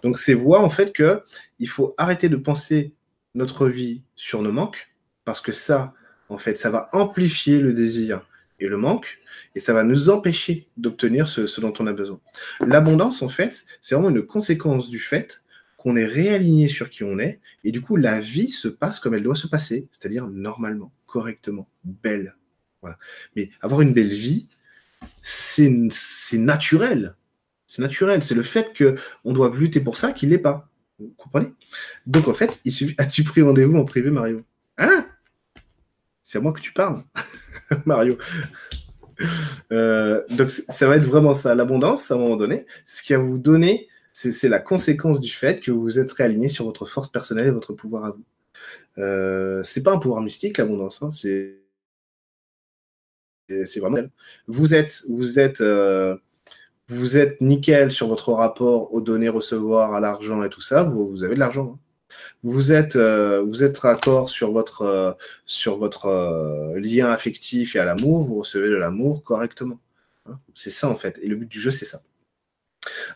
Donc c'est voir en fait que il faut arrêter de penser notre vie sur nos manques, parce que ça, en fait, ça va amplifier le désir et le manque, et ça va nous empêcher d'obtenir ce, dont on a besoin. L'abondance, en fait, c'est vraiment une conséquence du fait qu'on est réaligné sur qui on est, et du coup, la vie se passe comme elle doit se passer, c'est-à-dire normalement, correctement, belle. Mais avoir une belle vie, c'est naturel. C'est naturel. C'est le fait qu'on doit lutter pour ça qu'il n'est pas. Vous comprenez? Donc en fait, il suffit. As-tu pris rendez-vous en privé, Mario? Hein? C'est à moi que tu parles, Mario. Euh, donc ça va être vraiment ça, l'abondance à un moment donné. C'est ce qui va vous donner, c'est la conséquence du fait que vous êtes réaligné sur votre force personnelle et votre pouvoir à vous. Euh, c'est pas un pouvoir mystique l'abondance, hein, c'est vraiment. Vous êtes, vous euh, vous êtes nickel sur votre rapport aux données recevoir, à l'argent et tout ça, vous, avez de l'argent. Hein. Vous êtes, euh, vous raccord sur votre, sur votre euh, lien affectif et à l'amour, vous recevez de l'amour correctement. Hein. c'est ça en fait. Et le but du jeu, c'est ça.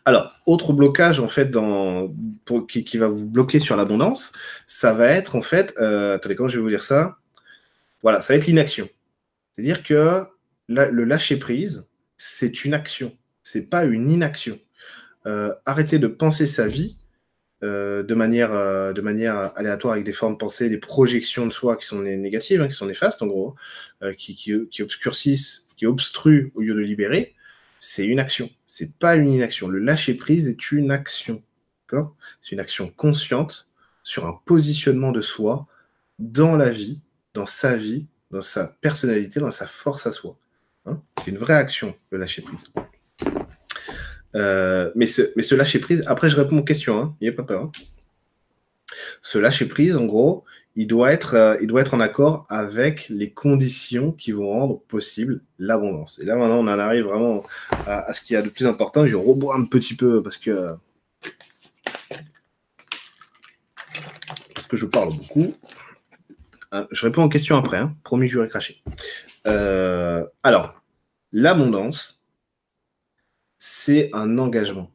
Alors, autre blocage en fait dans, qui, qui, va vous bloquer sur l'abondance, ça va être en fait, attendez, comment je vais vous dire ça? Voilà, ça va être l'inaction. C'est-à-dire que le lâcher prise, c'est une action c'est pas une inaction. Euh, arrêter de penser sa vie euh, de, manière, euh, de manière aléatoire avec des formes pensées, des projections de soi qui sont négatives, hein, qui sont néfastes en gros, qui, qui, obscurcissent, qui obstruent au lieu de libérer, c'est une action. C'est pas une inaction. Le lâcher prise est une action. C'est une action consciente sur un positionnement de soi dans la vie, dans sa vie, dans sa personnalité, dans sa force à soi. Hein? c'est une vraie action, le lâcher prise. Euh, mais, ce, mais ce lâcher prise, après je réponds aux questions, hein, il n'y a pas peur. Hein. Ce lâcher prise, en gros, il doit, être, euh, il doit être en accord avec les conditions qui vont rendre possible l'abondance. Et là maintenant, on en arrive vraiment à, ce qu'il y a de plus important. Je rebois un petit peu parce que, parce que je parle beaucoup. Euh, je réponds aux questions après, hein. promis, je vais cracher. alors, l'abondance, c'est un engagement.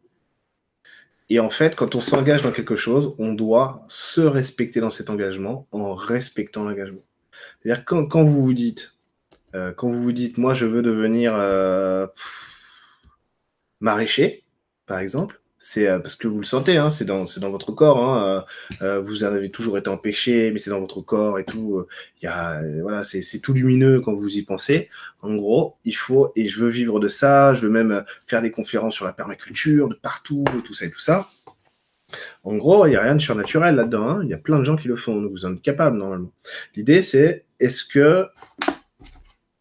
Et en fait, quand on s'engage dans quelque chose, on doit se respecter dans cet engagement en respectant l'engagement. C'est-à-dire quand, vous vous dites, Euh, quand vous vous dites, moi, je veux devenir euh, maraîcher, par exemple, c'est euh, parce que vous le sentez, hein, c'est dans, dans, votre corps. Hein, vous avez toujours été empêché, mais c'est dans votre corps et tout. Il voilà, c'est tout lumineux quand vous y pensez. En gros, il faut, et je veux vivre de ça, je veux même faire des conférences sur la permaculture, de partout, tout ça et tout ça. En gros, il n'y a rien de surnaturel là-dedans. Hein. Il y a plein de gens qui le font. Vous en êtes capable normalement. L'idée, c'est est-ce que.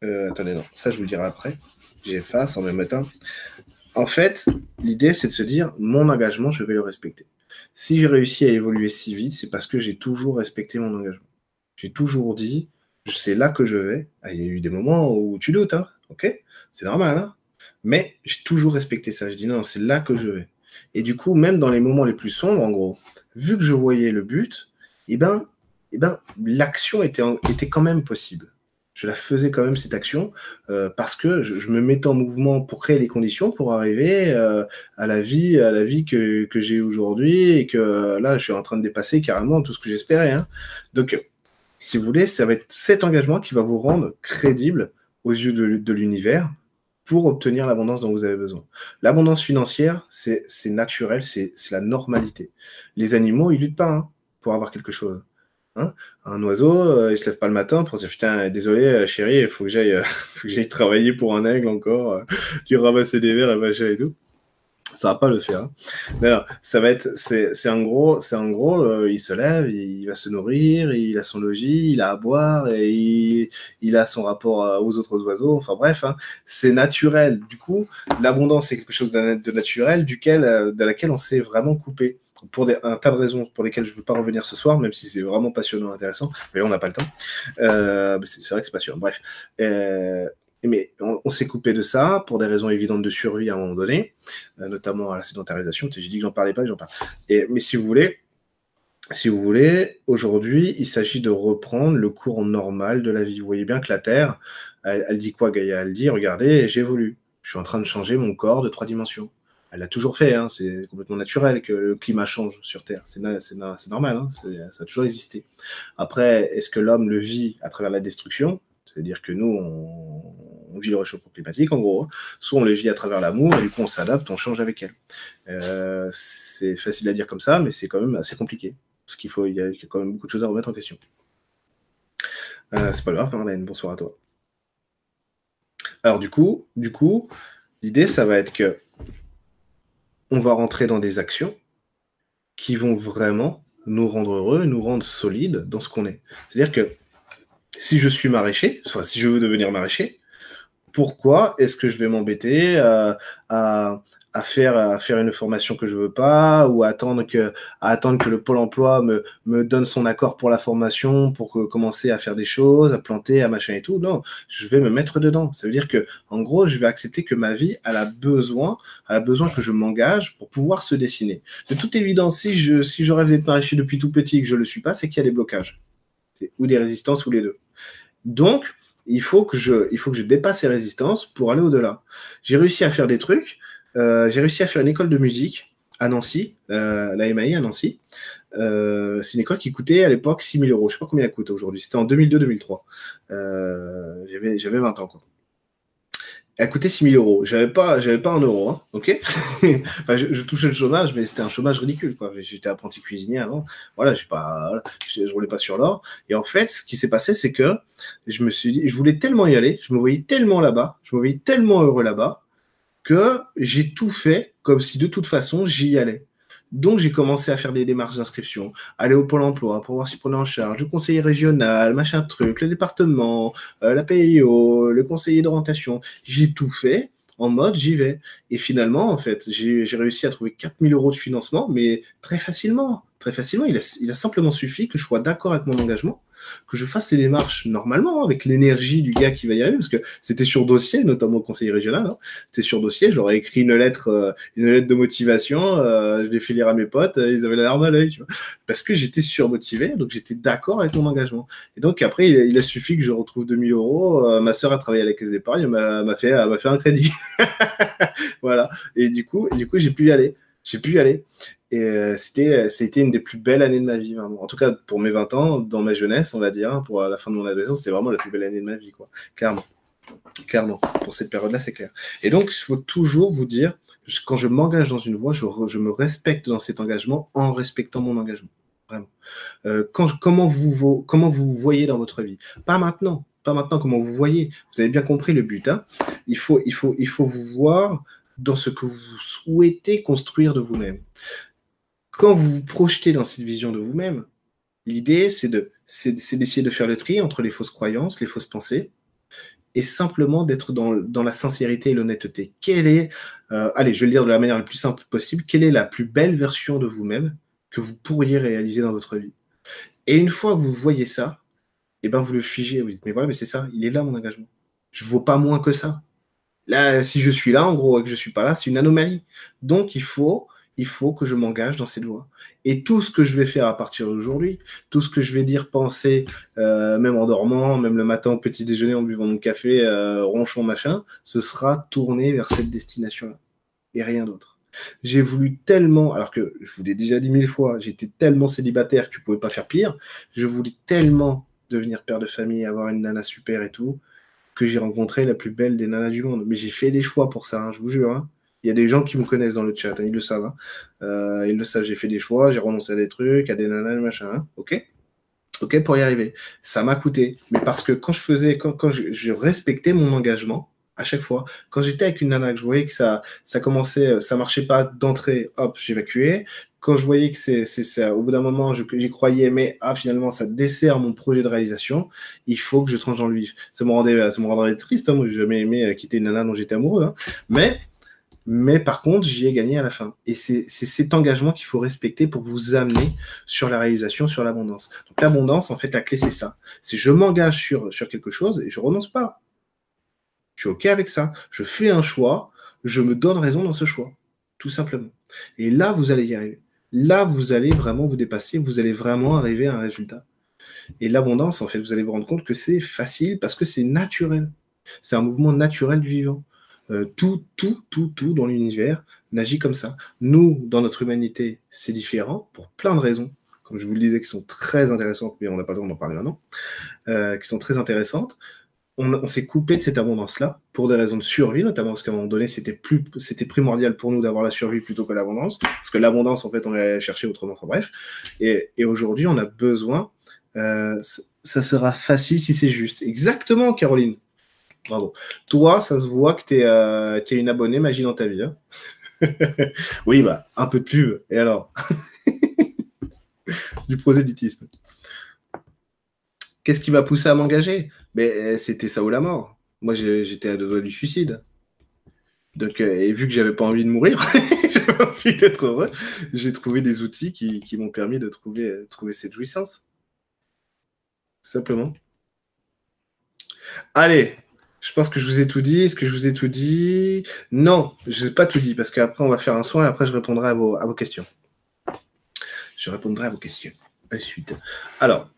Euh, attendez, non, ça je vous le dirai après. J'efface en même temps. En fait, l'idée, c'est de se dire mon engagement, je vais le respecter. Si j'ai réussi à évoluer si vite, c'est parce que j'ai toujours respecté mon engagement. J'ai toujours dit c'est là que je vais. Ah, il y a eu des moments où tu doutes, hein, ok? C'est normal, hein? Mais j'ai toujours respecté ça. Je dis non, c'est là que je vais. Et du coup, même dans les moments les plus sombres, en gros, vu que je voyais le but, eh ben, eh ben, l'action était, était quand même possible. Je la faisais quand même cette action euh, parce que je, me mettais en mouvement pour créer les conditions pour arriver euh, à la vie, que, j'ai aujourd'hui et que là, je suis en train de dépasser carrément tout ce que j'espérais. Hein. Donc, si vous voulez, ça va être cet engagement qui va vous rendre crédible aux yeux de, de l'univers pour obtenir l'abondance dont vous avez besoin. L'abondance financière, c'est naturel, c'est la normalité. Les animaux, ils luttent pas hein, pour avoir quelque chose. Hein. un oiseau, euh, il se lève pas le matin pour dire putain, désolé euh, chérie, il faut que j'aille euh, travailler pour un aigle encore, tu ramasser des verres et machin et tout ça va pas le faire. Hein. ça va être, c'est en gros, c'est en gros, euh, il se lève, il, va se nourrir, il a son logis, il a à boire et il, a son rapport aux autres oiseaux. Enfin bref, hein. c'est naturel. Du coup, l'abondance c'est quelque chose de naturel, duquel, euh, de laquelle on s'est vraiment coupé pour un tas de raisons pour lesquelles je ne veux pas revenir ce soir, même si c'est vraiment passionnant, intéressant, mais on n'a pas le temps. Euh, c'est vrai que c'est passionnant. Bref. Mais on, s'est coupé de ça pour des raisons évidentes de survie à un moment donné, euh, notamment à la sédentarisation. J'ai dit que j'en parlais pas, j'en parle. Et, mais si vous voulez, si vous voulez, aujourd'hui, il s'agit de reprendre le cours normal de la vie. Vous voyez bien que la Terre, elle, dit quoi, Gaïa? Elle dit, regardez, j'évolue. Je suis en train de changer mon corps de trois dimensions. Elle l'a toujours fait, hein. c'est complètement naturel que le climat change sur Terre. C'est normal, hein. ça a toujours existé. Après, est-ce que l'homme le vit à travers la destruction? C'est-à-dire que nous, on, vit le réchauffement climatique, en gros. Hein. Soit on le vit à travers l'amour, et du coup on s'adapte, on change avec elle. Euh, c'est facile à dire comme ça, mais c'est quand même assez compliqué. Parce qu'il faut, y a quand même beaucoup de choses à remettre en question. Euh, c'est pas grave, Marlène, bonsoir à toi. Alors du coup, du coup, l'idée, ça va être que on va rentrer dans des actions qui vont vraiment nous rendre heureux, nous rendre solides dans ce qu'on est. C'est-à-dire que si je suis maraîcher, soit si je veux devenir maraîcher, pourquoi est-ce que je vais m'embêter à, faire, à faire une formation que je veux pas ou à attendre que, attendre que le pôle emploi me, me donne son accord pour la formation pour commencer à faire des choses, à planter, à machin et tout. Non, je vais me mettre dedans. Ça veut dire que, en gros, je vais accepter que ma vie, elle a besoin, elle a besoin que je m'engage pour pouvoir se dessiner. De toute évidence, si je, si je rêve d'être maraîcher depuis tout petit et que je le suis pas, c'est qu'il y a des blocages. Ou des résistances ou les deux. Donc, il faut que je, il faut que je dépasse ces résistances pour aller au-delà. J'ai réussi à faire des trucs. Euh, j'ai réussi à faire une école de musique à Nancy, euh, la MAI à Nancy. Euh, c'est une école qui coûtait à l'époque 6 000 euros. Je ne sais pas combien elle coûte aujourd'hui. C'était en 2002-2003. j'avais, j'avais 20 ans. Elle coûtait 6 000 euros. J'avais pas, pas un euro, hein, ok? Je, touchais le chômage, mais c'était un chômage ridicule. J'étais apprenti cuisinier avant. Voilà, pas, je, roulais pas sur l'or. Et en fait, ce qui s'est passé, c'est que je me suis dit, je voulais tellement y aller, je me voyais tellement là-bas, je me voyais tellement heureux là-bas, que j'ai tout fait comme si de toute façon j'y allais. Donc, j'ai commencé à faire des démarches d'inscription, aller au Pôle emploi pour voir si prenait en charge le conseiller régional, machin truc, le département, euh, la PIO, le conseiller d'orientation. J'ai tout fait en mode j'y vais. Et finalement, en fait, j'ai réussi à trouver 4000 euros de financement, mais très facilement. Très facilement. Il a, simplement suffi que je sois d'accord avec mon engagement que je fasse les démarches normalement, avec l'énergie du gars qui va y arriver, parce que c'était sur dossier, notamment au conseil régional, hein. c'était sur dossier, j'aurais écrit une lettre, euh, une lettre de motivation, euh, je l'ai fait lire à mes potes, euh, ils avaient la larme à l'œil, parce que j'étais surmotivé, donc j'étais d'accord avec mon engagement. Et donc après, il, a suffi que je retrouve 2000 euros, ma soeur a travaillé à la caisse d'épargne, m'a fait, fait un crédit. voilà. Et du coup, du coup j'ai pu y aller. J'ai pu y aller. Et euh, c'était, c'était une des plus belles années de ma vie, En tout cas, pour mes 20 ans, dans ma jeunesse, on va dire, pour la fin de mon adolescence, c'était vraiment la plus belle année de ma vie, quoi. Clairement. Clairement, pour cette période-là, c'est clair. Et donc, il faut toujours vous dire, quand je m'engage dans une voie, je, me respecte dans cet engagement en respectant mon engagement. Vraiment. Euh, comment, vous, comment vous voyez dans votre vie? Pas maintenant, pas maintenant comment vous voyez? Vous avez bien compris le but. Hein il, faut, il, faut, il faut vous voir dans ce que vous souhaitez construire de vous-même. Quand vous vous projetez dans cette vision de vous-même, l'idée, c'est d'essayer de faire le tri entre les fausses croyances, les fausses pensées, et simplement d'être dans, la sincérité et l'honnêteté. Quelle est, euh, allez, je vais le dire de la manière la plus simple possible, quelle est la plus belle version de vous-même que vous pourriez réaliser dans votre vie? Et une fois que vous voyez ça, et eh ben vous le figez, vous dites, mais voilà, mais c'est ça, il est là mon engagement. Je ne vaux pas moins que ça. Là, si je suis là, en gros, et que je ne suis pas là, c'est une anomalie. Donc, il faut, il faut que je m'engage dans cette voie. Et tout ce que je vais faire à partir d'aujourd'hui, tout ce que je vais dire, penser, euh, même en dormant, même le matin au petit déjeuner, en buvant mon café, euh, ronchon, machin, ce sera tourné vers cette destination-là. Et rien d'autre. J'ai voulu tellement, alors que je vous l'ai déjà dit mille fois, j'étais tellement célibataire que tu pouvais pas faire pire. Je voulais tellement devenir père de famille, avoir une nana super et tout, que j'ai rencontré la plus belle des nanas du monde. Mais j'ai fait des choix pour ça, hein, je vous jure. Hein. Il y a des gens qui me connaissent dans le chat, hein, ils le savent. Euh, ils le savent, j'ai fait des choix, j'ai renoncé à des trucs, à des nanas, machin. ok? Ok, pour y arriver. Ça m'a coûté. Mais parce que quand je faisais, quand, quand je, respectais mon engagement, à chaque fois. Quand j'étais avec une nana, que je voyais que ça, ça commençait, ça marchait pas d'entrée, hop, j'évacuais quand je voyais que c'est, ça, au bout d'un moment, j'y croyais, mais ah, finalement, ça dessert mon projet de réalisation, il faut que je tranche dans le vif. Ça me rendait, ça me rendrait triste, hein, moi, j'ai jamais aimé euh, quitter une nana dont j'étais amoureux, hein. mais, mais par contre, j'y ai gagné à la fin. Et c'est, cet engagement qu'il faut respecter pour vous amener sur la réalisation, sur l'abondance. Donc, l'abondance, en fait, la clé, c'est ça. C'est je m'engage sur, sur quelque chose et je renonce pas. Je suis OK avec ça. Je fais un choix, je me donne raison dans ce choix. Tout simplement. Et là, vous allez y arriver là, vous allez vraiment vous dépasser, vous allez vraiment arriver à un résultat. Et l'abondance, en fait, vous allez vous rendre compte que c'est facile parce que c'est naturel. C'est un mouvement naturel du vivant. Euh, tout, tout, tout, tout dans l'univers n'agit comme ça. Nous, dans notre humanité, c'est différent pour plein de raisons, comme je vous le disais, qui sont très intéressantes, mais on n'a pas le temps d'en parler maintenant, euh, qui sont très intéressantes on, s'est coupé de cette abondance-là pour des raisons de survie, notamment parce qu'à un moment donné, c'était plus, c'était primordial pour nous d'avoir la survie plutôt que l'abondance, parce que l'abondance, en fait, on allait chercher autrement. Enfin bref. Et, aujourd'hui, on a besoin. Euh, ça sera facile si c'est juste. Exactement, Caroline. Bravo. Toi, ça se voit que tu es, euh, une abonnée magie dans ta vie. Hein. oui, bah, un peu de pub. Et alors? Du prosélytisme. Qu'est-ce qui m'a poussé à m'engager? Mais euh, c'était ça ou la mort. Moi, j'étais à deux doigts du suicide. Donc, euh, et vu que j'avais pas envie de mourir, j'avais envie d'être heureux, j'ai trouvé des outils qui, m'ont permis de trouver, euh, trouver cette jouissance. simplement. Allez, je pense que je vous ai tout dit. Est-ce que je vous ai tout dit? Non, je n'ai pas tout dit parce qu'après, on va faire un soin et après, je répondrai à vos, à vos questions. Je répondrai à vos questions. Ensuite. Alors,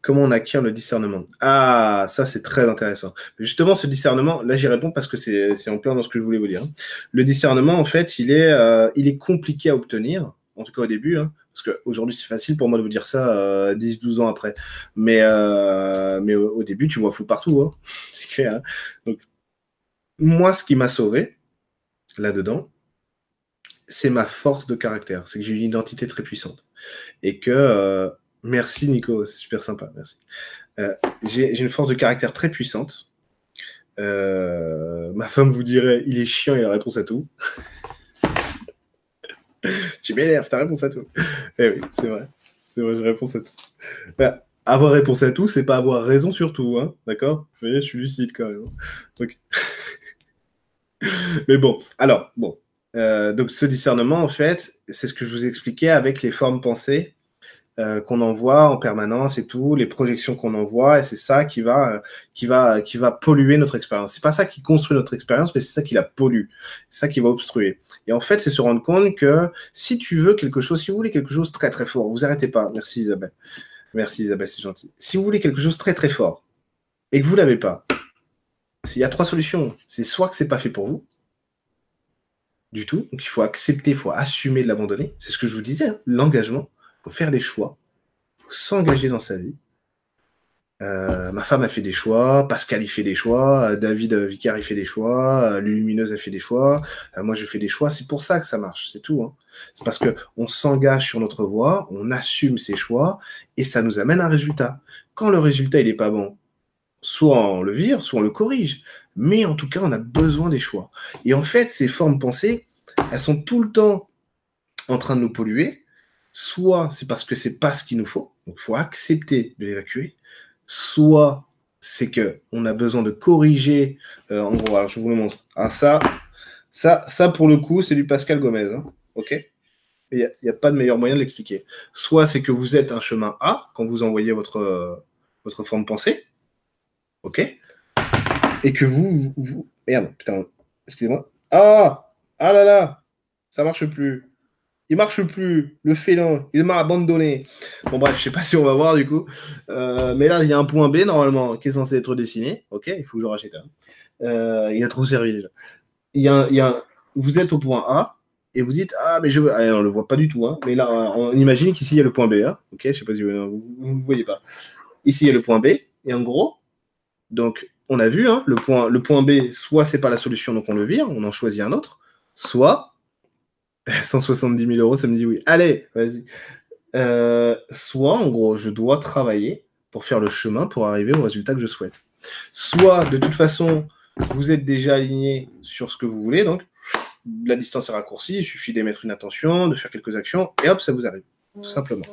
Comment on acquiert le discernement Ah, ça c'est très intéressant. Justement, ce discernement, là j'y réponds parce que c'est en plein dans ce que je voulais vous dire. Le discernement, en fait, il est, euh, il est compliqué à obtenir, en tout cas au début, hein, parce qu'aujourd'hui c'est facile pour moi de vous dire ça 10-12 euh, ans après. Mais, euh, mais au, début, tu vois flou partout, hein. c'est clair. Hein. Donc, moi, ce qui m'a sauvé là-dedans, c'est ma force de caractère. C'est que j'ai une identité très puissante. Et que Merci Nico, c'est super sympa, merci. Euh, j'ai une force de caractère très puissante. Euh, ma femme vous dirait, il est chiant, il a réponse à tout. tu m'énerves, t'as réponse à tout. Eh oui, c'est vrai. C'est vrai, j'ai réponse à tout. Bah, avoir réponse à tout, c'est pas avoir raison sur tout, hein, d'accord? Je suis lucide quand même. Hein. Mais bon, alors, bon. Euh, donc ce discernement, en fait, c'est ce que je vous expliquais avec les formes pensées euh, qu'on envoie en permanence et tout, les projections qu'on envoie, et c'est ça qui va, euh, qui va, qui va polluer notre expérience. C'est pas ça qui construit notre expérience, mais c'est ça qui la pollue, c'est ça qui va obstruer. Et en fait, c'est se rendre compte que si tu veux quelque chose, si vous voulez quelque chose très très fort, vous arrêtez pas. Merci Isabelle. Merci Isabelle, c'est gentil. Si vous voulez quelque chose très très fort et que vous l'avez pas, il y a trois solutions. C'est soit que c'est pas fait pour vous, du tout. Donc il faut accepter, il faut assumer de l'abandonner. C'est ce que je vous disais, hein, l'engagement faire des choix, s'engager dans sa vie. Euh, ma femme a fait des choix, Pascal il fait des choix, David Vicard il fait des choix, Lumineuse a fait des choix, moi je fais des choix. C'est pour ça que ça marche, c'est tout. Hein. C'est parce que on s'engage sur notre voie, on assume ses choix et ça nous amène un résultat. Quand le résultat il est pas bon, soit on le vire, soit on le corrige. Mais en tout cas, on a besoin des choix. Et en fait, ces formes pensées, elles sont tout le temps en train de nous polluer. Soit c'est parce que c'est pas ce qu'il nous faut, donc il faut accepter de l'évacuer. Soit c'est que on a besoin de corriger. Euh, en gros, alors je vous le montre. Ah, ça, ça, ça pour le coup, c'est du Pascal Gomez. Hein. Ok? Il n'y a, pas de meilleur moyen de l'expliquer. Soit c'est que vous êtes un chemin A quand vous envoyez votre, votre forme pensée. Ok? Et que vous, vous, Merde, putain, excusez-moi. Ah Ah là là Ça marche plus. Il marche plus. Le félin, il m'a abandonné. Bon, bref, je sais pas si on va voir du coup. Euh, mais là, il y a un point B normalement qui est censé être dessiné. Ok, il faut que je rachète un. Euh, il a trop servi déjà. Il y a, il Vous êtes au point A et vous dites Ah, mais je veux. Ah, on le voit pas du tout. Hein. Mais là, on imagine qu'ici, il y a le point B. Hein. Ok, je sais pas si vous ne voyez pas. Ici, il y a le point B. Et en gros, donc, on a vu, hein, le, point, le point B, soit c'est pas la solution, donc on le vire, on en choisit un autre, soit 170 000 euros, ça me dit oui. Allez, vas-y. Euh, soit, en gros, je dois travailler pour faire le chemin pour arriver au résultat que je souhaite. Soit, de toute façon, vous êtes déjà aligné sur ce que vous voulez, donc la distance est raccourcie, il suffit d'émettre une attention, de faire quelques actions, et hop, ça vous arrive. Tout simplement.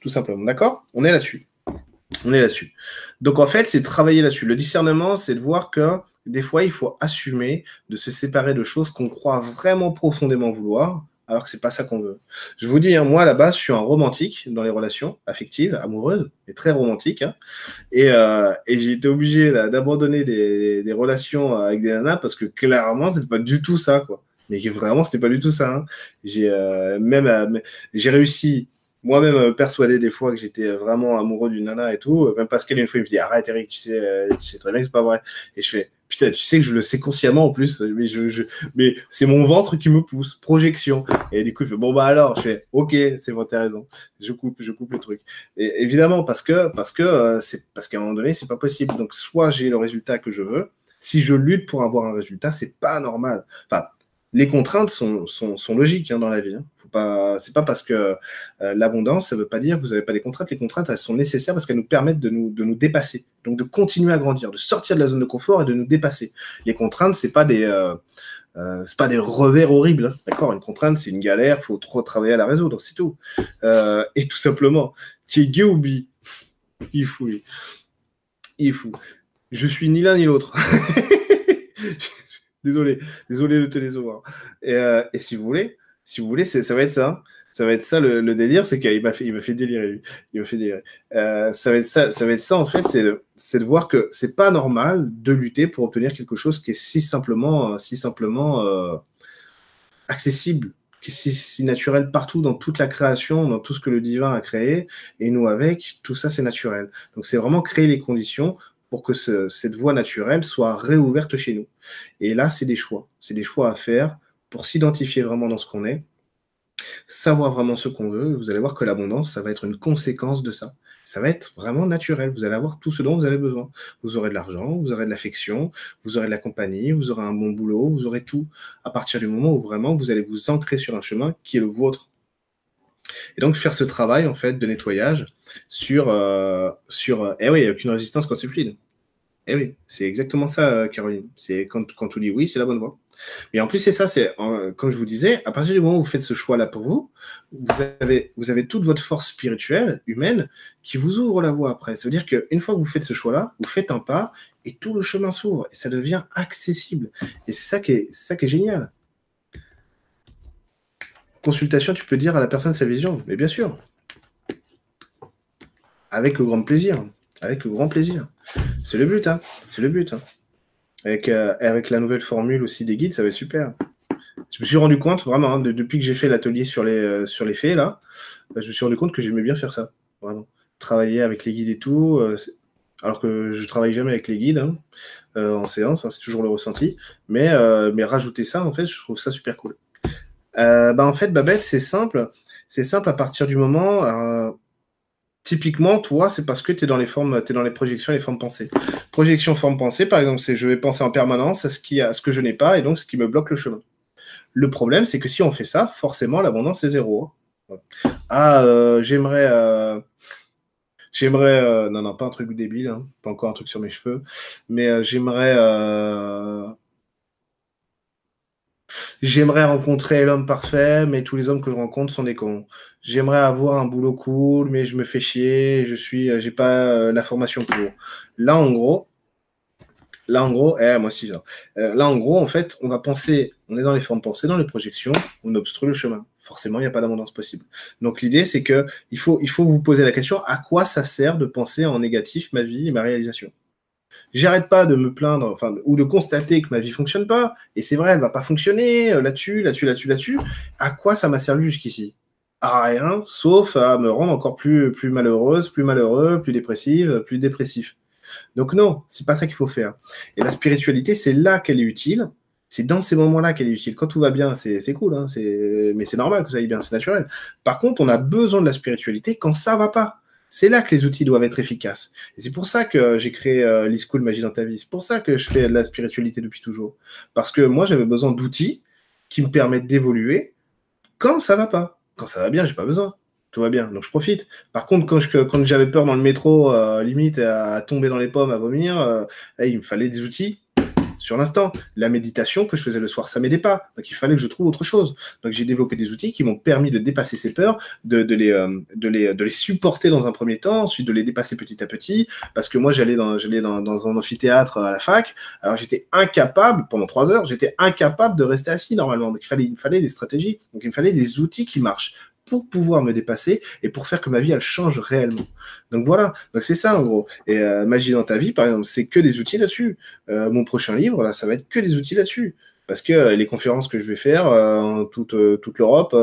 Tout simplement. D'accord? On est là-dessus. On est là-dessus. Donc en fait, c'est travailler là-dessus. Le discernement, c'est de voir que des fois, il faut assumer de se séparer de choses qu'on croit vraiment profondément vouloir, alors que c'est pas ça qu'on veut. Je vous dis, hein, moi à la base, je suis un romantique dans les relations affectives, amoureuses, et très romantique. Hein. Et, euh, et j'ai été obligé d'abandonner des, relations avec des nanas parce que clairement, c'est pas du tout ça, quoi. Mais vraiment, c'était pas du tout ça. Hein. J'ai euh, même, euh, j'ai réussi moi-même persuadé des fois que j'étais vraiment amoureux d'une nana et tout. Même Pascal, une fois, il me dit Arrête, Eric, tu sais, tu sais très bien que c'est pas vrai. Et je fais Putain, tu sais que je le sais consciemment en plus, mais, je, mais c'est mon ventre qui me pousse, projection. Et du coup, il fait Bon, bah alors, je fais Ok, c'est bon, t'as raison. Je coupe, je coupe le truc. Et évidemment, parce que, parce que, euh, c'est, parce qu'à un moment donné, c'est pas possible. Donc, soit j'ai le résultat que je veux. Si je lutte pour avoir un résultat, c'est pas normal. Enfin, les contraintes sont, logiques hein, dans la vie. Hein. Faut pas, parce que euh, l'abondance, ça veut pas dire que vous n'avez pas des contraintes. Les contraintes, elles sont nécessaires parce qu'elles nous permettent de nous, dépasser, donc de continuer à grandir, de sortir de la zone de confort et de nous dépasser. Les contraintes, c'est pas euh, euh pas des revers horribles, hein. d'accord? Une contrainte, c'est une galère, faut trop travailler à la résoudre, c'est tout. Et tout simplement, tu es Geubi, il fou, il fou. Je suis ni l'un ni l'autre. Désolé, désolé te décevoir. Et, euh, et si vous voulez, si vous voulez, ça va être ça. Ça va être ça le, délire, c'est qu'il m'a fait, il m'a fait délirer. Il m'a fait délirer. Euh, ça va être ça, ça va être ça en fait, c'est de, voir que c'est pas normal de lutter pour obtenir quelque chose qui est si simplement, si simplement euh, accessible, qui est si, naturel partout dans toute la création, dans tout ce que le divin a créé, et nous avec, tout ça c'est naturel. Donc c'est vraiment créer les conditions pour que cette voie naturelle soit réouverte chez nous. Et là, c'est des choix. C'est des choix à faire pour s'identifier vraiment dans ce qu'on est, savoir vraiment ce qu'on veut. Vous allez voir que l'abondance, ça va être une conséquence de ça. Ça va être vraiment naturel. Vous allez avoir tout ce dont vous avez besoin. Vous aurez de l'argent, vous aurez de l'affection, vous aurez de la compagnie, vous aurez un bon boulot, vous aurez tout à partir du moment où vraiment vous allez vous ancrer sur un chemin qui est le vôtre. Et donc faire ce travail en fait de nettoyage sur euh, sur eh oui, il n'y a aucune résistance quand c'est fluide. Eh oui, c'est exactement ça, euh, Caroline. C'est quand, quand tu dis oui, c'est la bonne voie. Mais en plus, c'est ça, c'est comme je vous disais, à partir du moment où vous faites ce choix-là pour vous, vous avez, toute votre force spirituelle, humaine, qui vous ouvre la voie après. Ça veut dire qu'une fois que vous faites ce choix-là, vous faites un pas et tout le chemin s'ouvre et ça devient accessible. Et c'est ça qui est, ça qui est génial. Consultation, tu peux dire à la personne sa vision, mais bien sûr. Avec grand plaisir. Avec grand plaisir. C'est le but, hein. C'est le but. Hein. Avec, euh, avec la nouvelle formule aussi des guides, ça va être super. Je me suis rendu compte, vraiment, hein, depuis que j'ai fait l'atelier sur les, euh, sur les faits, là, bah, je me suis rendu compte que j'aimais bien faire ça. Vraiment. Travailler avec les guides et tout. Euh, alors que je travaille jamais avec les guides hein, en séance, c'est toujours le ressenti. Mais, mais rajouter ça, en fait, je trouve ça super cool. bah, en fait, Babette, c'est simple. C'est simple à partir du moment Typiquement, toi, c'est parce que tu es dans les formes, es dans les projections et les formes pensées. Projection, forme pensée, par exemple, c'est je vais penser en permanence à ce, qui, à ce que je n'ai pas et donc ce qui me bloque le chemin. Le problème, c'est que si on fait ça, forcément, l'abondance est zéro. Ah, euh, j'aimerais. Euh, j'aimerais. Euh, non, non, pas un truc débile, hein, pas encore un truc sur mes cheveux, mais j'aimerais. J'aimerais rencontrer l'homme parfait, mais tous les hommes que je rencontre sont des cons. J'aimerais avoir un boulot cool, mais je me fais chier, je suis, j'ai pas la formation pour. Là, en gros, Là, en gros, eh, moi aussi. Euh, là, en gros, en fait, on va penser, on est dans les formes pensées, dans les projections, on obstrue le chemin. Forcément, il n'y a pas d'abondance possible. Donc, l'idée, c'est que il faut, il faut vous poser la question à quoi ça sert de penser en négatif ma vie et ma réalisation? J'arrête pas de me plaindre, enfin, ou de constater que ma vie fonctionne pas, et c'est vrai, elle va pas fonctionner euh, là-dessus, là-dessus, là-dessus, là-dessus. À quoi ça m'a servi jusqu'ici? À rien, sauf à me rendre encore plus, malheureuse, plus malheureux, plus dépressive, plus dépressif. Donc non, c'est pas ça qu'il faut faire. Et la spiritualité, c'est là qu'elle est utile. C'est dans ces moments-là qu'elle est utile. Quand tout va bien, c'est cool, hein, mais c'est normal que ça aille bien, c'est naturel. Par contre, on a besoin de la spiritualité quand ça va pas. C'est là que les outils doivent être efficaces. Et c'est pour ça que j'ai créé euh, l'e-school Magie dans ta vie. C'est pour ça que je fais de la spiritualité depuis toujours. Parce que moi, j'avais besoin d'outils qui me permettent d'évoluer quand ça va pas. Quand ça va bien, j'ai pas besoin tout va bien. Donc je profite. Par contre, quand, j'avais peur dans le métro, euh, limite à, tomber dans les pommes, à vomir, euh, il me fallait des outils sur l'instant. La méditation que je faisais le soir, ça m'aidait pas. Donc il fallait que je trouve autre chose. Donc j'ai développé des outils qui m'ont permis de dépasser ces peurs, de, les, euh, les, supporter dans un premier temps, ensuite de les dépasser petit à petit. Parce que moi, j'allais dans, un amphithéâtre à la fac. Alors j'étais incapable, pendant trois heures, j'étais incapable de rester assis normalement. Donc il il me fallait des stratégies. Donc il me fallait des outils qui marchent pour pouvoir me dépasser et pour faire que ma vie elle change réellement. Donc voilà, donc c'est ça en gros. Et euh, magie dans ta vie, par exemple, c'est que des outils là-dessus. Euh, mon prochain livre, là, ça va être que des outils là-dessus. Parce que euh, les conférences que je vais faire en toute, toute l'Europe,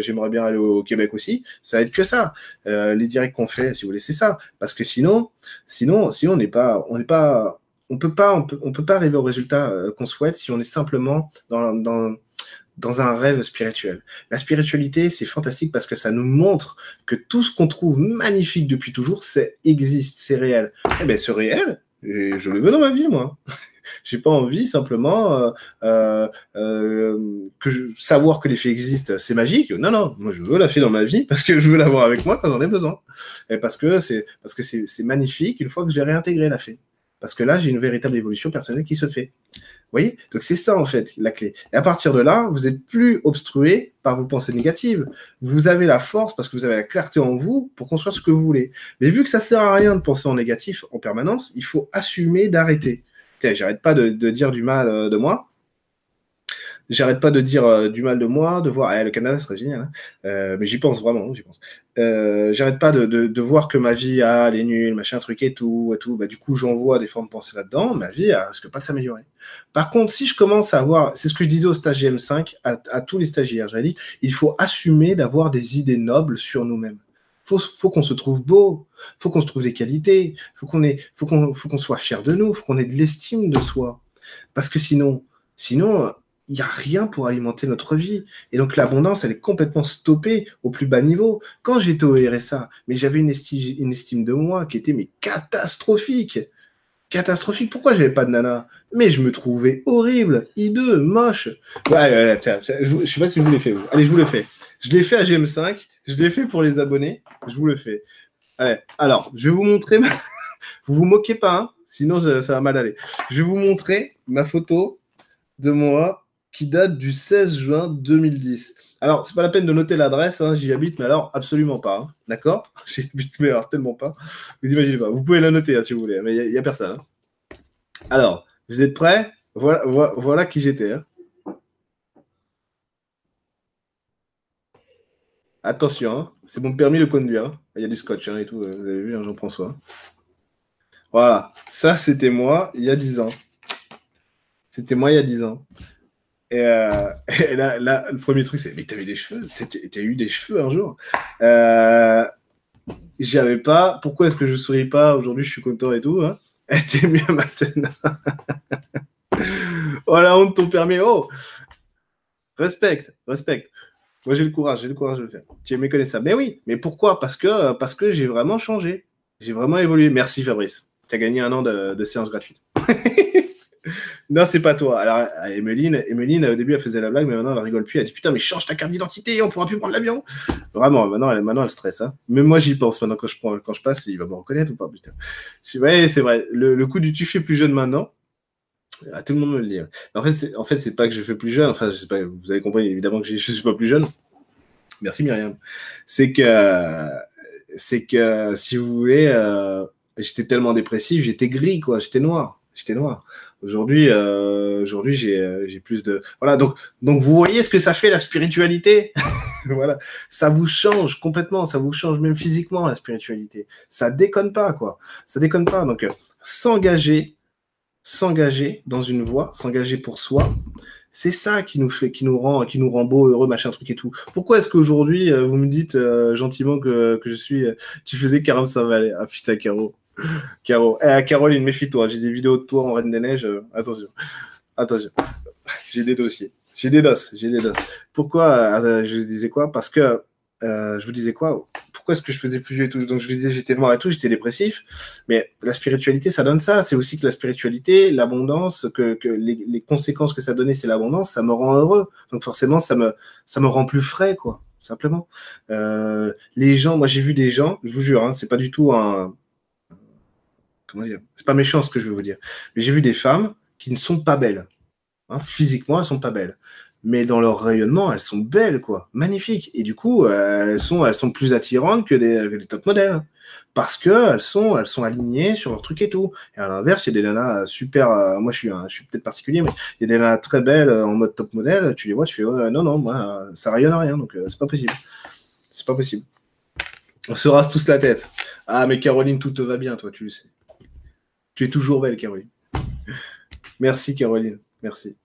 j'aimerais bien aller au, Québec aussi, ça va être que ça. les directs qu'on fait, si vous voulez, c'est ça. Parce que sinon, sinon, sinon on n'est pas, on n'est pas, on peut pas, on peut, on peut pas arriver au résultat qu'on souhaite si on est simplement dans, dans dans un rêve spirituel. La spiritualité, c'est fantastique parce que ça nous montre que tout ce qu'on trouve magnifique depuis toujours, c'est existe, c'est réel. Eh bien, ce réel, je le veux dans ma vie, moi. J'ai pas envie simplement euh, euh, euh, que je, savoir que l'effet existe, c'est magique. Non, non, moi je veux la fée dans ma vie parce que je veux l'avoir avec moi quand j'en ai besoin. Et parce que c'est parce que c'est magnifique une fois que j'ai réintégré la fée. Parce que là, j'ai une véritable évolution personnelle qui se fait voyez? Donc c'est ça en fait la clé. Et à partir de là, vous n'êtes plus obstrué par vos pensées négatives. Vous avez la force parce que vous avez la clarté en vous pour construire ce que vous voulez. Mais vu que ça sert à rien de penser en négatif en permanence, il faut assumer d'arrêter. J'arrête pas de, dire du mal euh, de moi, J'arrête pas de dire euh, du mal de moi, de voir, eh, le Canada serait génial, hein. euh, mais j'y pense vraiment, j'y pense. Euh, j'arrête pas de, de, de, voir que ma vie, ah, elle est nulle, machin, truc et tout, et tout. Bah, du coup, j'envoie des formes de pensée là-dedans, ma vie, elle risque pas de s'améliorer. Par contre, si je commence à avoir, c'est ce que je disais au stage GM5, à, tous les stagiaires, j'avais dit, il faut assumer d'avoir des idées nobles sur nous-mêmes faut, faut qu'on se trouve beau, faut qu'on se trouve des qualités, faut qu'on faut qu'on, faut qu'on soit fier de nous, faut qu'on ait de l'estime de soi. Parce que sinon, sinon, il n'y a rien pour alimenter notre vie. Et donc l'abondance, elle est complètement stoppée au plus bas niveau. Quand j'étais au RSA, mais j'avais une, une, estime de moi qui était mais catastrophique. Catastrophique. Pourquoi j'avais pas de nana? Mais je me trouvais horrible, hideux, moche. Ouais, je, sais pas si je vous l'ai fait. Allez, je vous le fais. Je l'ai fait à GM5. Je l'ai fait pour les abonnés. Je vous le fais. Allez, alors, je vais vous montrer. Ma... vous vous moquez pas, hein? Sinon ça va mal aller. Je vais vous montrer ma photo de moi date du 16 juin 2010. Alors, c'est pas la peine de noter l'adresse, hein, j'y habite, mais alors absolument pas. Hein. D'accord? J'y habite, mais alors tellement pas. Vous imaginez pas. Vous pouvez la noter hein, si vous voulez, mais il n'y a, personne. Alors, vous êtes prêts? Voilà, voilà, qui j'étais. Attention, c'est mon permis de conduire. Il y a du scotch et tout, vous avez vu, j'en prends soin. Voilà, ça c'était moi il y a 10 ans. C'était moi il y a 10 ans. Euh, et, là, là, le premier truc, c'est Mais t'avais des cheveux T'as eu des cheveux un jour euh, J'avais pas. Pourquoi est-ce que je souris pas Aujourd'hui, je suis content et tout. Hein T'es mieux maintenant. oh la honte, ton permis. Oh Respecte, respecte. Moi, j'ai le courage, j'ai le courage de le faire. Tu es méconnaissable. Mais oui, mais pourquoi? Parce que, parce que j'ai vraiment changé. J'ai vraiment évolué. Merci Fabrice. Tu as gagné un an de, de séance gratuite. Non, c'est pas toi. Alors, Emeline, Emeline, au début, elle faisait la blague, mais maintenant, elle rigole plus. Elle dit Putain, mais change ta carte d'identité, on pourra plus prendre l'avion. Vraiment, maintenant, elle, maintenant, elle stresse. Hein. Moi, j'y pense maintenant quand je, prends, quand je passe, il va me reconnaître ou pas, putain. Je c'est vrai. Le, coup du tu fais plus jeune maintenant, ah, tout le monde me le dit. En fait, c'est, en fait, pas que je fais plus jeune. Enfin, je sais pas, vous avez compris évidemment que je, je suis pas plus jeune. Merci Myriam. C'est que, c'est que, si vous voulez, euh, j'étais tellement dépressif, j'étais gris, quoi. J'étais noir. J'étais noir. Aujourd'hui, euh, aujourd'hui, j'ai, euh, j'ai plus de, voilà. Donc, donc, vous voyez ce que ça fait la spiritualité? voilà, ça vous change complètement. Ça vous change même physiquement la spiritualité. Ça déconne pas, quoi. Ça déconne pas. Donc, s'engager s'engager dans une voie, s'engager pour soi, c'est ça qui nous fait, qui nous rend, qui nous rend beau, heureux, machin, truc et tout. Pourquoi est-ce qu'aujourd'hui, euh, vous me dites euh, gentiment que, je suis, euh, tu faisais 45 valets Ah putain, Caro. Caro. Eh, Caroline, méfie-toi, j'ai des vidéos de toi en Reine des Neiges. attention. Attention. J'ai des dossiers. J'ai des dos, j'ai des dos. Pourquoi Je disais quoi? Parce que je vous disais quoi? Pourquoi est-ce que je faisais plus et tout? Donc je disais j'étais noir et tout, j'étais dépressif. Mais la spiritualité, ça donne ça. C'est aussi que la spiritualité, l'abondance, que, les, conséquences que ça donnait, c'est l'abondance, ça me rend heureux. Donc forcément, ça me, ça me rend plus frais, quoi, simplement. Euh, les gens, moi j'ai vu des gens, je vous jure, hein, c'est pas du tout un. Comment dire C'est pas méchant ce que je veux vous dire. Mais j'ai vu des femmes qui ne sont pas belles. Hein, physiquement, elles sont pas belles mais dans leur rayonnement, elles sont belles, quoi, magnifiques. Et du coup, euh, elles, sont, elles sont plus attirantes que des, top modèles. Parce qu'elles sont, elles sont alignées sur leur truc et tout. Et à l'inverse, il y a des nanas super. Euh, moi, je suis, suis peut-être particulier, mais il y a des nanas très belles euh, en mode top modèle. Tu les vois, tu fais non, non, moi, ça rayonne à rien, donc c'est pas possible. C'est pas possible. On se rase tous la tête. Ah, mais Caroline, tout te va bien, toi, tu le sais. Tu es toujours belle, Caroline. Merci, Caroline. Merci.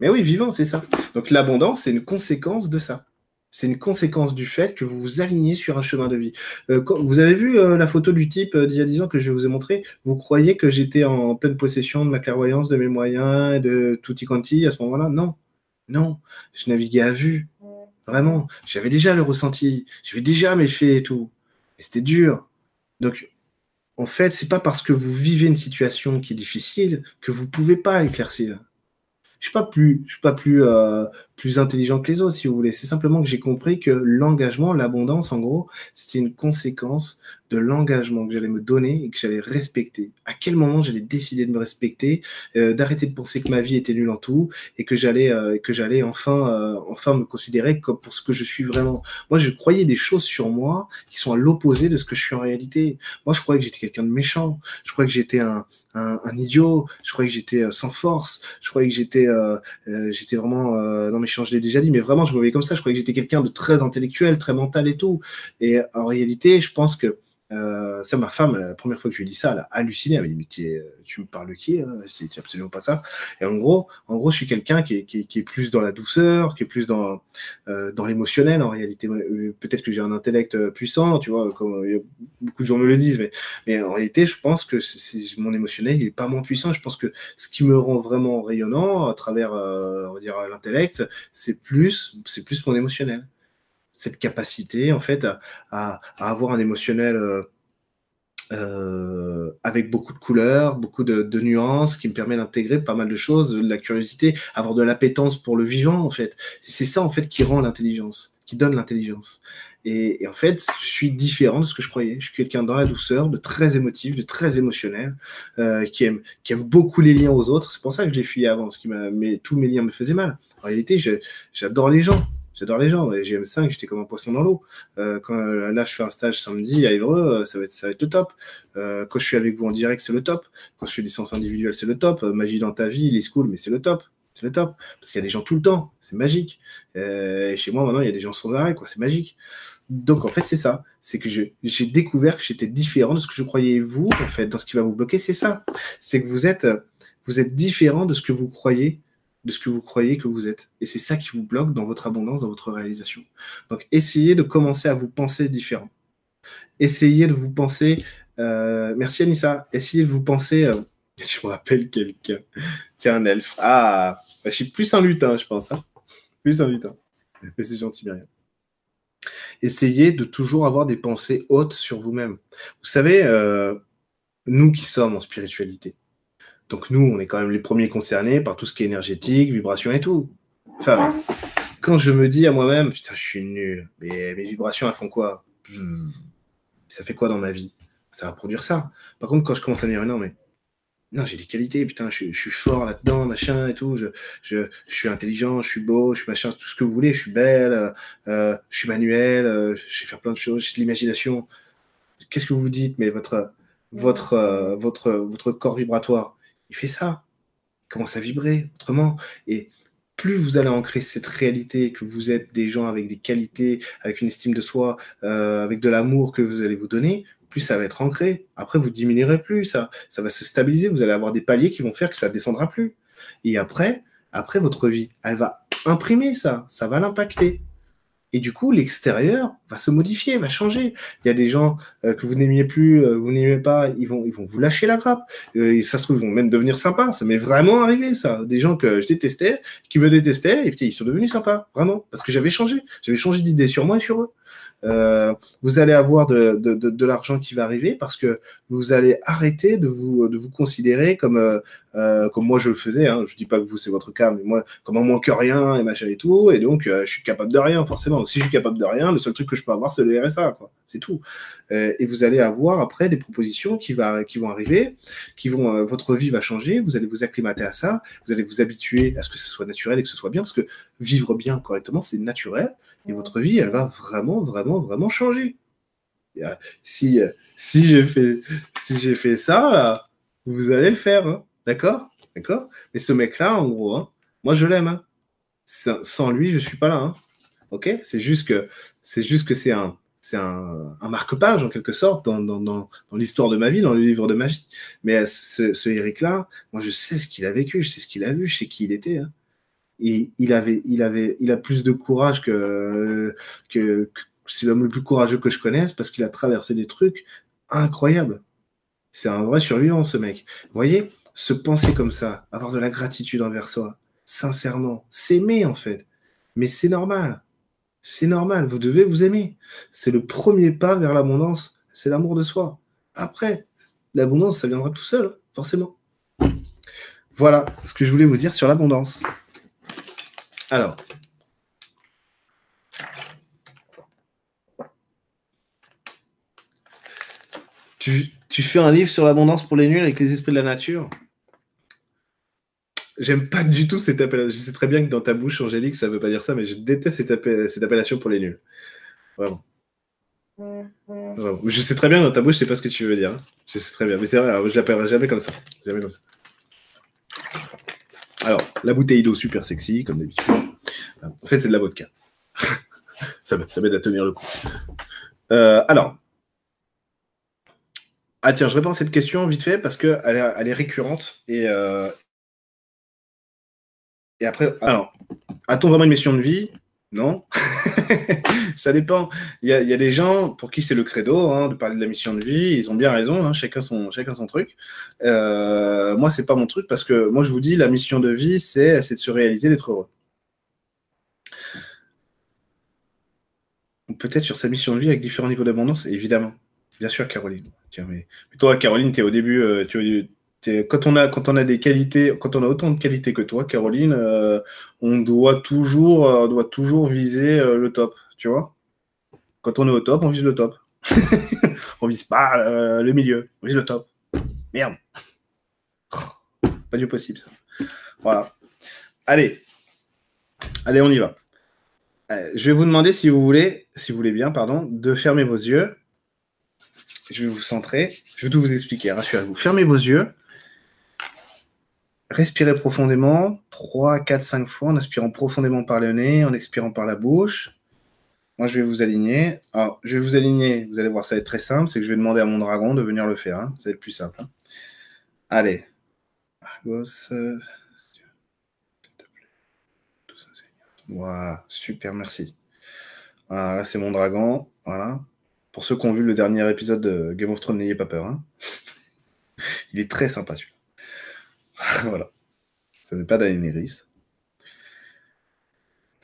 Mais oui, vivant, c'est ça. Donc l'abondance, c'est une conséquence de ça. C'est une conséquence du fait que vous vous alignez sur un chemin de vie. Euh, vous avez vu euh, la photo du type euh, d'il y a 10 ans que je vous ai montré? Vous croyez que j'étais en pleine possession de ma clairvoyance, de mes moyens, et de tutti quanti à ce moment-là? Non. Non. Je naviguais à vue. Vraiment. J'avais déjà le ressenti. J'avais déjà mes faits et tout. Et c'était dur. Donc, en fait, c'est pas parce que vous vivez une situation qui est difficile que vous pouvez pas éclaircir. Je suis pas plus, je suis pas plus, euh, plus intelligent que les autres, si vous voulez. C'est simplement que j'ai compris que l'engagement, l'abondance, en gros, c'était une conséquence de l'engagement que j'allais me donner et que j'allais respecter. À quel moment j'allais décider de me respecter, euh, d'arrêter de penser que ma vie était nulle en tout et que j'allais, euh, que j'allais enfin, euh, enfin me considérer comme pour ce que je suis vraiment? Moi, je croyais des choses sur moi qui sont à l'opposé de ce que je suis en réalité. Moi, je croyais que j'étais quelqu'un de méchant. Je croyais que j'étais un, un, un, idiot. Je croyais que j'étais sans force. Je croyais que j'étais, j'étais vraiment, non mais je l'ai déjà dit, mais vraiment, je me voyais comme ça. Je croyais que j'étais quelqu'un de très intellectuel, très mental et tout. Et en réalité, je pense que euh, ça, ma femme, la première fois que je lui ai dit ça, elle a halluciné. Elle m'a dit, mais tu me parles qui hein? C'est absolument pas ça. Et en gros, en gros, je suis quelqu'un qui est, plus dans la douceur, qui est plus dans, euh, dans l'émotionnel. En réalité, euh, peut-être que j'ai un intellect euh, puissant, tu vois, comme beaucoup de gens me le disent, mais, en réalité, je pense que mon émotionnel, il est pas moins puissant. Je pense que ce qui me rend vraiment rayonnant à travers, dire, l'intellect, c'est plus, plus mon émotionnel cette capacité en fait à, avoir un émotionnel euh, euh, avec beaucoup de couleurs, beaucoup de, nuances, qui me permet d'intégrer pas mal de choses, de la curiosité, avoir de l'appétence pour le vivant en fait. C'est ça en fait qui rend l'intelligence, qui donne l'intelligence. Et, en fait, je suis différent de ce que je croyais. Je suis quelqu'un dans la douceur, de très émotif, de très émotionnel, euh, qui, aime, qui aime beaucoup les liens aux autres. C'est pour ça que je l'ai fui avant, parce que mais tous mes liens me faisaient mal. En réalité, j'adore les gens. J'adore les gens. GM5, j'étais comme un poisson dans l'eau. Euh, euh, là, je fais un stage samedi à Évreux, euh, ça va être, ça va être le top. quand je suis avec vous en direct, c'est le top. Quand je fais des séances individuelles, c'est le top. magie dans ta vie, les schools, mais c'est le top. C'est le top. Parce qu'il y a des gens tout le temps. C'est magique. et chez moi, maintenant, il y a des gens sans arrêt, quoi. C'est magique. Donc, en fait, c'est ça. C'est que j'ai découvert que j'étais différent de ce que je croyais vous, en fait, dans ce qui va vous bloquer. C'est ça. C'est que vous êtes, vous êtes différent de ce que vous croyez de ce que vous croyez que vous êtes. Et c'est ça qui vous bloque dans votre abondance, dans votre réalisation. Donc, essayez de commencer à vous penser différent. Essayez de vous penser. Euh, merci Anissa. Essayez de vous penser. Euh, je me rappelle quelqu'un. Tiens, un elfe. Ah, bah, je suis plus un lutin, je pense. Hein. Plus un lutin. Mais c'est gentil, Myriam. essayez de toujours avoir des pensées hautes sur vous-même. Vous savez, euh, nous qui sommes en spiritualité, donc nous, on est quand même les premiers concernés par tout ce qui est énergétique, vibration et tout. Enfin, quand je me dis à moi-même, putain, je suis nul, mais mes vibrations, elles font quoi? Ça fait quoi dans ma vie? Ça va produire ça. Par contre, quand je commence à dire, non, mais non, j'ai des qualités, putain, je, suis fort là-dedans, machin et tout, je, suis intelligent, je suis beau, je suis machin, tout ce que vous voulez, je suis belle, euh, euh, je suis manuel, euh, je sais faire plein de choses, j'ai de l'imagination. Qu'est-ce que vous vous dites Mais votre, votre, votre, votre corps vibratoire, il fait ça. Il commence à vibrer autrement. Et plus vous allez ancrer cette réalité, que vous êtes des gens avec des qualités, avec une estime de soi, avec de l'amour que vous allez vous donner, plus ça va être ancré. Après, vous diminuerez plus, ça, ça va se stabiliser. Vous allez avoir des paliers qui vont faire que ça descendra plus. Et après, après votre vie, elle va imprimer ça, ça va l'impacter. Et du coup, l'extérieur va se modifier, va changer. Il y a des gens euh, que vous n'aimiez plus, euh, vous n'aimez pas, ils vont, ils vont vous lâcher la grappe. Euh, ça se trouve, ils vont même devenir sympas. Ça m'est vraiment arrivé, ça. Des gens que je détestais, qui me détestaient, et puis ils sont devenus sympas, vraiment. Parce que j'avais changé. J'avais changé d'idée sur moi et sur eux. Euh, vous allez avoir de, l'argent qui va arriver parce que vous allez arrêter de vous, considérer comme, euh, euh comme moi je le faisais. Hein. Je dis pas que vous c'est votre cas, mais moi comme un moins que rien et machin et tout, et donc euh, je suis capable de rien forcément. Donc si je suis capable de rien, le seul truc que je peux avoir c'est le RSA, quoi. C'est tout. Et vous allez avoir après des propositions qui, qui vont arriver, qui vont, votre vie va changer. Vous allez vous acclimater à ça, vous allez vous habituer à ce que ce soit naturel et que ce soit bien, parce que vivre bien correctement c'est naturel et votre vie, elle va vraiment, vraiment, vraiment changer. Si, si j'ai fait, si j'ai fait ça, là, vous allez le faire, hein. d'accord? D'accord? Mais ce mec-là, en gros, hein, moi, je l'aime. Hein. Sans lui, je suis pas là. Ok? C'est juste que c'est juste que c'est un, c'est un, un marque-page en quelque sorte dans, dans, dans, dans l'histoire de ma vie, dans le livre de ma vie. Mais ce, ce Eric-là, moi je sais ce qu'il a vécu, je sais ce qu'il a vu, je sais qui il était. Hein il avait, il avait, il a plus de courage que, que, c'est l'homme le plus courageux que je connaisse parce qu'il a traversé des trucs incroyables. C'est un vrai survivant, ce mec. Vous voyez, se penser comme ça, avoir de la gratitude envers soi, sincèrement, s'aimer en fait. Mais c'est normal. C'est normal. Vous devez vous aimer. C'est le premier pas vers l'abondance. C'est l'amour de soi. Après, l'abondance, ça viendra tout seul, forcément. Voilà ce que je voulais vous dire sur l'abondance. Alors. Tu, fais un livre sur l'abondance pour les nuls avec les esprits de la nature? J'aime pas du tout cette appellation. Je sais très bien que dans ta bouche, Angélique, ça veut pas dire ça, mais je déteste cette, appellation pour les nuls. Vraiment. Je sais très bien dans ta bouche, je sais pas ce que tu veux dire. Hein. Je sais très bien, mais c'est vrai, je l'appellerai jamais comme ça. Jamais comme ça. Alors, la bouteille d'eau super sexy, comme d'habitude. En fait, c'est de la vodka. ça, ça m'aide à tenir le coup. Euh, alors. Ah tiens, je réponds à cette question vite fait parce qu'elle est, elle est récurrente. Et, euh, et après, alors, a-t-on vraiment une mission de vie? Non, ça dépend. Il y, a, des gens pour qui c'est le credo hein, de parler de la mission de vie. Ils ont bien raison, hein, chacun, son, truc. Euh, moi, c'est pas mon truc parce que moi, je vous dis, la mission de vie, c'est de se réaliser, d'être heureux. Peut-être sur sa mission de vie avec différents niveaux d'abondance, évidemment. Bien sûr, Caroline. Tiens, mais, toi, Caroline, tu es au début, euh, quand on a quand on a des qualités, quand on a autant de qualités que toi, Caroline, euh, on doit toujours euh, doit toujours viser euh, le top, tu vois. Quand on est au top, on vise le top. on vise pas le milieu, on vise le top. Merde. Pas du possible ça. Voilà. Allez, allez, on y va. Je vais vous demander si vous voulez, si vous voulez bien, pardon, de fermer vos yeux. Je vais vous centrer. Je vais tout vous expliquer. Rassurez-vous. Fermez vos yeux. Respirez profondément, 3, 4, 5 fois, en inspirant profondément par le nez, en expirant par la bouche. Moi, je vais vous aligner. Alors, je vais vous aligner, vous allez voir, ça va être très simple, c'est que je vais demander à mon dragon de venir le faire. Hein. Ça va être plus simple. Hein. Allez. Voilà, super, merci. Voilà, là, c'est mon dragon. Voilà. Pour ceux qui ont vu le dernier épisode de Game of Thrones, n'ayez pas peur. Hein. Il est très sympa, celui-là. voilà. Ça n'est pas Daenerys.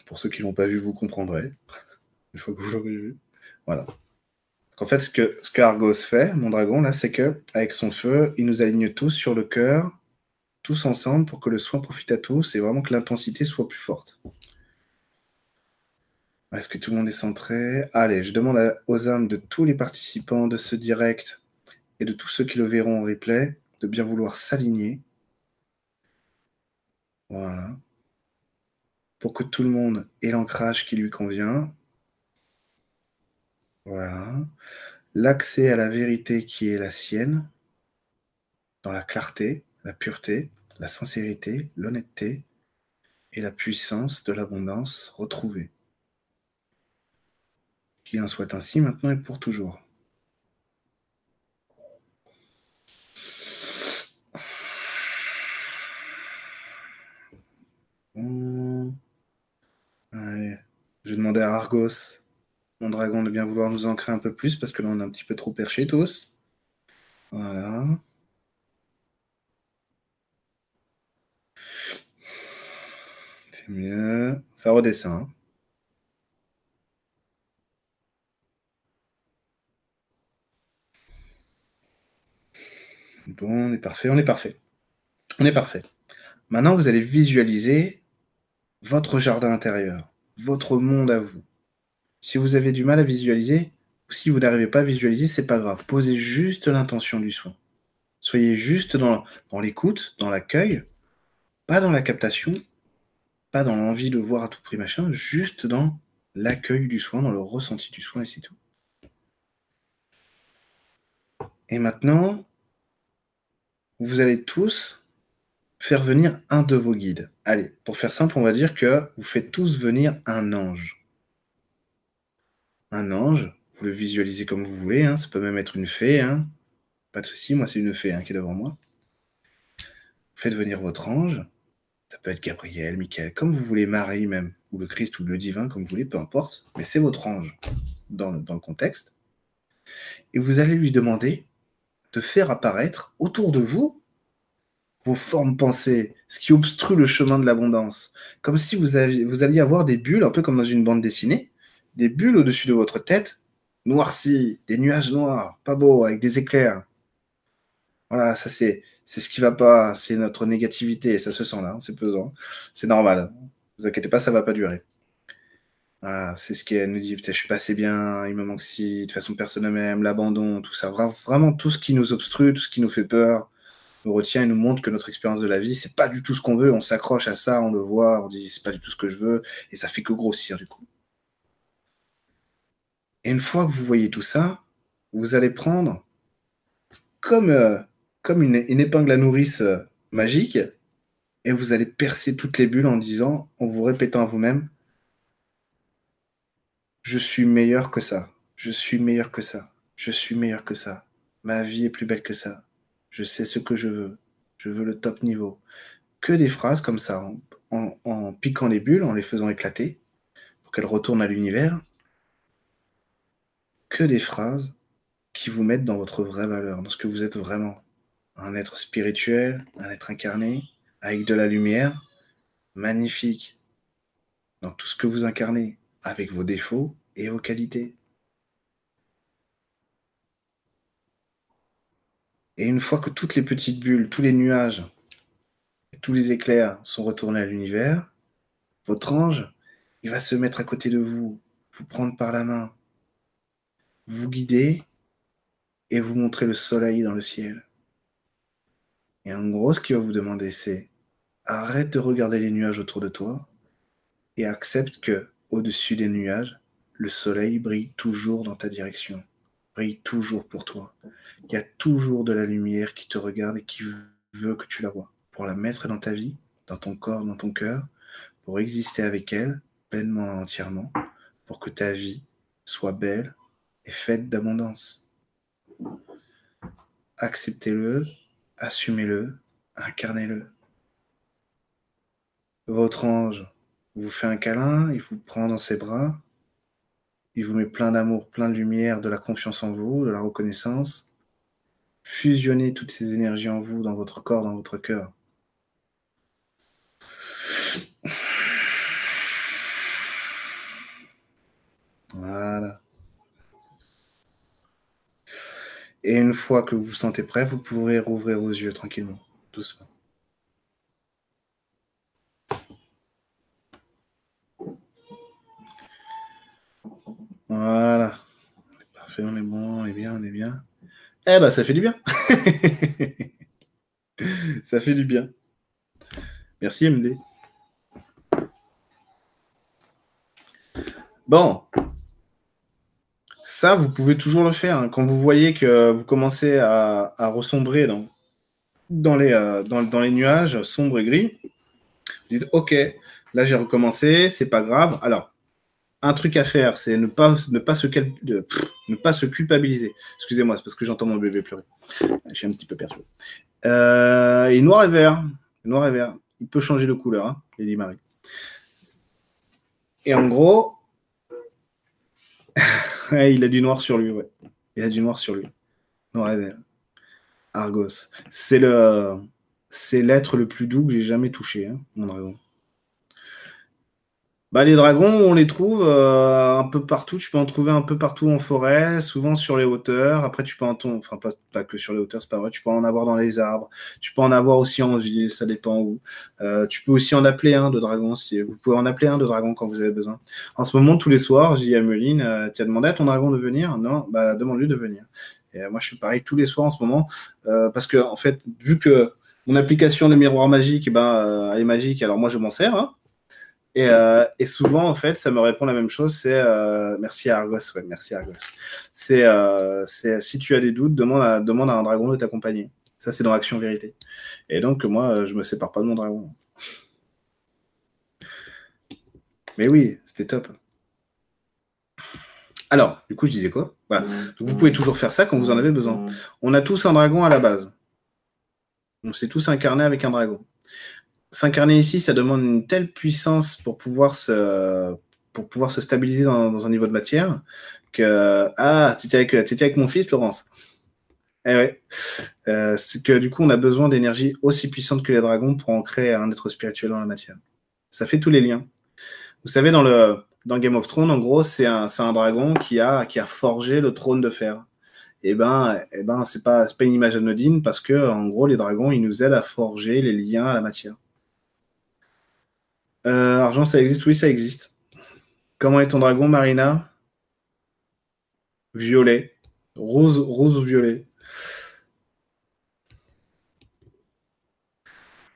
Pour ceux qui ne l'ont pas vu, vous comprendrez. une fois que vous l'aurez vu. Voilà. En fait, ce que, ce fait, mon dragon, là, c'est que avec son feu, il nous aligne tous sur le cœur, tous ensemble, pour que le soin profite à tous et vraiment que l'intensité soit plus forte. Est-ce que tout le monde est centré? Allez, je demande aux âmes de tous les participants de ce direct et de tous ceux qui le verront en replay de bien vouloir s'aligner. Voilà. Pour que tout le monde ait l'ancrage qui lui convient. Voilà. L'accès à la vérité qui est la sienne, dans la clarté, la pureté, la sincérité, l'honnêteté et la puissance de l'abondance retrouvée. Qu'il en soit ainsi maintenant et pour toujours. Allez. Je vais demander à Argos, mon dragon, de bien vouloir nous ancrer un peu plus parce que là on est un petit peu trop perché tous. Voilà. C'est mieux. Ça redescend. Hein. Bon, on est parfait, on est parfait. On est parfait. Maintenant, vous allez visualiser votre jardin intérieur, votre monde à vous. Si vous avez du mal à visualiser, ou si vous n'arrivez pas à visualiser, c'est pas grave. Posez juste l'intention du soin. Soyez juste dans, dans l'écoute, dans l'accueil, pas dans la captation, pas dans l'envie de voir à tout prix machin, juste dans l'accueil du soin, dans le ressenti du soin et c'est tout. Et maintenant, vous allez tous faire venir un de vos guides. Allez, pour faire simple, on va dire que vous faites tous venir un ange. Un ange, vous le visualisez comme vous voulez, hein, ça peut même être une fée, hein. pas de souci, moi c'est une fée hein, qui est devant moi. Vous faites venir votre ange, ça peut être Gabriel, Michael, comme vous voulez, Marie même, ou le Christ ou le divin, comme vous voulez, peu importe, mais c'est votre ange dans dans le contexte. Et vous allez lui demander de faire apparaître autour de vous vos formes pensées, ce qui obstrue le chemin de l'abondance. Comme si vous, aviez, alliez avoir des bulles, un peu comme dans une bande dessinée, des bulles au-dessus de votre tête, noircies, des nuages noirs, pas beaux, avec des éclairs. Voilà, ça c'est, ce qui va pas, c'est notre négativité, ça se sent là, c'est pesant, c'est normal. Ne vous inquiétez pas, ça va pas durer. C'est ce qu'elle nous dit, peut-être je suis pas assez bien, il me manque si, de façon personne même, l'abandon, tout ça, vraiment tout ce qui nous obstrue, tout ce qui nous fait peur, nous retient et nous montre que notre expérience de la vie, c'est pas du tout ce qu'on veut, on s'accroche à ça, on le voit, on dit c'est pas du tout ce que je veux, et ça fait que grossir du coup. Et une fois que vous voyez tout ça, vous allez prendre comme, euh, une, épingle à nourrice euh, magique, et vous allez percer toutes les bulles en disant, en vous répétant à vous-même, je suis meilleur que ça. Je suis meilleur que ça. Je suis meilleur que ça. Ma vie est plus belle que ça. Je sais ce que je veux. Je veux le top niveau. Que des phrases comme ça, en, piquant les bulles, en les faisant éclater, pour qu'elles retournent à l'univers. Que des phrases qui vous mettent dans votre vraie valeur, dans ce que vous êtes vraiment. Un être spirituel, un être incarné, avec de la lumière, magnifique, dans tout ce que vous incarnez, avec vos défauts et vos qualités. Et une fois que toutes les petites bulles, tous les nuages, tous les éclairs sont retournés à l'univers, votre ange, il va se mettre à côté de vous, vous prendre par la main, vous guider et vous montrer le soleil dans le ciel. Et en gros, ce qu'il va vous demander, c'est arrête de regarder les nuages autour de toi et accepte que au-dessus des nuages, le soleil brille toujours dans ta direction, brille toujours pour toi. Il y a toujours de la lumière qui te regarde et qui veut que tu la vois, pour la mettre dans ta vie, dans ton corps, dans ton cœur, pour exister avec elle pleinement et entièrement, pour que ta vie soit belle et faite d'abondance. Acceptez-le, assumez-le, incarnez-le. Votre ange vous fait un câlin, il vous prend dans ses bras, il vous met plein d'amour, plein de lumière, de la confiance en vous, de la reconnaissance. Fusionnez toutes ces énergies en vous, dans votre corps, dans votre cœur. Voilà. Et une fois que vous vous sentez prêt, vous pourrez rouvrir vos yeux tranquillement, doucement. Voilà. Parfait, on est bon, on est bien, on est bien. Eh ben, ça fait du bien. ça fait du bien. Merci MD. Bon. Ça, vous pouvez toujours le faire. Hein. Quand vous voyez que vous commencez à, ressombrer euh, dans, les nuages sombres et gris, vous dites OK, là j'ai recommencé, c'est pas grave. Alors, un truc à faire, c'est ne pas, ne, pas se, ne pas se culpabiliser. Excusez-moi, c'est parce que j'entends mon bébé pleurer. Je suis un petit peu perdu. Euh, et noir et vert. Noir et vert. Il peut changer de couleur, hein, Lady Marie. Et en gros, il a du noir sur lui, ouais. Il a du noir sur lui. Noir et vert. Argos. C'est le, c'est l'être le plus doux que j'ai jamais touché, hein, mon dragon. Bah, les dragons, on les trouve euh, un peu partout. Tu peux en trouver un peu partout en forêt, souvent sur les hauteurs. Après, tu peux en tomber, enfin pas, que sur les hauteurs, c'est pas vrai. Tu peux en avoir dans les arbres. Tu peux en avoir aussi en ville, ça dépend où. Euh, tu peux aussi en appeler un de dragon. Si vous pouvez en appeler un de dragon quand vous avez besoin. En ce moment, tous les soirs, j'ai dis à Meline, euh, tu as demandé à ton dragon de venir? Non, bah demande-lui de venir. Et moi, je suis pareil tous les soirs en ce moment parce que en fait, vu que mon application de miroir magique, eh ben, elle est magique, alors moi je m'en sers. Hein. Euh, et, souvent, en fait, ça me répond la même chose, c'est euh, merci à Argos, ouais, merci Argos. Euh, c'est si tu as des doutes, demande à, demande à un dragon de t'accompagner. Ça, c'est dans Action Vérité. Et donc, moi, je me sépare pas de mon dragon. Mais oui, c'était top. Alors, du coup, je disais quoi? Voilà. Donc, vous pouvez toujours faire ça quand vous en avez besoin. On a tous un dragon à la base. On s'est tous incarnés avec un dragon s'incarner ici, ça demande une telle puissance pour pouvoir se, stabiliser dans, un niveau de matière que. Ah, tu étais avec, avec mon fils, Laurence. Eh ouais. Euh, c'est que du coup, on a besoin d'énergie aussi puissante que les dragons pour en créer un être spirituel dans la matière. Ça fait tous les liens. Vous savez, dans Game of Thrones, en gros, c'est un, un, dragon qui a, qui a forgé le trône de fer. Et eh ben, et eh ben c'est pas, pas une image anodine parce que, en gros, les dragons, ils nous aident à forger les liens à la matière. Euh, argent, ça existe Oui, ça existe. Comment est ton dragon, Marina? Violet. Rose, rose ou violet?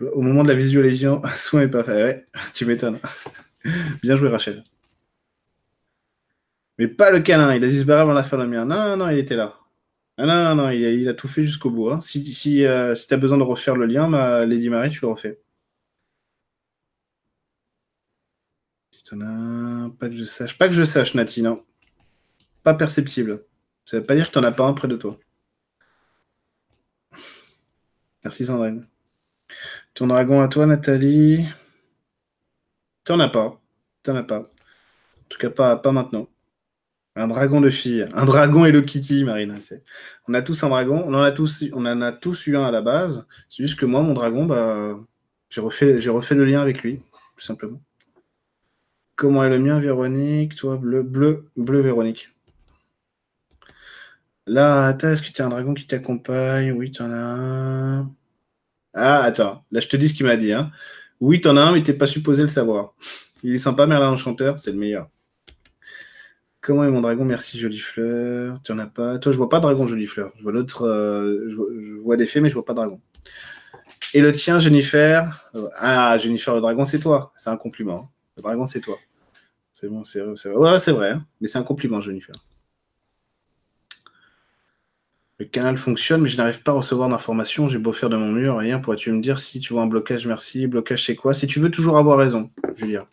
Au moment de la visualisation, soin n'est pas fait. Ouais, tu m'étonnes. Bien joué, Rachel. Mais pas le câlin, il a disparu avant la fin de la mienne. Non, non, il était là. Non, non, il a, tout fait jusqu'au bout. Hein. Si, si, euh, tu as besoin de refaire le lien, ma Lady Marie, tu le refais. Pas que je sache. Pas que je sache, Nati, non. Pas perceptible. Ça veut pas dire que tu n'en as pas un près de toi. Merci Sandrine. Ton dragon à toi, Nathalie. Tu n'en as pas. Tu n'en as pas. En tout cas, pas, maintenant. Un dragon de fille. Un dragon Hello Kitty, Marina. On a tous un dragon. On en a tous, on en a tous eu un à la base. C'est juste que moi, mon dragon, bah, j'ai refait, j'ai refait le lien avec lui, tout simplement. Comment est le mien, Véronique? Toi, bleu, bleu, bleu, Véronique. Là, est-ce que tu un dragon qui t'accompagne? Oui, tu en as un. Ah, attends, là, je te dis ce qu'il m'a dit. Hein. Oui, tu en as un, mais tu n'es pas supposé le savoir. Il est sympa, Merlin Enchanteur, c'est le meilleur. Comment est mon dragon? Merci, jolie fleur. Tu en as pas? Toi, je vois pas dragon, jolie fleur. Je vois l'autre. Euh, je, vois des fées, mais je vois pas dragon. Et le tien, Jennifer? Ah, Jennifer, le dragon, c'est toi. C'est un compliment. Hein. Le dragon, c'est toi. C'est bon, c'est vrai. Ouais, c'est vrai. Hein. Mais c'est un compliment, Jennifer. Le canal fonctionne, mais je n'arrive pas à recevoir d'informations. J'ai beau faire de mon mur, rien. Pourrais-tu me dire si tu vois un blocage? Merci. Blocage, c'est quoi? Si tu veux toujours avoir raison, Julien.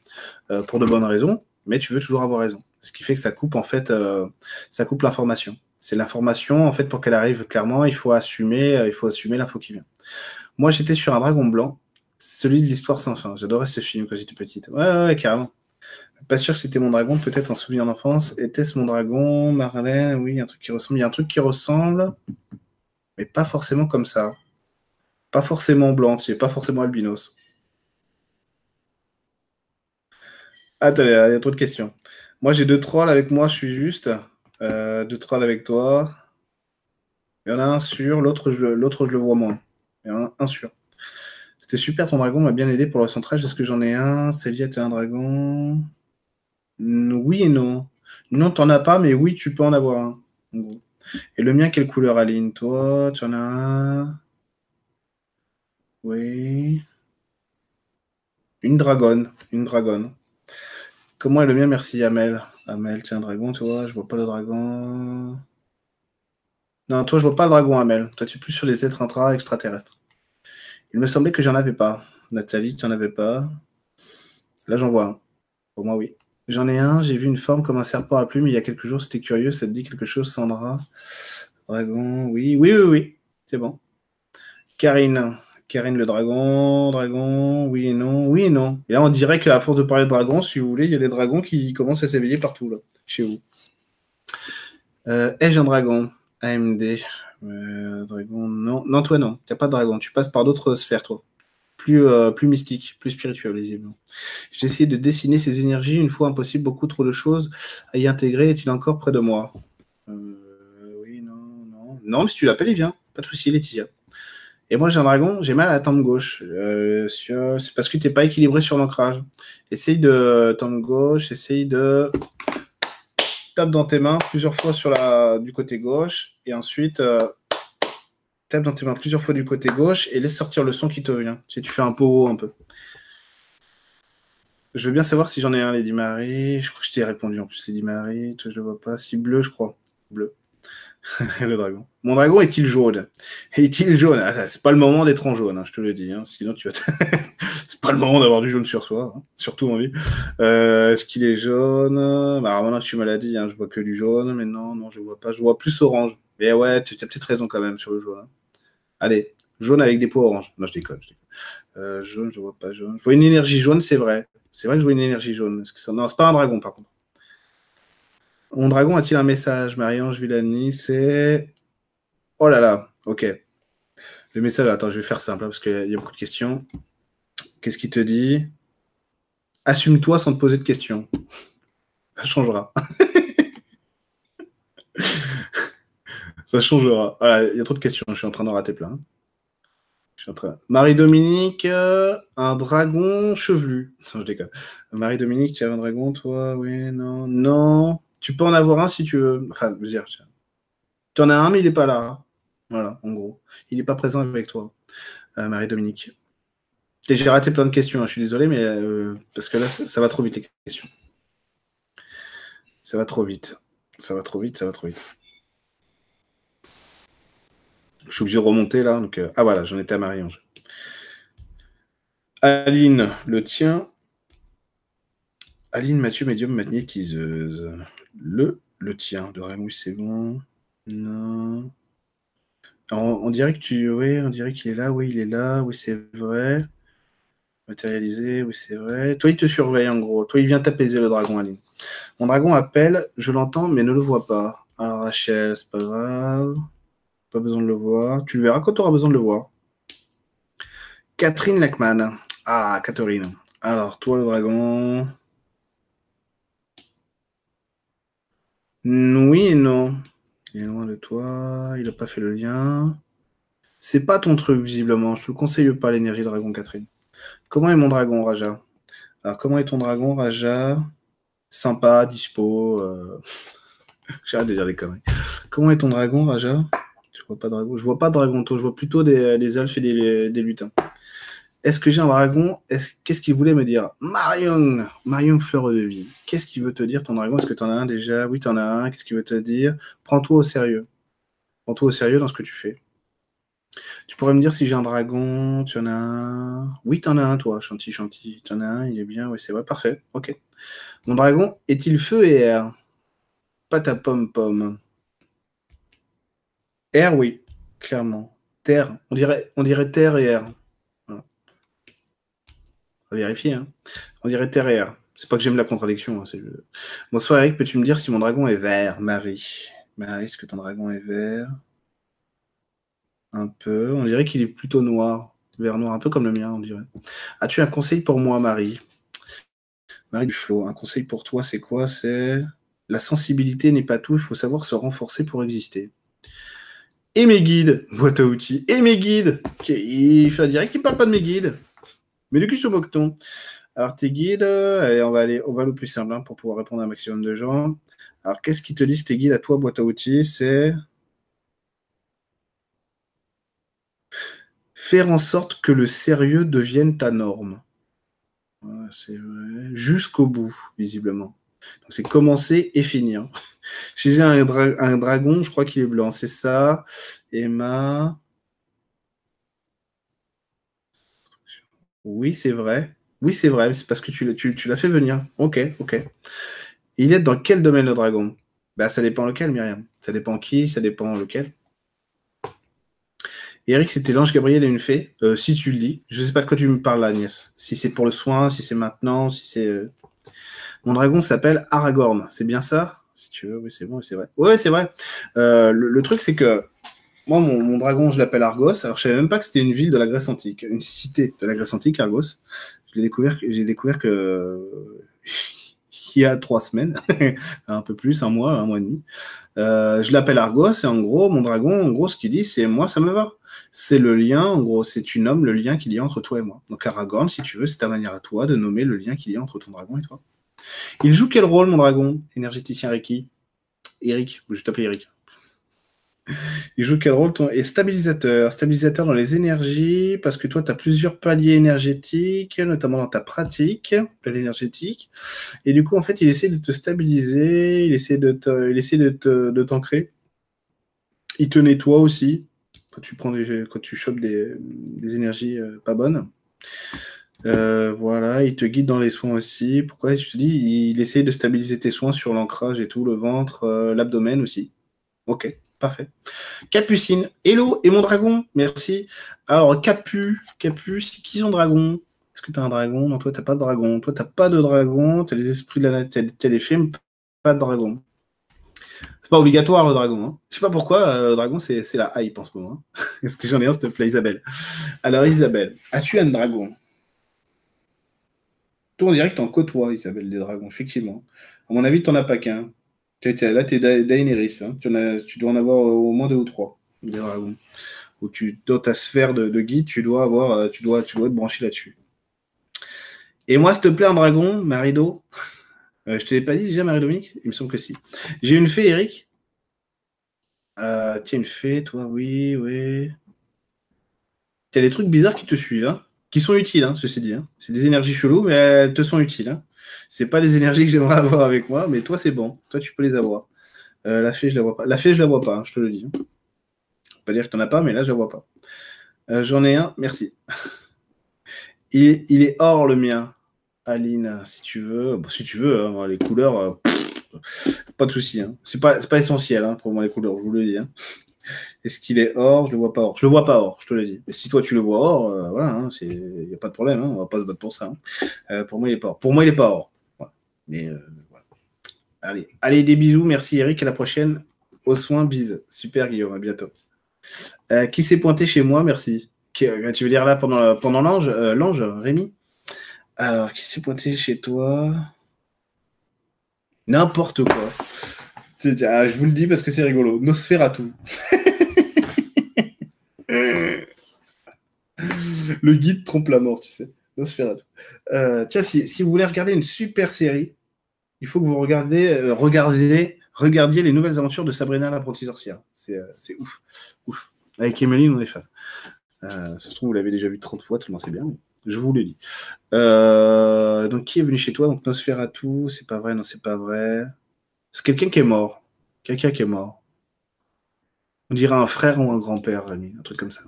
Euh, pour de bonnes raisons, mais tu veux toujours avoir raison. Ce qui fait que ça coupe, en fait, euh, ça coupe l'information. C'est l'information, en fait, pour qu'elle arrive clairement, il faut assumer, euh, il faut assumer l'info qui vient. Moi, j'étais sur un dragon blanc, celui de l'histoire sans fin. J'adorais ce film quand j'étais petite. Ouais, ouais, carrément. Pas sûr que c'était mon dragon, peut-être un souvenir d'enfance. Était-ce mon dragon Marlène? Oui, un truc qui ressemble. Il y a un truc qui ressemble, mais pas forcément comme ça. Pas forcément blanc, tu pas forcément albinos. Attendez, il y a trop de questions. Moi, j'ai deux trolls avec moi, je suis juste. Euh, deux trolls avec toi. Il y en a un sûr, l'autre je, l'autre, je le vois moins. Il y en a un, sûr. C'était super, ton dragon m'a bien aidé pour le centrage. Est-ce que j'en ai un? Célia, tu as un dragon? Oui et non. Non, t'en as pas, mais oui, tu peux en avoir un. Et le mien, quelle couleur, Aline? Toi, tu en as un? Oui. Une dragonne. Une dragonne. Comment est le mien? Merci, Amel. Amel, tiens, dragon, toi, je vois pas le dragon. Non, toi, je vois pas le dragon, Amel. Toi, tu es plus sur les êtres intra extraterrestres. Il me semblait que j'en avais pas. Nathalie, tu n'en avais pas. Là, j'en vois un. Pour moi, oui. J'en ai un, j'ai vu une forme comme un serpent à plumes il y a quelques jours, c'était curieux, ça te dit quelque chose, Sandra? Dragon, oui, oui, oui, oui, c'est bon. Karine, Karine le dragon, dragon, oui et non, oui et non. Et là, on dirait qu'à force de parler de dragons, si vous voulez, il y a des dragons qui commencent à s'éveiller partout, là, chez vous. Euh, Ai-je un dragon? AMD. Euh, dragon, non. Non, toi, non. Tu n'as pas de dragon. Tu passes par d'autres sphères, toi. Plus, euh, plus mystique, plus spirituel, visiblement. J'ai essayé de dessiner ces énergies. Une fois impossible, beaucoup trop de choses à y intégrer. Est-il encore près de moi? Oui, non, non. Non, mais si tu l'appelles, il vient. Pas de souci, Laetitia. Et moi, j'ai un dragon, j'ai mal à la tempe gauche. Euh, c'est parce que tu n'es pas équilibré sur l'ancrage. Essaye de tempe gauche, essaye de tape dans tes mains plusieurs fois sur la, du côté gauche. Et ensuite, euh, dans tes mains plusieurs fois du côté gauche et laisse sortir le son qui te vient. Si tu fais un pot un peu. Je veux bien savoir si j'en ai un, Lady Marie. Je crois que je t'ai répondu en plus, Lady Marie. Toi, je le vois pas. Si bleu, je crois. Bleu. le dragon. Mon dragon est-il jaune? Est-il jaune? Ah, C'est pas le moment d'être en jaune, hein, je te le dis. Hein. Sinon, tu vas. c'est pas le moment d'avoir du jaune sur soi, hein. surtout en vie. Euh, est-ce qu'il est jaune? Bah, Maintenant tu m'as dit, je vois que du jaune, mais non, non, je vois pas. Je vois plus orange. Mais ouais, tu as peut-être raison quand même sur le jaune. Allez, jaune avec des pots orange. Non, je déconne. Je euh, jaune, je vois pas jaune. Je vois une énergie jaune, c'est vrai. C'est vrai que je vois une énergie jaune. -ce. Non, c'est pas un dragon, par contre. Mon dragon a-t-il un message? Marie-Ange Villani, c'est. Oh là là, ok. Le message, attends, je vais faire simple hein, parce qu'il y a beaucoup de questions. Qu'est-ce qu'il te dit? Assume-toi sans te poser de questions. Ça changera. Ça changera. il y a trop de questions, je suis en train de rater plein. Marie-Dominique, euh, un dragon chevelu. Non, je déconne. Marie-Dominique, tu as un dragon, toi? Oui, non, non. Tu peux en avoir un si tu veux. Enfin, je veux dire, tu en as un, mais il n'est pas là. Voilà, en gros. Il n'est pas présent avec toi, euh, Marie-Dominique. J'ai raté plein de questions, hein, je suis désolé, mais euh, parce que là, ça, va trop vite les questions. Ça va trop vite. Ça va trop vite, ça va trop vite. Je suis obligé de remonter là. Donc, euh, ah voilà, j'en étais à Marie-Ange. Aline, le tien. Aline Mathieu, médium magnétiseuse. Le, le tien de Raymond, c'est bon. Non. On, dirait que tu. Oui, on dirait qu'il est là. Oui, il est là. Oui, c'est vrai. Matérialisé, oui, c'est vrai. Toi, il te surveille en gros. Toi, il vient t'apaiser le dragon, Aline. Mon dragon appelle, je l'entends, mais ne le vois pas. Alors, Rachel, c'est pas grave. Pas besoin de le voir. Tu le verras quand tu auras besoin de le voir. Catherine Lackman. Ah, Catherine. Alors, toi, le dragon. Oui et non. Il est loin de toi, il n'a pas fait le lien. C'est pas ton truc, visiblement. Je te conseille pas l'énergie dragon, Catherine. Comment est mon dragon, Raja? Alors, comment est ton dragon, Raja? Sympa, dispo. Euh... J'arrête de dire des conneries. Comment est ton dragon, Raja? Je vois pas dragon. Je vois dragon. Je vois plutôt des, elfes et des, des lutins. Est-ce que j'ai un dragon? Qu'est-ce qu'il voulait me dire? Marion Marion Fleur de Vie. Qu'est-ce qu'il veut te dire ton dragon? Est-ce que tu en as un déjà? Oui, tu en as un. Qu'est-ce qu'il veut te dire? Prends-toi au sérieux. Prends-toi au sérieux dans ce que tu fais. Tu pourrais me dire si j'ai un dragon, tu en as un? Oui, tu en as un, toi, Chanty, Chanty. Tu en as un, il est bien, oui, c'est vrai, parfait. Ok. Mon dragon est-il feu et air? Pas ta pomme-pomme. Air, oui, clairement. Terre, on dirait, terre et air vérifier. Hein. On dirait terre C'est pas que j'aime la contradiction. Hein, Bonsoir Eric, peux-tu me dire si mon dragon est vert? Marie. Marie, est-ce que ton dragon est vert? Un peu. On dirait qu'il est plutôt noir. Vert noir, un peu comme le mien, on dirait. As-tu un conseil pour moi, Marie? Marie Duflo, un conseil pour toi, c'est quoi? C'est la sensibilité n'est pas tout, il faut savoir se renforcer pour exister. Et mes guides, boîte à outils, et mes guides. Il fait un direct, il parle pas de mes guides. Mais du coup, je moque Alors, tes guides, allez, on va aller, on va le plus simple hein, pour pouvoir répondre à un maximum de gens. Alors, qu'est-ce qui te disent tes guides à toi, boîte à outils C'est faire en sorte que le sérieux devienne ta norme. c'est vrai. Jusqu'au bout, visiblement. Donc, c'est commencer et finir. Si j'ai un, dragon, je crois qu'il est blanc, c'est ça. Emma. Oui, c'est vrai. Oui, c'est vrai, c'est parce que tu, l'as fait venir. Ok, ok. Il est dans quel domaine le dragon? Bah, Ça dépend lequel, Myriam. Ça dépend qui, ça dépend lequel. Eric, c'était l'ange Gabriel et une fée. Euh, si tu le dis, je ne sais pas de quoi tu me parles Agnès. Si c'est pour le soin, si c'est maintenant, si c'est. Euh, mon dragon s'appelle Aragorn. C'est bien ça? Si tu veux, oui, c'est bon, c'est vrai. Oui, c'est vrai. Euh, le, truc, c'est que moi, mon, dragon, je l'appelle Argos. Alors, je savais même pas que c'était une ville de la Grèce antique, une cité de la Grèce antique, Argos. J'ai découvert, découvert que il y a trois semaines, un peu plus, un mois, un mois et demi. Euh, je l'appelle Argos et en gros, mon dragon, en gros, ce qu'il dit, c'est moi, ça me va. C'est le lien, en gros, c'est tu nommes le lien qu'il y a entre toi et moi. Donc Aragorn, si tu veux, c'est ta manière à toi de nommer le lien qu'il y a entre ton dragon et toi. Il joue quel rôle, mon dragon? Énergéticien Ricky Eric, je t'appelle Eric. Il joue quel rôle ton... Et stabilisateur. Stabilisateur dans les énergies, parce que toi, tu as plusieurs paliers énergétiques, notamment dans ta pratique, palier énergétique. Et du coup, en fait, il essaie de te stabiliser, il essaie de, te... t'ancrer. Il te nettoie aussi, quand tu, prends chopes des, énergies euh, pas bonnes. Euh, voilà, il te guide dans les soins aussi. Pourquoi je te dis, il essaie de stabiliser tes soins sur l'ancrage et tout, le ventre, euh, l'abdomen aussi. Ok. Parfait. Capucine, hello, et mon dragon, merci. Alors, Capu, Capu, c'est qui son dragon? Est-ce que tu as un dragon? Non, toi, tu pas de dragon. Toi, tu pas de dragon, tu as les esprits de la tu as les films, pas de dragon. C'est pas obligatoire le dragon. Hein. Je sais pas pourquoi, euh, le dragon, c'est la hype en ce moment. Hein. Est-ce que j'en ai un, s'il te plaît, Isabelle Alors, Isabelle, as-tu un dragon? Dirait que tu en côtoies, Isabelle, des dragons, effectivement. À mon avis, tu n'en as pas qu'un. Là, tu es Daenerys. Hein. Tu, dois en avoir euh, au moins deux ou trois, des dragons. tu, dans ta sphère de, guide, tu dois, avoir, euh, tu, dois, tu dois être branché là-dessus. Et moi, s'il te plaît, un dragon, Marido. Euh, je te l'ai pas dit déjà, Marie-Dominique? Il me semble que si. J'ai une fée, Eric. tiens, une fée, toi, oui, oui. Tu as des trucs bizarres qui te suivent, hein, qui sont utiles, hein, ceci dit. Hein. C'est des énergies cheloues, mais elles te sont utiles. C'est pas les énergies que j'aimerais avoir avec moi, mais toi, c'est bon. Toi, tu peux les avoir. Euh, la fée, je la vois pas. La fée, je la vois pas, hein, je te le dis. Pas dire que tu n'en as pas, mais là, je la vois pas. Euh, j'en ai un, merci. il, est hors le mien. Aline, si tu veux. si tu veux, hein, les couleurs, euh, pas de souci. Hein. C'est pas, pas essentiel pour moi, les couleurs, je vous le dis. Est-ce qu'il est or Je le vois pas or. Je le vois pas or, je te le dis. Mais si toi tu le vois or, euh, voilà, il hein, n'y a pas de problème, hein, on va pas se battre pour ça. Hein. Euh, pour moi, il est pas or. Pour moi, il est pas or. Mais euh, voilà. Allez. Allez, des bisous. Merci Eric. À la prochaine. Au soin, bise. Super Guillaume, à bientôt. qui s'est pointé chez moi? Merci. tu veux dire là pendant, pendant l'ange L'ange, Rémi? Alors, qui s'est pointé chez toi? N'importe quoi. Ah, je vous le dis parce que c'est rigolo. Nosferatu. le guide trompe la mort, tu sais. Nosferatu. Euh, tiens, si, vous voulez regarder une super série, il faut que vous regardez, euh, regardiez les nouvelles aventures de Sabrina l'apprentie sorcière. C'est euh, ouf. ouf. Avec Emily, on est fan. ça se trouve, vous l'avez déjà vu 30 fois, tellement c'est bien. Je vous l'ai dit. donc, qui est venu chez toi? Donc, Nosferatu, c'est pas vrai, non, c'est pas vrai. C'est quelqu'un qui est mort. Quelqu'un qui est mort. On dirait un frère ou un grand-père, un truc comme ça.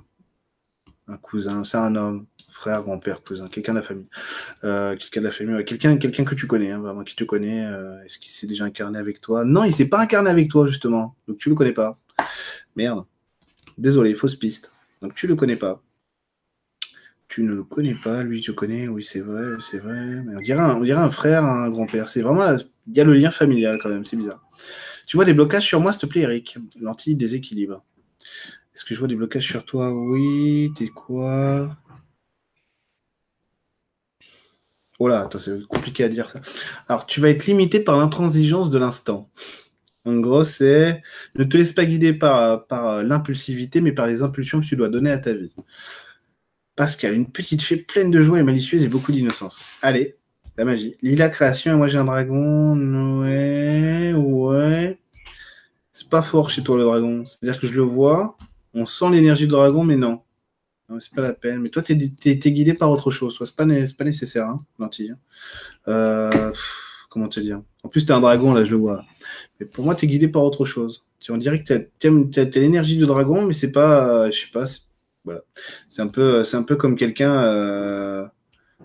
Un cousin, c'est un homme, frère, grand-père, cousin, quelqu'un de la famille. Euh, quelqu'un de la famille, quelqu'un, quelqu'un que tu connais, hein, vraiment, qui te connaît. Euh, est-ce qu'il s'est déjà incarné avec toi? Non, il s'est pas incarné avec toi, justement. Donc tu le connais pas. Merde. Désolé, fausse piste. Donc tu le connais pas. Tu ne le connais pas, lui tu le connais, oui c'est vrai, c'est vrai. On dirait un, frère, un grand-père. C'est vraiment, il y a le lien familial quand même, c'est bizarre. Tu vois des blocages sur moi, s'il te plaît, Eric? Lentille déséquilibre. Est-ce que je vois des blocages sur toi? Oui. T'es quoi? Oh là, attends, c'est compliqué à dire ça. Alors, tu vas être limité par l'intransigeance de l'instant. En gros, c'est ne te laisse pas guider par l'impulsivité, mais par les impulsions que tu dois donner à ta vie. Pascal, une petite fée pleine de joie et malicieuse et beaucoup d'innocence. Allez, la magie. Lila création et moi j'ai un dragon. Ouais, ouais. C'est pas fort chez toi le dragon. C'est-à-dire que je le vois, on sent l'énergie du dragon, mais non. non c'est pas la peine. Mais toi, tu es, guidé par autre chose. C'est pas, nécessaire, hein. Euh, comment te dire? En plus, tu es un dragon, là, je le vois. Mais pour moi, tu es guidé par autre chose. On dirait que tu as, l'énergie du dragon, mais c'est pas, euh, je sais pas, C'est un peu, c'est un peu comme quelqu'un, euh,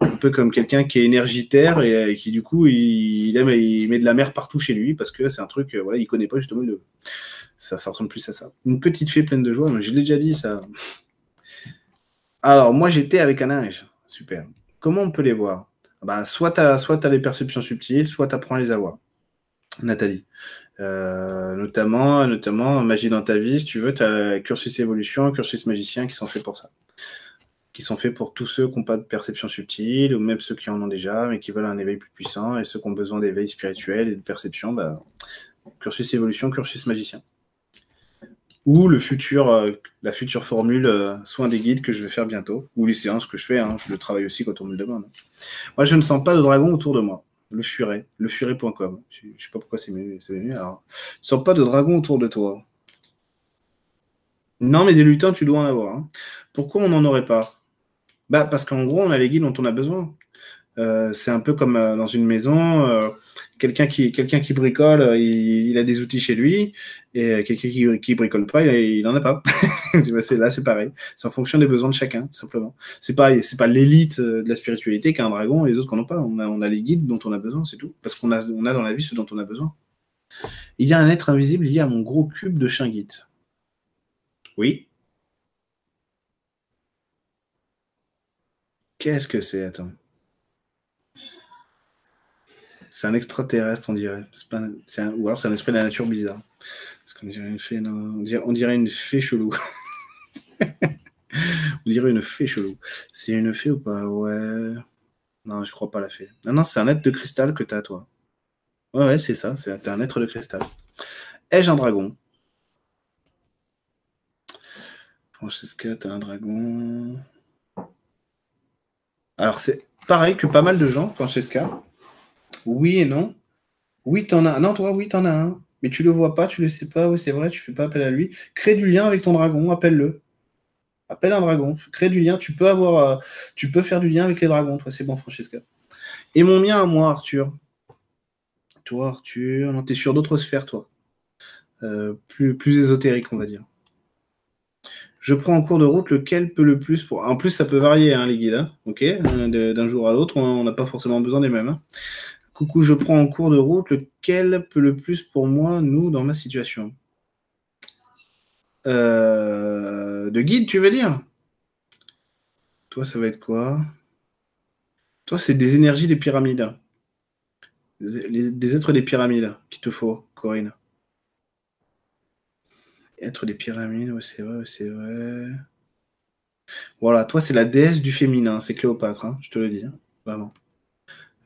un peu comme quelqu'un qui est énergitaire et, qui du coup il, aime, il met de la mer partout chez lui parce que c'est un truc, voilà, il connaît pas justement le, ça, ressemble plus à ça. Une petite fée pleine de joie, mais je l'ai déjà dit ça. Alors moi j'étais avec un âge, super. Comment on peut les voir? Bah, soit tu as, soit as les perceptions subtiles, soit tu apprends à les avoir. Nathalie. Euh, notamment, notamment magie dans ta vie, si tu veux, tu as cursus évolution, cursus magicien qui sont faits pour ça. Qui sont faits pour tous ceux qui n'ont pas de perception subtile, ou même ceux qui en ont déjà, mais qui veulent un éveil plus puissant, et ceux qui ont besoin d'éveil spirituel et de perception, bah, cursus évolution, cursus magicien ou le futur, euh, la future formule euh, soin des guides que je vais faire bientôt, ou les séances que je fais, hein, je le travaille aussi quand on me le demande. Moi, je ne sens pas de dragon autour de moi. Le furet, lefuret.com. Je ne sais pas pourquoi c'est venu. Alors, ne sens pas de dragon autour de toi. Non, mais des lutins, tu dois en avoir. Hein. Pourquoi on n'en aurait pas? Bah, Parce qu'en gros, on a les guides dont on a besoin. Euh, c'est un peu comme euh, dans une maison, euh, quelqu'un qui, qui bricole, il, a des outils chez lui, et quelqu'un qui, qui bricole pas, il, n'en a pas. là, c'est pareil. C'est en fonction des besoins de chacun, simplement. C'est pas, pas l'élite de la spiritualité qui a un dragon et les autres qu'on n'ont pas. On a, on a les guides dont on a besoin, c'est tout. Parce qu'on a, on a dans la vie ce dont on a besoin. Il y a un être invisible lié à mon gros cube de chien Oui. Qu'est-ce que c'est Attends. C'est un extraterrestre, on dirait. Pas Ou alors c'est un esprit de la nature bizarre. Parce qu'on dirait une fée, On, dirait... une fée chelou. on dirait une fée chelou. C'est une fée ou pas? Ouais. Non, je crois pas la fée. Non, non, c'est un être de cristal que tu as, toi. Ouais, ouais, c'est ça. C'est un être de cristal. Ai-je un dragon? Francesca, t'as un dragon. Alors, c'est pareil que pas mal de gens, Francesca. Oui et non. Oui, t'en as. Non, toi, oui, t'en as un. Mais tu le vois pas, tu le sais pas. Oui, c'est vrai, tu fais pas appel à lui. Crée du lien avec ton dragon, appelle-le. Appelle un dragon. Crée du lien. Tu peux avoir, euh, tu peux faire du lien avec les dragons. Toi, c'est bon, Francesca. Et mon mien à moi, Arthur. Toi, Arthur. Non, t'es sur d'autres sphères, toi. Euh, plus, plus ésotérique, on va dire. Je prends en cours de route lequel peut le plus pour. En plus, ça peut varier, hein, les guides. Hein. ok, euh, d'un jour à l'autre, on n'a pas forcément besoin des mêmes. Hein. Coucou, je prends en cours de route lequel peut le plus pour moi, nous, dans ma situation. Euh, de guide, tu veux dire? Toi, ça va être quoi? Toi, c'est des énergies des pyramides. des êtres des pyramides qu'il te faut, Corinne. Être des pyramides, oui, c'est vrai, c'est vrai. Voilà, toi, c'est la déesse du féminin, c'est Cléopâtre, hein, je te le dis, hein, vraiment.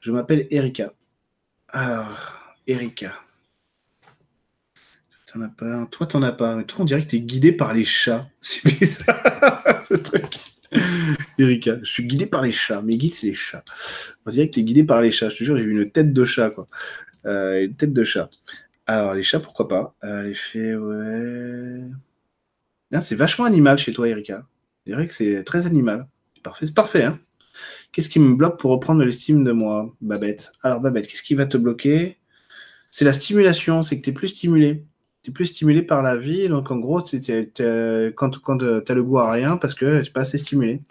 Je m'appelle Erika. Alors, Erika. T'en as pas. Toi, t'en as pas. Mais toi, on dirait que t'es guidé par les chats. C'est bizarre, ce truc. Erika, je suis guidé par les chats. Mes guides, c'est les chats. On dirait que t'es guidé par les chats. Je te jure, j'ai vu une tête de chat, quoi. Euh, une tête de chat. Alors, les chats, pourquoi pas? Euh, Les fées, ouais. c'est vachement animal chez toi, Erika. Je dirais que c'est très animal. C'est parfait, c'est parfait, hein Qu'est-ce qui me bloque pour reprendre l'estime de moi, Babette? Alors, Babette, qu'est-ce qui va te bloquer? C'est la stimulation, c'est que tu es plus stimulé plus stimulé par la vie. Donc, en gros, quand, tu as le goût à rien parce que tu pas assez stimulé.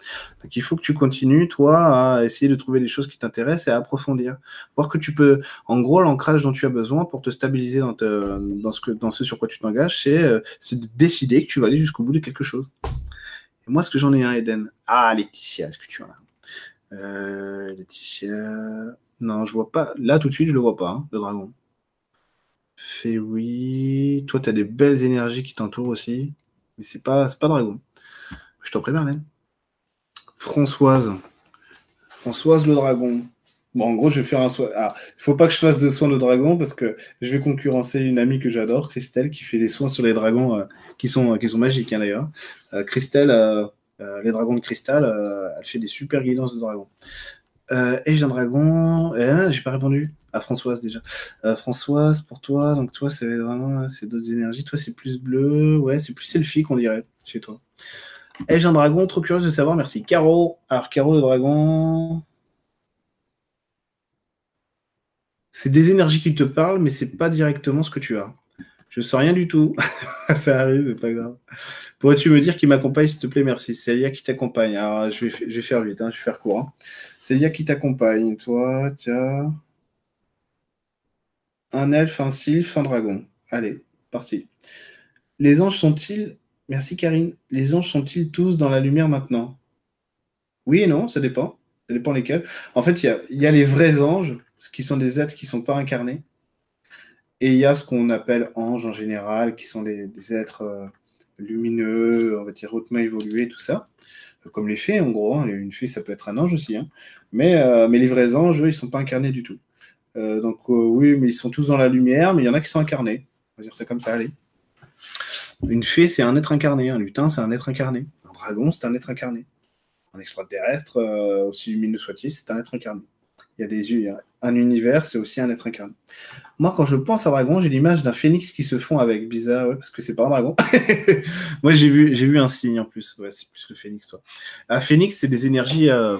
Donc, il faut que tu continues, toi, à essayer de trouver des choses qui t'intéressent et à approfondir. Voir que tu peux, en gros, l'ancrage dont tu as besoin pour te stabiliser dans, ce, sur quoi tu t'engages, c'est euh, de décider que tu vas aller jusqu'au bout de quelque chose. Et moi, est-ce que j'en ai un, Eden Ah, Laetitia, est-ce que tu en as euh, Laetitia. Non, je vois pas. Là, tout de suite, je le vois pas, hein, le dragon. Fais oui. Toi, tu as des belles énergies qui t'entourent aussi. Mais c'est pas, pas dragon. Je t'en prie, Marlène. Françoise. Françoise le dragon. Bon, en gros, je vais faire un soin. Ah, il faut pas que je fasse de soins de dragon parce que je vais concurrencer une amie que j'adore, Christelle, qui fait des soins sur les dragons euh, qui, sont, qui sont magiques hein, d'ailleurs. Euh, Christelle, euh, les dragons de cristal, elle fait des super guidances de dragons. et j'ai un dragon. Eh, j'ai pas répondu à Françoise déjà. Françoise, pour toi, donc toi, c'est vraiment c'est d'autres énergies. Toi, c'est plus bleu. Ouais, c'est plus selfie qu'on dirait chez toi. Et j'ai un dragon, trop curieuse de savoir, merci. Caro. Alors, Caro, le dragon. c'est des énergies qui te parlent, mais c'est pas directement ce que tu as. Je sens rien du tout. ça arrive, c'est pas grave. Pourrais-tu me dire qui m'accompagne, s'il te plaît? Merci. C'est Célia qui t'accompagne. Alors, je vais, faire vite, hein, je vais faire court. Hein. Célia qui t'accompagne. Toi, tiens. Un elfe, un sylphe, un dragon. Allez, parti. Les anges sont-ils. Merci Karine. Les anges sont-ils tous dans la lumière maintenant? Oui et non, ça dépend. Ça dépend lesquels. En fait, il y y a les vrais anges qui sont des êtres qui ne sont pas incarnés. Et il y a ce qu'on appelle anges en général, qui sont des, êtres euh, lumineux, on va dire hautement évolués, tout ça. Comme les fées, en gros. Hein. Une fée, ça peut être un ange aussi. Hein. Mais, euh, mais les vrais anges, eux, ils ne sont pas incarnés du tout. Euh, donc oui, mais ils sont tous dans la lumière, mais il y en a qui sont incarnés. On va dire ça comme ça, allez. Une fée, c'est un être incarné. Un lutin, c'est un être incarné. Un dragon, c'est un être incarné. Un extraterrestre, aussi lumineux soit-il, c'est un être incarné. Il y a des yeux, un univers, c'est aussi un être incarné. Moi, quand je pense à dragon, j'ai l'image d'un phénix qui se fond avec. Bizarre, parce que c'est pas un dragon. Moi, j'ai vu, j'ai vu un signe en plus. Ouais, c'est plus le phénix, toi. Un phénix, c'est des énergies, euh,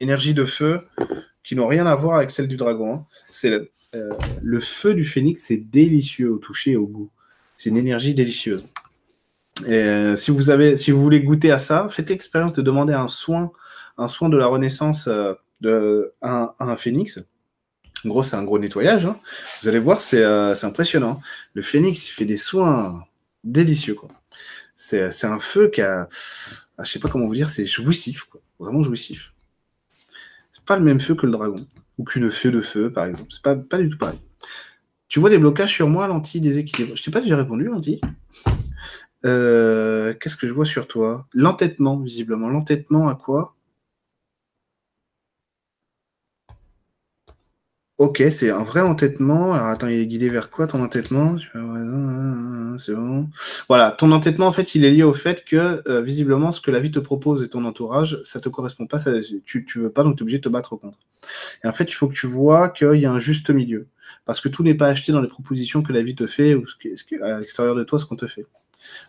de feu qui n'ont rien à voir avec celle du dragon. Hein. C'est le, euh, le, feu du phénix, c'est délicieux au toucher et au goût. C'est une énergie délicieuse. Euh, si vous avez, si vous voulez goûter à ça, faites l'expérience de demander un soin, un soin de la renaissance de un, phénix. En gros, c'est un gros nettoyage. Hein. Vous allez voir, euh, c'est impressionnant. Le phénix, il fait des soins délicieux. C'est un feu qui a. Ah, je sais pas comment vous dire, c'est jouissif. Quoi. Vraiment jouissif. C'est pas le même feu que le dragon. Ou qu'une feu de feu, par exemple. C'est pas, pas du tout pareil. Tu vois des blocages sur moi, lentille déséquilibre? Je t'ai pas déjà répondu, lentille. Euh, qu'est-ce que je vois sur toi? L'entêtement, visiblement. L'entêtement à quoi? Ok, c'est un vrai entêtement. Alors attends, il est guidé vers quoi ton entêtement? C'est bon. Voilà, ton entêtement, en fait, il est lié au fait que, euh, visiblement, ce que la vie te propose et ton entourage, ça te correspond pas, tu, tu veux pas, donc tu es obligé de te battre contre. Et en fait, il faut que tu vois qu'il y a un juste milieu. Parce que tout n'est pas acheté dans les propositions que la vie te fait ou à l'extérieur de toi, ce qu'on te fait.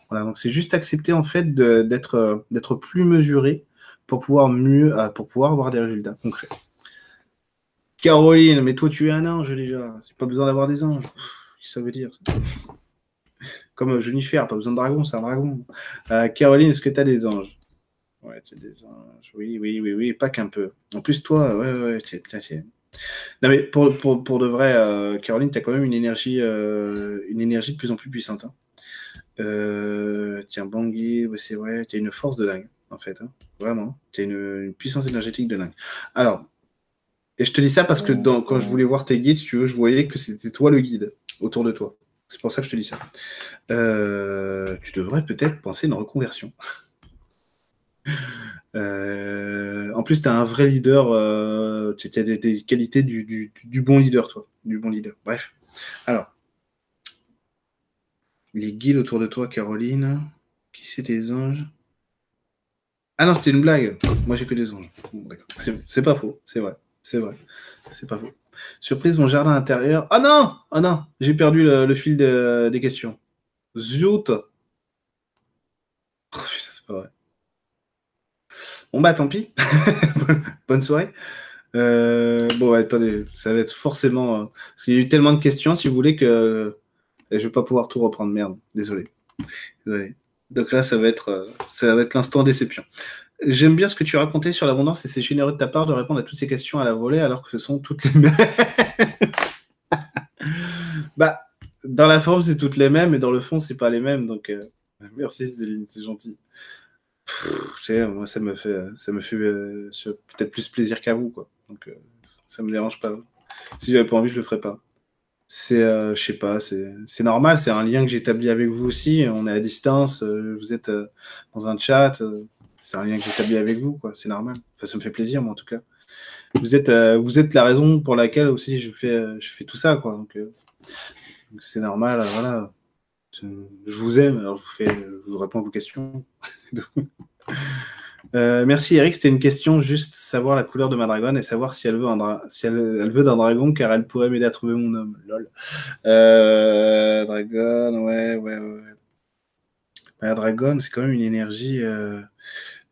Voilà, donc c'est juste accepter, en fait, d'être euh, d'être plus mesuré pour pouvoir mieux, euh, pour pouvoir avoir des résultats concrets. Caroline, mais toi tu es un ange déjà. Pas besoin d'avoir des anges. Qu'est-ce que ça veut dire Comme euh, Jennifer, pas besoin de dragon, c'est un dragon. Euh, Caroline, est-ce que tu as des anges? Ouais, tu des anges. Oui, oui, oui, oui, pas qu'un peu. En plus, toi, ouais, ouais, tiens, tiens. Non, mais pour, pour, pour de vrai, euh, Caroline, tu as quand même une énergie, une énergie de plus en plus puissante. Hein. tiens, Bangui, c'est vrai, tu as une force de dingue, en fait. Hein. Vraiment. Tu as une puissance énergétique de dingue. Alors, et je te dis ça parce que quand je voulais voir tes guides, si tu veux, je voyais que c'était toi le guide autour de toi. C'est pour ça que je te dis ça. Euh, tu devrais peut-être penser à une reconversion. Euh, en plus, tu as un vrai leader, euh, tu as des, qualités du, bon leader, toi. Du bon leader. Bref. Alors, les guides autour de toi, Caroline. Qui c'est tes anges? Ah non, c'était une blague. Moi, j'ai que des anges. c'est pas faux, c'est vrai. C'est vrai. C'est pas faux. Surprise, mon jardin intérieur. Ah non Ah non J'ai perdu le, fil des questions. Zout oh, putain, c'est pas vrai. Bon bah tant pis. Bonne soirée. Euh, bon, attendez, ça va être forcément. Euh, parce qu'il y a eu tellement de questions, si vous voulez, que je vais pas pouvoir tout reprendre. Merde, désolé. désolé. Donc là, ça va être, euh, ça va être l'instant déception. J'aime bien ce que tu racontais sur l'abondance et c'est généreux de ta part de répondre à toutes ces questions à la volée alors que ce sont toutes les mêmes. bah, dans la forme, c'est toutes les mêmes et dans le fond, c'est pas les mêmes. Donc, euh, merci Céline, c'est gentil. moi, ça me fait, me fait euh, peut-être plus plaisir qu'à vous, quoi. Donc, euh, ça me dérange pas. Si j'avais pas envie, je le ferais pas. C'est, je sais pas, c'est normal, c'est un lien que j'ai établi avec vous aussi. On est à distance, vous êtes dans un chat c'est un lien que j'établis avec vous, quoi. C'est normal. ça me fait plaisir, moi, en tout cas. Vous êtes, euh, vous êtes la raison pour laquelle aussi je fais, je fais tout ça, quoi. Donc, c'est normal, voilà. Je, vous aime, alors je vous, fais, je vous réponds à vos questions. Euh, merci Eric, c'était une question juste savoir la couleur de ma dragonne et savoir si elle veut, un si elle, veut d'un dragon car elle pourrait m'aider à trouver mon homme. Lol. Euh, dragon, ouais, ouais, ouais. La dragonne, c'est quand même une énergie euh,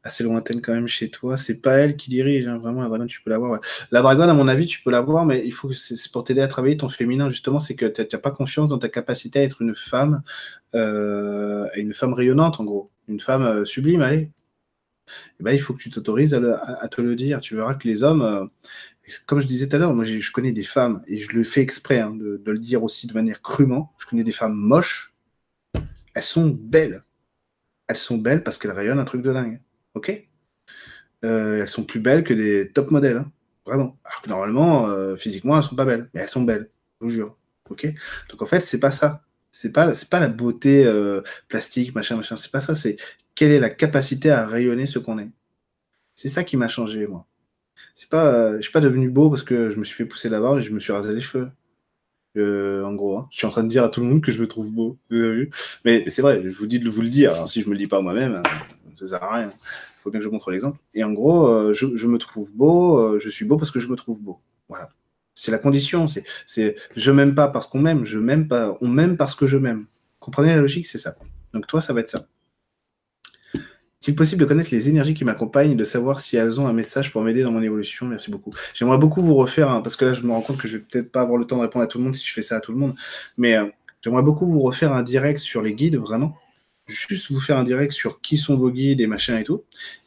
assez lointaine quand même chez toi. C'est pas elle qui dirige, hein, vraiment la dragonne, tu peux l'avoir. La dragonne, à mon avis, tu peux l'avoir, mais il faut que c'est pour t'aider à travailler ton féminin justement, c'est que tu n'as pas confiance dans ta capacité à être une femme, une femme rayonnante en gros, une femme sublime, allez, eh ben, il faut que tu t'autorises à, te le dire. Tu verras que les hommes, euh, comme je disais tout à l'heure, moi je connais des femmes, et je le fais exprès hein, de, le dire aussi de manière crûment, je connais des femmes moches, elles sont belles. Elles sont belles parce qu'elles rayonnent un truc de dingue. Ok euh, Elles sont plus belles que des top modèles. Hein. vraiment. Alors que normalement, euh, physiquement, elles sont pas belles. Mais elles sont belles, je vous jure. Ok Donc en fait, c'est pas ça. C'est pas, c'est pas la beauté plastique, machin, machin. C'est pas ça. C'est quelle est la capacité à rayonner ce qu'on est. C'est ça qui m'a changé, moi. C'est pas, euh, je suis pas devenu beau parce que je me suis fait pousser la barbe et je me suis rasé les cheveux. Euh, en gros, hein. je suis en train de dire à tout le monde que je me trouve beau. Vous avez vu? Mais c'est vrai, je vous dis de vous le dire. si je me le dis pas moi-même, euh, ça sert à rien. Il faut bien que je montre l'exemple. Et en gros, je, me trouve beau. je suis beau parce que je me trouve beau. Voilà. C'est la condition. C'est, c'est, je m'aime pas parce qu'on m'aime. Je m'aime pas. On m'aime parce que je m'aime. Comprenez la logique? C'est ça. Donc toi, ça va être ça. Est-il possible de connaître les énergies qui m'accompagnent et de savoir si elles ont un message pour m'aider dans mon évolution? Merci beaucoup. J'aimerais beaucoup vous refaire, parce que là, je me rends compte que je vais peut-être pas avoir le temps de répondre à tout le monde si je fais ça à tout le monde, mais euh, j'aimerais beaucoup vous refaire un direct sur les guides, vraiment. Juste vous faire un direct sur qui sont vos guides et machin et tout,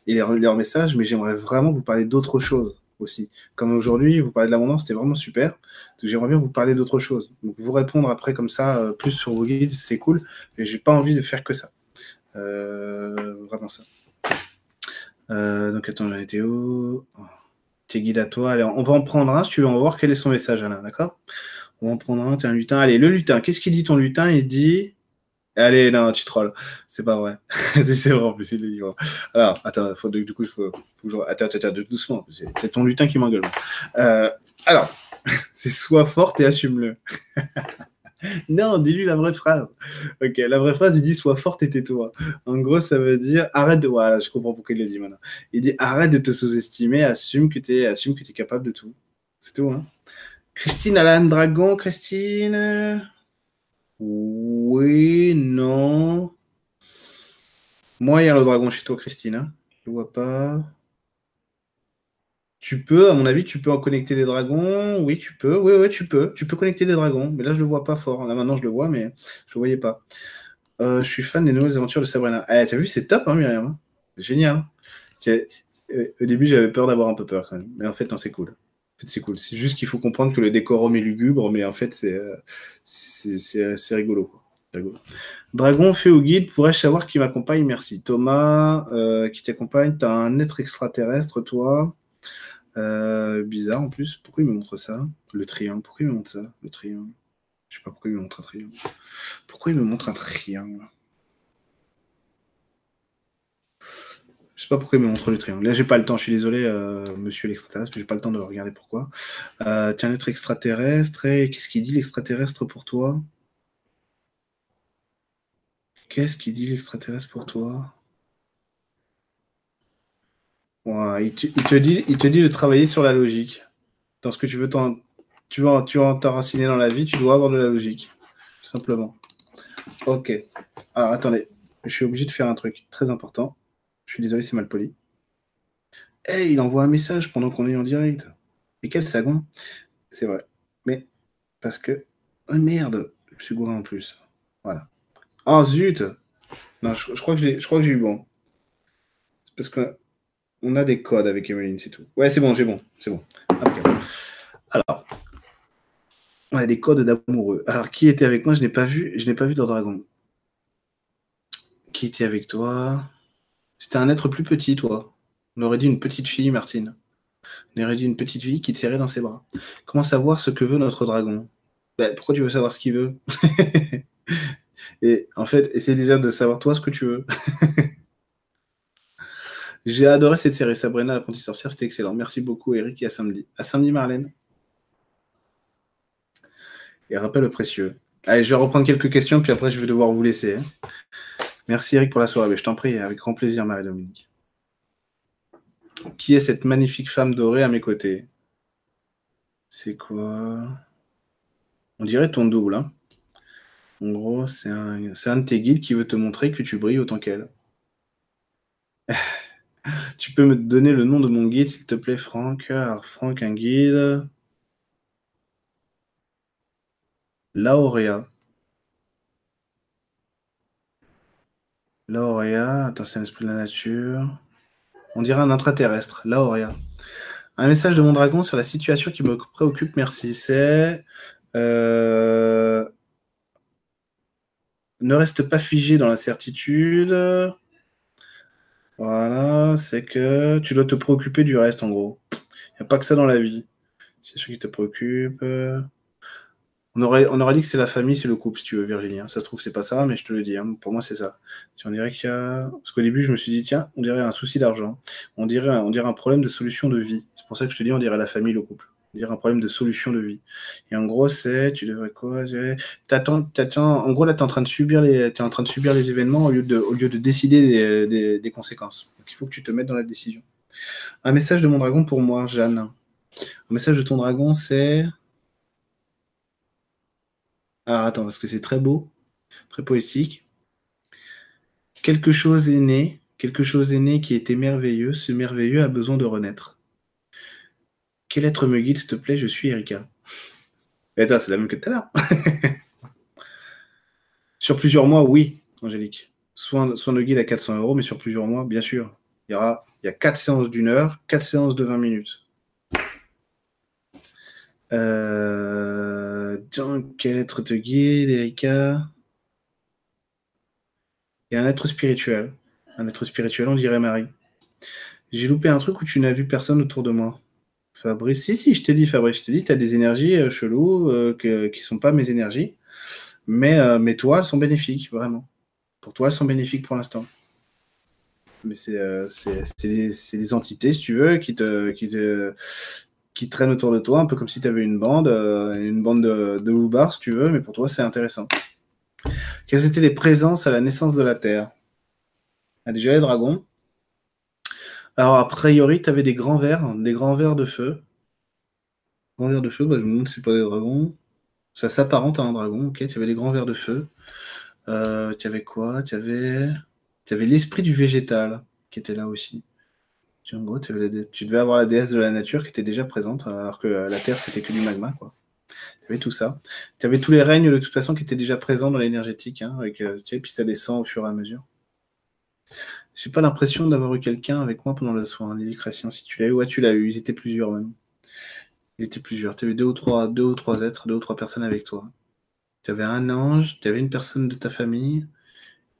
et leurs messages, mais j'aimerais vraiment vous parler d'autres choses aussi. Comme aujourd'hui, vous parlez de l'abondance, c'était vraiment super. J'aimerais bien vous parler d'autres choses. Donc vous répondre après comme ça, euh, plus sur vos guides, c'est cool, mais j'ai pas envie de faire que ça. Euh, vraiment ça. Euh, donc attends, j'en étais où? Tes guides à toi. Allez, on va en prendre un si tu veux, on va voir quel est son message, Alain, d'accord? On va en prendre un, t'es un lutin. Allez, le lutin, qu'est-ce qu'il dit ton lutin? Il dit. Allez, non, tu trolls. C'est pas vrai. c'est vrai en plus, il le dit. Alors, attends, faut, du coup, il faut, faut Attends, attends, attends, doucement. C'est ton lutin qui m'engueule. Euh, alors, c'est sois forte et assume-le. non, dis-lui la vraie phrase. Ok, la vraie phrase, il dit sois forte et tais-toi. En gros, ça veut dire arrête de. Voilà, je comprends pourquoi il le dit maintenant. Il dit arrête de te sous-estimer, assume que tu es, es capable de tout. C'est tout, hein. Christine Alan Dragon, Christine Oui, non. Moi, il y a le dragon chez toi, Christine. Hein. Je vois pas. Tu peux, à mon avis, tu peux en connecter des dragons. Oui, tu peux. Oui, oui, tu peux. Tu peux connecter des dragons. Mais là, je le vois pas fort. Là, maintenant, je le vois, mais je le voyais pas. Euh, je suis fan des nouvelles aventures de Sabrina. Eh, t'as vu, c'est top, hein, Myriam. Génial. Euh, au début, j'avais peur d'avoir un peu peur quand même. Mais en fait, non, c'est cool. C'est cool. C'est juste qu'il faut comprendre que le décorum est lugubre, mais en fait, c'est euh, c'est rigolo. Dragon, fait au guide, pourrais-je savoir qui m'accompagne? Merci. Thomas, qui t'accompagne, tu as un être extraterrestre, toi? Euh, bizarre en plus. Pourquoi il me montre ça? Le triangle. Pourquoi il me montre ça? Le triangle. Je sais pas pourquoi il me montre un triangle. Pourquoi il me montre un triangle? Je sais pas pourquoi il me montre le triangle. Là, j'ai pas le temps. Je suis désolé, euh, monsieur l'extraterrestre, j'ai pas le temps de regarder pourquoi. Euh, tiens, l'être extraterrestre. Et qu'est-ce qu'il dit l'extraterrestre pour toi? Qu'est-ce qu'il dit l'extraterrestre pour toi? Il, te, dit, il te dit de travailler sur la logique. Dans ce que tu veux tu veux, tu t'enraciner dans la vie, tu dois avoir de la logique. Tout simplement. Ok. Alors attendez, je suis obligé de faire un truc très important. Je suis désolé, c'est mal poli. Hey, il envoie un message pendant qu'on est en direct. Et quel sagon C'est vrai. Mais parce que. Oh merde, je suis gouré en plus. Voilà. Oh zut Non, je, crois que j'ai eu bon. C'est parce que on a des codes avec Emeline, c'est tout. Ouais, c'est bon, j'ai bon, c'est bon. Alors, on a des codes d'amoureux. Alors, qui était avec moi Je n'ai pas vu, je n'ai pas vu dans Dragon. Qui était avec toi? C'était un être plus petit, toi. On aurait dit une petite fille, Martine. On aurait dit une petite fille qui te serrait dans ses bras. Comment savoir ce que veut notre dragon? Ben, Pourquoi tu veux savoir ce qu'il veut? Et en fait, essaie déjà de savoir toi ce que tu veux. J'ai adoré cette série Sabrina l'apprentie sorcière, c'était excellent. Merci beaucoup Eric et à samedi. À samedi Marlène. Et rappel précieux. Allez, je vais reprendre quelques questions, puis après je vais devoir vous laisser. Hein. Merci Eric pour la soirée. Je t'en prie, avec grand plaisir Marie-Dominique. Qui est cette magnifique femme dorée à mes côtés? C'est quoi? On dirait ton double. Hein. en gros, c'est un, de tes guides qui veut te montrer que tu brilles autant qu'elle. tu peux me donner le nom de mon guide, s'il te plaît, Franck? Alors, Franck, un guide. Lauréat. Lauréat, attends, c'est un esprit de la nature. On dirait un intraterrestre. Lauréat. Un message de mon dragon sur la situation qui me préoccupe, merci. C'est. Euh, ne reste pas figé dans la certitude. Voilà, c'est que tu dois te préoccuper du reste en gros. Il n'y a pas que ça dans la vie. C'est ce qui te préoccupe. On aurait, on aurait dit que c'est la famille, c'est le couple, si tu veux, Virginie. Ça se trouve, c'est pas ça, mais je te le dis. Hein. Pour moi, c'est ça. Si on dirait qu'il y a... Parce qu'au début, je me suis dit, tiens, on dirait un souci d'argent. On dirait, on dirait un problème de solution de vie. C'est pour ça que je te dis, on dirait la famille, le couple. On dirait un problème de solution de vie. Et en gros, c'est, tu devrais quoi t'attends, t'attends, En gros, là, tu es en train de subir les, es en train de subir les événements au lieu de, au lieu de décider des, des conséquences. Donc, il faut que tu te mettes dans la décision. Un message de mon dragon pour moi, Jeanne. Un message de ton dragon, c'est alors attends, parce que c'est très beau, très poétique. Quelque chose est né, quelque chose est né qui était merveilleux, ce merveilleux a besoin de renaître. Quel être me guide, s'il te plaît? Je suis Erika. attends, c'est la même que tout à l'heure. sur plusieurs mois, oui, Angélique. Soin, soin de guide à 400 euros, mais sur plusieurs mois, bien sûr. Il y il y a 4 séances d'une heure, 4 séances de 20 minutes. Euh, quel être te guide, Erika Et un être spirituel. Un être spirituel, on dirait Marie. J'ai loupé un truc où tu n'as vu personne autour de moi. Fabrice, si, si, je t'ai dit, Fabrice, je t'ai dit, tu as des énergies euh, cheloues euh, qui ne sont pas mes énergies. Mais, euh, mais toi, elles sont bénéfiques, vraiment. Pour toi, elles sont bénéfiques pour l'instant. Mais c'est des, des, entités, si tu veux, qui te, qui te, qui traînent autour de toi, un peu comme si tu avais une bande, euh, une bande de, de si tu veux, mais pour toi, c'est intéressant. Quelles étaient les présences à la naissance de la Terre? Ah, Déjà les dragons. Alors, a priori, tu avais des grands vers, des grands vers de feu. Grands vers de feu, bah, je me demande si c'est pas des dragons. Ça s'apparente à un dragon, ok. Tu avais des grands vers de feu. Euh, tu avais quoi? Tu avais l'esprit du végétal qui était là aussi. Tu, devais avoir la déesse de la nature qui était déjà présente, alors que la Terre, c'était que du magma. Tu avais tout ça. Tu avais tous les règnes, de toute façon, qui étaient déjà présents dans l'énergétique. Hein, avec, euh, puis ça descend au fur et à mesure. J'ai pas l'impression d'avoir eu quelqu'un avec moi pendant le soin, Lily Création. Si tu l'as eu, ouais, tu l'as eu. Ils étaient plusieurs même. Ils étaient plusieurs. Tu avais deux ou trois, deux ou trois êtres, deux ou trois personnes avec toi. Tu avais un ange, tu avais une personne de ta famille,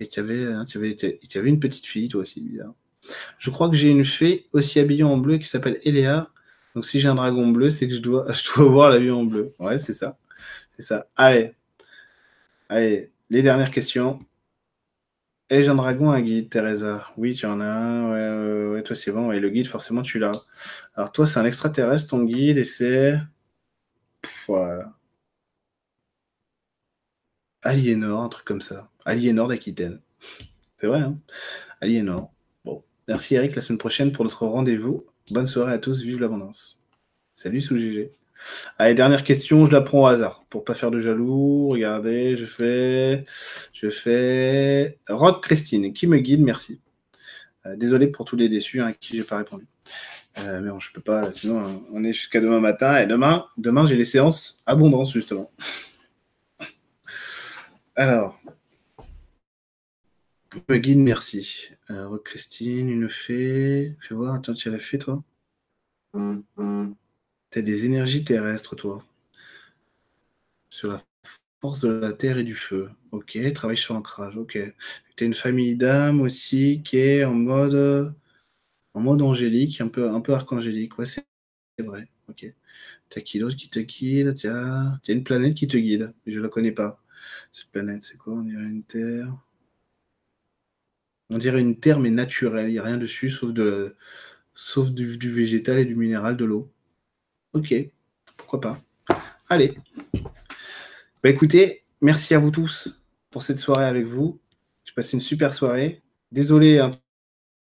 et tu avais, hein, avais une petite fille, toi aussi, bizarre. Je crois que j'ai une fée aussi habillée en bleu qui s'appelle Eléa. Donc si j'ai un dragon bleu, c'est que je dois, je dois voir la vue en bleu. Ouais, c'est ça. C'est ça. Allez. Allez, les dernières questions. Et j'ai un dragon, un guide, Teresa? Oui, tu en as un. Ouais, ouais, toi, c'est bon. Et le guide, forcément, tu l'as. Alors, toi, c'est un extraterrestre, ton guide, et c'est. Voilà. Aliénor, un truc comme ça. Aliénor d'Aquitaine. C'est vrai, hein Aliénor. Merci Eric, la semaine prochaine pour notre rendez-vous. Bonne soirée à tous, vive l'abondance. Salut sous GG. Allez, dernière question, je la prends au hasard pour pas faire de jaloux. Regardez, je fais, je fais Rock Christine, qui me guide, merci. Euh, désolé pour tous les déçus à hein, qui j'ai pas répondu. Euh, mais bon, je peux pas, sinon on est jusqu'à demain matin. Et demain, demain j'ai les séances abondance justement. Alors, guide, merci. Christine, une fée. Fais voir, attends, tu as la fée, toi? T'as des énergies terrestres, toi. Sur la force de la terre et du feu. Ok, travaille sur l'ancrage. Ok. T'as une famille d'âmes aussi qui est en mode en mode angélique, un peu, un peu archangélique. Ouais, c'est vrai. Ok. T'as qui d'autre qui te guide? T'as une planète qui te guide, mais je la connais pas. Cette planète, c'est quoi? On dirait une terre. On dirait une terre, mais naturelle. Il n'y a rien dessus, sauf, de, sauf du, végétal et du minéral, de l'eau. Ok, pourquoi pas. Allez. Bah écoutez, merci à vous tous pour cette soirée avec vous. J'ai passé une super soirée. Désolé hein,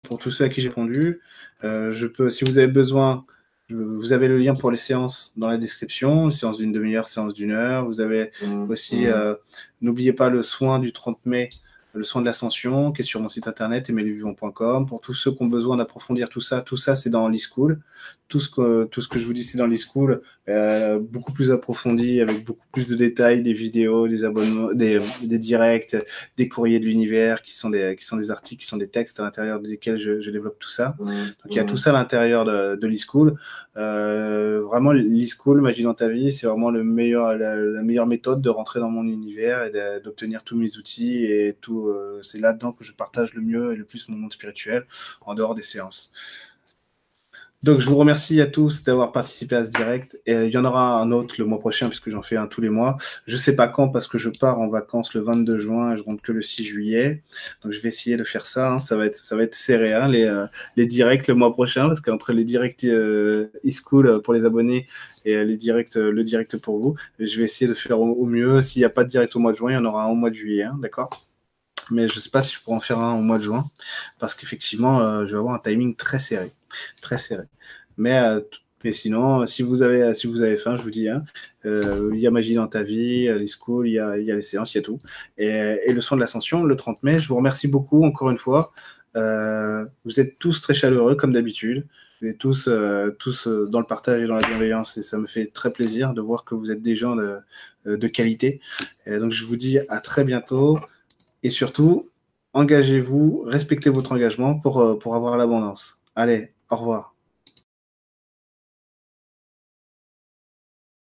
pour tous ceux à qui j'ai répondu. Euh, je peux, si vous avez besoin, vous avez le lien pour les séances dans la description, séance d'une demi-heure, séance d'une heure. Vous avez mmh. aussi, mmh. Euh, n'oubliez pas le soin du 30 mai le soin de l'ascension, qui est sur mon site internet emeluvivant.com. Pour tous ceux qui ont besoin d'approfondir tout ça, tout ça, c'est dans l'e-school. Tout ce que, tout ce que je vous dis, c'est dans l'e-school, euh, beaucoup plus approfondi, avec beaucoup plus de détails, des vidéos, des abonnements, des, des directs, des courriers de l'univers, qui sont des, qui sont des articles, qui sont des textes à l'intérieur desquels je, je, développe tout ça. Donc il y a tout ça à l'intérieur de, de l'e-school. Euh, vraiment, l'e-school, Magie dans ta vie, c'est vraiment le meilleur, la, la, meilleure méthode de rentrer dans mon univers et d'obtenir tous mes outils et tout. Euh, c'est là-dedans que je partage le mieux et le plus mon monde spirituel en dehors des séances. Donc, je vous remercie à tous d'avoir participé à ce direct. Et il y en aura un autre le mois prochain, puisque j'en fais un tous les mois. Je ne sais pas quand, parce que je pars en vacances le 22 juin et je rentre que le 6 juillet. Donc, je vais essayer de faire ça. Hein. Ça, va être, ça va être serré, hein, les, euh, les directs le mois prochain, parce qu'entre les directs euh, e-school pour les abonnés et les directs, le direct pour vous, je vais essayer de faire au, mieux. S'il n'y a pas de direct au mois de juin, il y en aura un au mois de juillet. Hein, D'accord? Mais je ne sais pas si je pourrais en faire un au mois de juin, parce qu'effectivement, euh, je vais avoir un timing très serré, très serré. Mais, euh, mais sinon, si vous avez, si vous avez faim, je vous dis, hein, euh, il y a magie dans ta vie, les schools, il y a, les séances, il y a tout. Et, le soin de l'ascension, le 30 mai, je vous remercie beaucoup encore une fois. vous êtes tous très chaleureux comme d'habitude. Vous êtes tous, tous dans le partage et dans la bienveillance et ça me fait très plaisir de voir que vous êtes des gens de, de qualité. Donc je vous dis à très bientôt. Et surtout, engagez-vous, respectez votre engagement pour, euh, pour avoir l'abondance. Allez, au revoir.